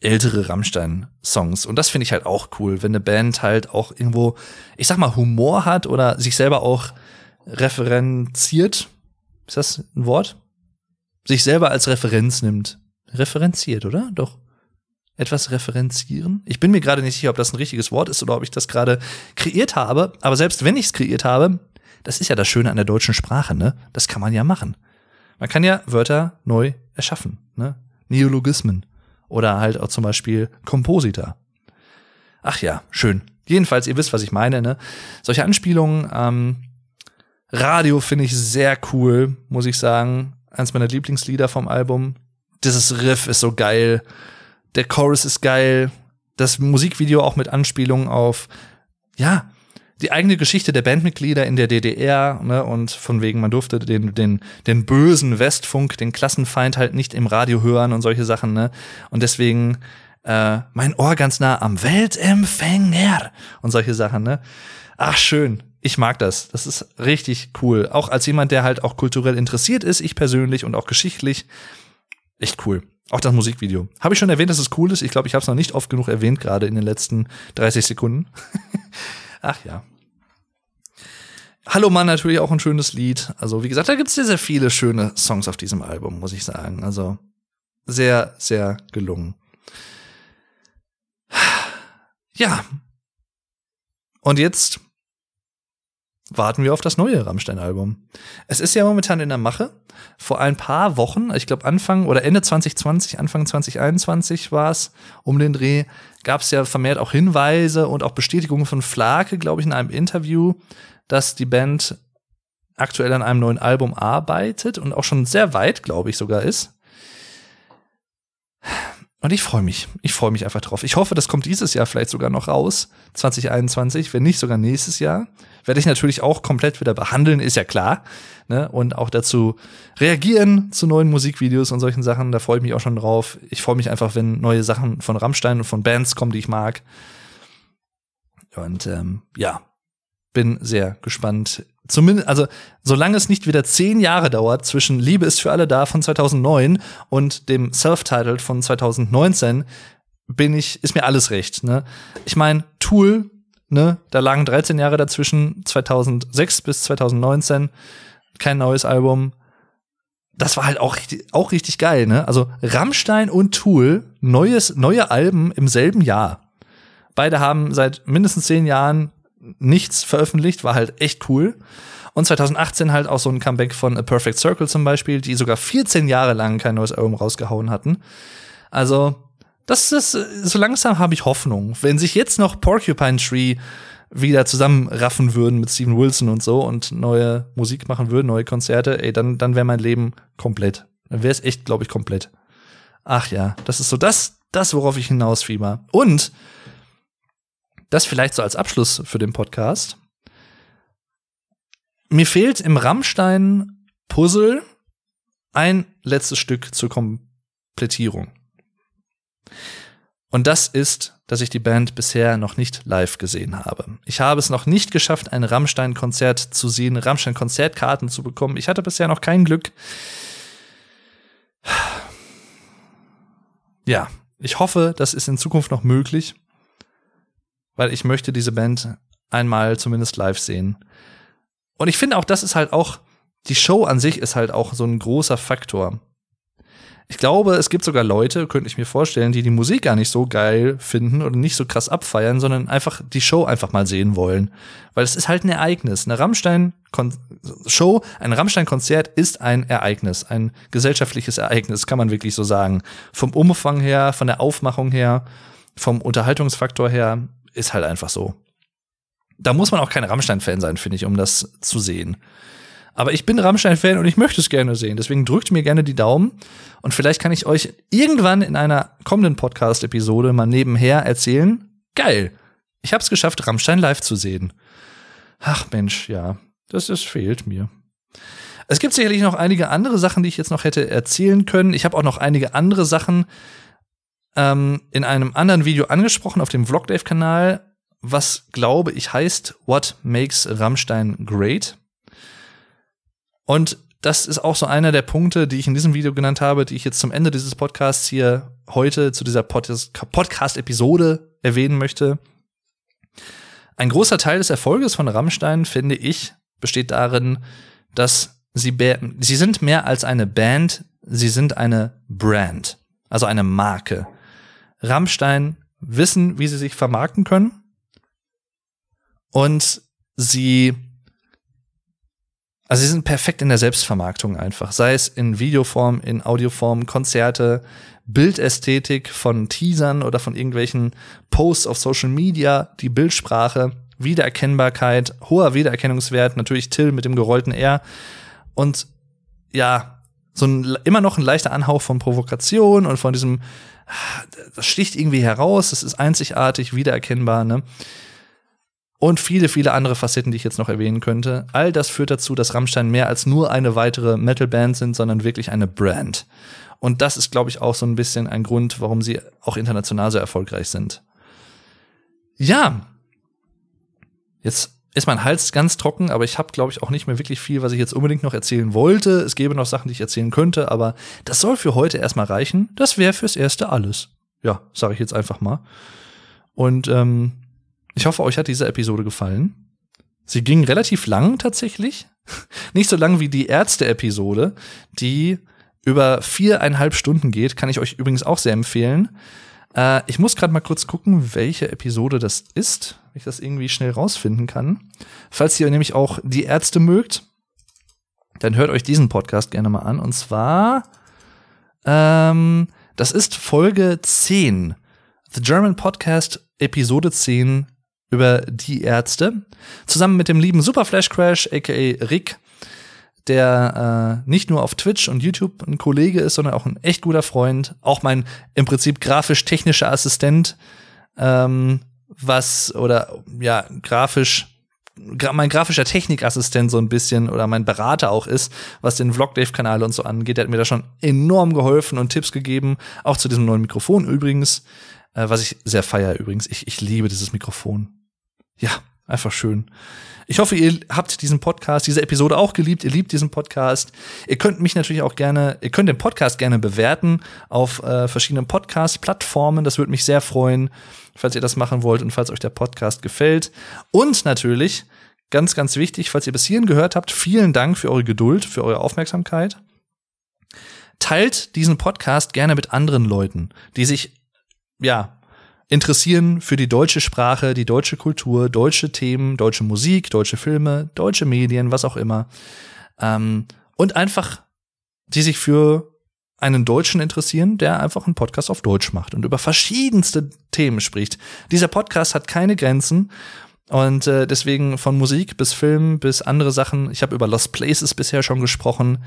ältere Rammstein-Songs. Und das finde ich halt auch cool, wenn eine Band halt auch irgendwo, ich sag mal, Humor hat oder sich selber auch referenziert. Ist das ein Wort? Sich selber als Referenz nimmt. Referenziert, oder? Doch. Etwas referenzieren? Ich bin mir gerade nicht sicher, ob das ein richtiges Wort ist oder ob ich das gerade kreiert habe. Aber selbst wenn ich es kreiert habe, das ist ja das Schöne an der deutschen Sprache, ne? Das kann man ja machen. Man kann ja Wörter neu erschaffen, ne? Neologismen. Oder halt auch zum Beispiel Kompositor. Ach ja, schön. Jedenfalls, ihr wisst, was ich meine, ne? Solche Anspielungen, ähm, Radio finde ich sehr cool, muss ich sagen. Eins meiner Lieblingslieder vom Album. Dieses Riff ist so geil. Der Chorus ist geil. Das Musikvideo auch mit Anspielungen auf, ja, die eigene Geschichte der Bandmitglieder in der DDR, ne, und von wegen, man durfte den, den, den bösen Westfunk, den Klassenfeind halt nicht im Radio hören und solche Sachen, ne. Und deswegen äh, mein Ohr ganz nah am Weltempfänger und solche Sachen, ne? Ach, schön. Ich mag das. Das ist richtig cool. Auch als jemand, der halt auch kulturell interessiert ist, ich persönlich und auch geschichtlich. Echt cool. Auch das Musikvideo. Habe ich schon erwähnt, dass es cool ist? Ich glaube, ich habe es noch nicht oft genug erwähnt, gerade in den letzten 30 Sekunden. Ach ja. Hallo Mann, natürlich auch ein schönes Lied. Also, wie gesagt, da gibt es sehr, sehr viele schöne Songs auf diesem Album, muss ich sagen. Also, sehr, sehr gelungen. Ja. Und jetzt warten wir auf das neue Rammstein-Album. Es ist ja momentan in der Mache. Vor ein paar Wochen, ich glaube Anfang oder Ende 2020, Anfang 2021 war es, um den Dreh, gab es ja vermehrt auch Hinweise und auch Bestätigungen von Flake, glaube ich, in einem Interview, dass die Band aktuell an einem neuen Album arbeitet und auch schon sehr weit, glaube ich, sogar ist. Und ich freue mich. Ich freue mich einfach drauf. Ich hoffe, das kommt dieses Jahr vielleicht sogar noch raus. 2021, wenn nicht sogar nächstes Jahr. Werde ich natürlich auch komplett wieder behandeln, ist ja klar. Ne? Und auch dazu reagieren zu neuen Musikvideos und solchen Sachen. Da freue ich mich auch schon drauf. Ich freue mich einfach, wenn neue Sachen von Rammstein und von Bands kommen, die ich mag. Und ähm, ja, bin sehr gespannt. Zumindest, also solange es nicht wieder zehn Jahre dauert zwischen Liebe ist für alle da von 2009 und dem Self-Titled von 2019, bin ich, ist mir alles recht. Ne? Ich meine, Tool, ne, da lagen 13 Jahre dazwischen, 2006 bis 2019, kein neues Album. Das war halt auch richtig, auch richtig geil, ne? Also Rammstein und Tool, neues, neue Alben im selben Jahr. Beide haben seit mindestens zehn Jahren nichts veröffentlicht, war halt echt cool. Und 2018 halt auch so ein Comeback von A Perfect Circle zum Beispiel, die sogar 14 Jahre lang kein neues Album rausgehauen hatten. Also, das ist, so langsam habe ich Hoffnung. Wenn sich jetzt noch Porcupine Tree wieder zusammenraffen würden mit Steven Wilson und so und neue Musik machen würden, neue Konzerte, ey, dann, dann wäre mein Leben komplett. Dann wäre es echt, glaube ich, komplett. Ach ja, das ist so das, das, worauf ich hinausfieber. Und das vielleicht so als Abschluss für den Podcast. Mir fehlt im Rammstein-Puzzle ein letztes Stück zur Komplettierung. Und das ist, dass ich die Band bisher noch nicht live gesehen habe. Ich habe es noch nicht geschafft, ein Rammstein-Konzert zu sehen, Rammstein-Konzertkarten zu bekommen. Ich hatte bisher noch kein Glück. Ja, ich hoffe, das ist in Zukunft noch möglich weil ich möchte diese Band einmal zumindest live sehen. Und ich finde auch, das ist halt auch, die Show an sich ist halt auch so ein großer Faktor. Ich glaube, es gibt sogar Leute, könnte ich mir vorstellen, die die Musik gar nicht so geil finden oder nicht so krass abfeiern, sondern einfach die Show einfach mal sehen wollen. Weil es ist halt ein Ereignis. Eine Rammstein-Show, ein Rammstein-Konzert ist ein Ereignis, ein gesellschaftliches Ereignis, kann man wirklich so sagen. Vom Umfang her, von der Aufmachung her, vom Unterhaltungsfaktor her ist halt einfach so. Da muss man auch kein Rammstein-Fan sein, finde ich, um das zu sehen. Aber ich bin Rammstein-Fan und ich möchte es gerne sehen. Deswegen drückt mir gerne die Daumen. Und vielleicht kann ich euch irgendwann in einer kommenden Podcast-Episode mal nebenher erzählen. Geil. Ich habe es geschafft, Rammstein live zu sehen. Ach Mensch, ja. Das, das fehlt mir. Es gibt sicherlich noch einige andere Sachen, die ich jetzt noch hätte erzählen können. Ich habe auch noch einige andere Sachen, ähm, in einem anderen Video angesprochen auf dem Vlogdave-Kanal, was glaube ich heißt What Makes Rammstein Great. Und das ist auch so einer der Punkte, die ich in diesem Video genannt habe, die ich jetzt zum Ende dieses Podcasts hier heute zu dieser Podcast-Episode erwähnen möchte. Ein großer Teil des Erfolges von Rammstein, finde ich, besteht darin, dass sie, sie sind mehr als eine Band, sie sind eine Brand, also eine Marke. Rammstein wissen, wie sie sich vermarkten können. Und sie also sie sind perfekt in der Selbstvermarktung einfach, sei es in Videoform, in Audioform, Konzerte, Bildästhetik von Teasern oder von irgendwelchen Posts auf Social Media, die Bildsprache, Wiedererkennbarkeit, hoher Wiedererkennungswert, natürlich Till mit dem gerollten R. Und ja, so ein, immer noch ein leichter Anhauch von Provokation und von diesem, das sticht irgendwie heraus, das ist einzigartig, wiedererkennbar, ne? Und viele, viele andere Facetten, die ich jetzt noch erwähnen könnte. All das führt dazu, dass Rammstein mehr als nur eine weitere Metal-Band sind, sondern wirklich eine Brand. Und das ist, glaube ich, auch so ein bisschen ein Grund, warum sie auch international so erfolgreich sind. Ja, jetzt ist mein Hals ganz trocken, aber ich habe, glaube ich, auch nicht mehr wirklich viel, was ich jetzt unbedingt noch erzählen wollte. Es gäbe noch Sachen, die ich erzählen könnte, aber das soll für heute erstmal reichen. Das wäre fürs Erste alles. Ja, sage ich jetzt einfach mal. Und ähm, ich hoffe, euch hat diese Episode gefallen. Sie ging relativ lang tatsächlich. Nicht so lang wie die Ärzte-Episode, die über viereinhalb Stunden geht. Kann ich euch übrigens auch sehr empfehlen. Äh, ich muss gerade mal kurz gucken, welche Episode das ist, wenn ich das irgendwie schnell rausfinden kann. Falls ihr nämlich auch die Ärzte mögt, dann hört euch diesen Podcast gerne mal an. Und zwar, ähm, das ist Folge 10. The German Podcast Episode 10 über die Ärzte. Zusammen mit dem lieben Superflash Crash, aka Rick, der äh, nicht nur auf Twitch und YouTube ein Kollege ist, sondern auch ein echt guter Freund. Auch mein im Prinzip grafisch-technischer Assistent, ähm, was, oder ja, grafisch mein grafischer Technikassistent so ein bisschen oder mein Berater auch ist, was den Vlogdave-Kanal und so angeht. Der hat mir da schon enorm geholfen und Tipps gegeben, auch zu diesem neuen Mikrofon übrigens, äh, was ich sehr feier übrigens. Ich, ich liebe dieses Mikrofon ja, einfach schön. Ich hoffe, ihr habt diesen Podcast, diese Episode auch geliebt. Ihr liebt diesen Podcast. Ihr könnt mich natürlich auch gerne, ihr könnt den Podcast gerne bewerten auf äh, verschiedenen Podcast-Plattformen. Das würde mich sehr freuen, falls ihr das machen wollt und falls euch der Podcast gefällt. Und natürlich, ganz, ganz wichtig, falls ihr bis hierhin gehört habt, vielen Dank für eure Geduld, für eure Aufmerksamkeit. Teilt diesen Podcast gerne mit anderen Leuten, die sich, ja, interessieren für die deutsche Sprache, die deutsche Kultur, deutsche Themen, deutsche Musik, deutsche Filme, deutsche Medien, was auch immer. Ähm, und einfach, die sich für einen Deutschen interessieren, der einfach einen Podcast auf Deutsch macht und über verschiedenste Themen spricht. Dieser Podcast hat keine Grenzen und äh, deswegen von Musik bis Film bis andere Sachen. Ich habe über Lost Places bisher schon gesprochen.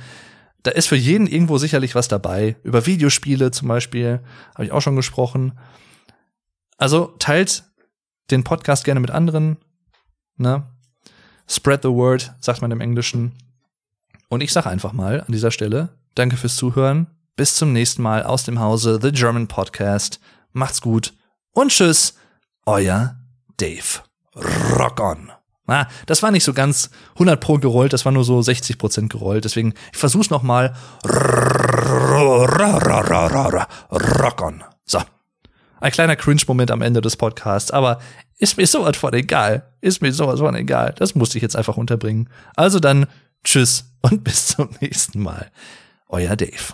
Da ist für jeden irgendwo sicherlich was dabei. Über Videospiele zum Beispiel habe ich auch schon gesprochen. Also teilt den Podcast gerne mit anderen. Ne? Spread the word, sagt man im Englischen. Und ich sage einfach mal an dieser Stelle, danke fürs Zuhören. Bis zum nächsten Mal aus dem Hause The German Podcast. Macht's gut und tschüss, euer Dave. Rock on. Na, das war nicht so ganz 100 pro gerollt, das war nur so 60 Prozent gerollt. Deswegen, ich versuch's noch mal. Rock on. So. Ein kleiner Cringe-Moment am Ende des Podcasts, aber ist mir sowas von egal. Ist mir sowas von egal. Das musste ich jetzt einfach unterbringen. Also dann, tschüss und bis zum nächsten Mal. Euer Dave.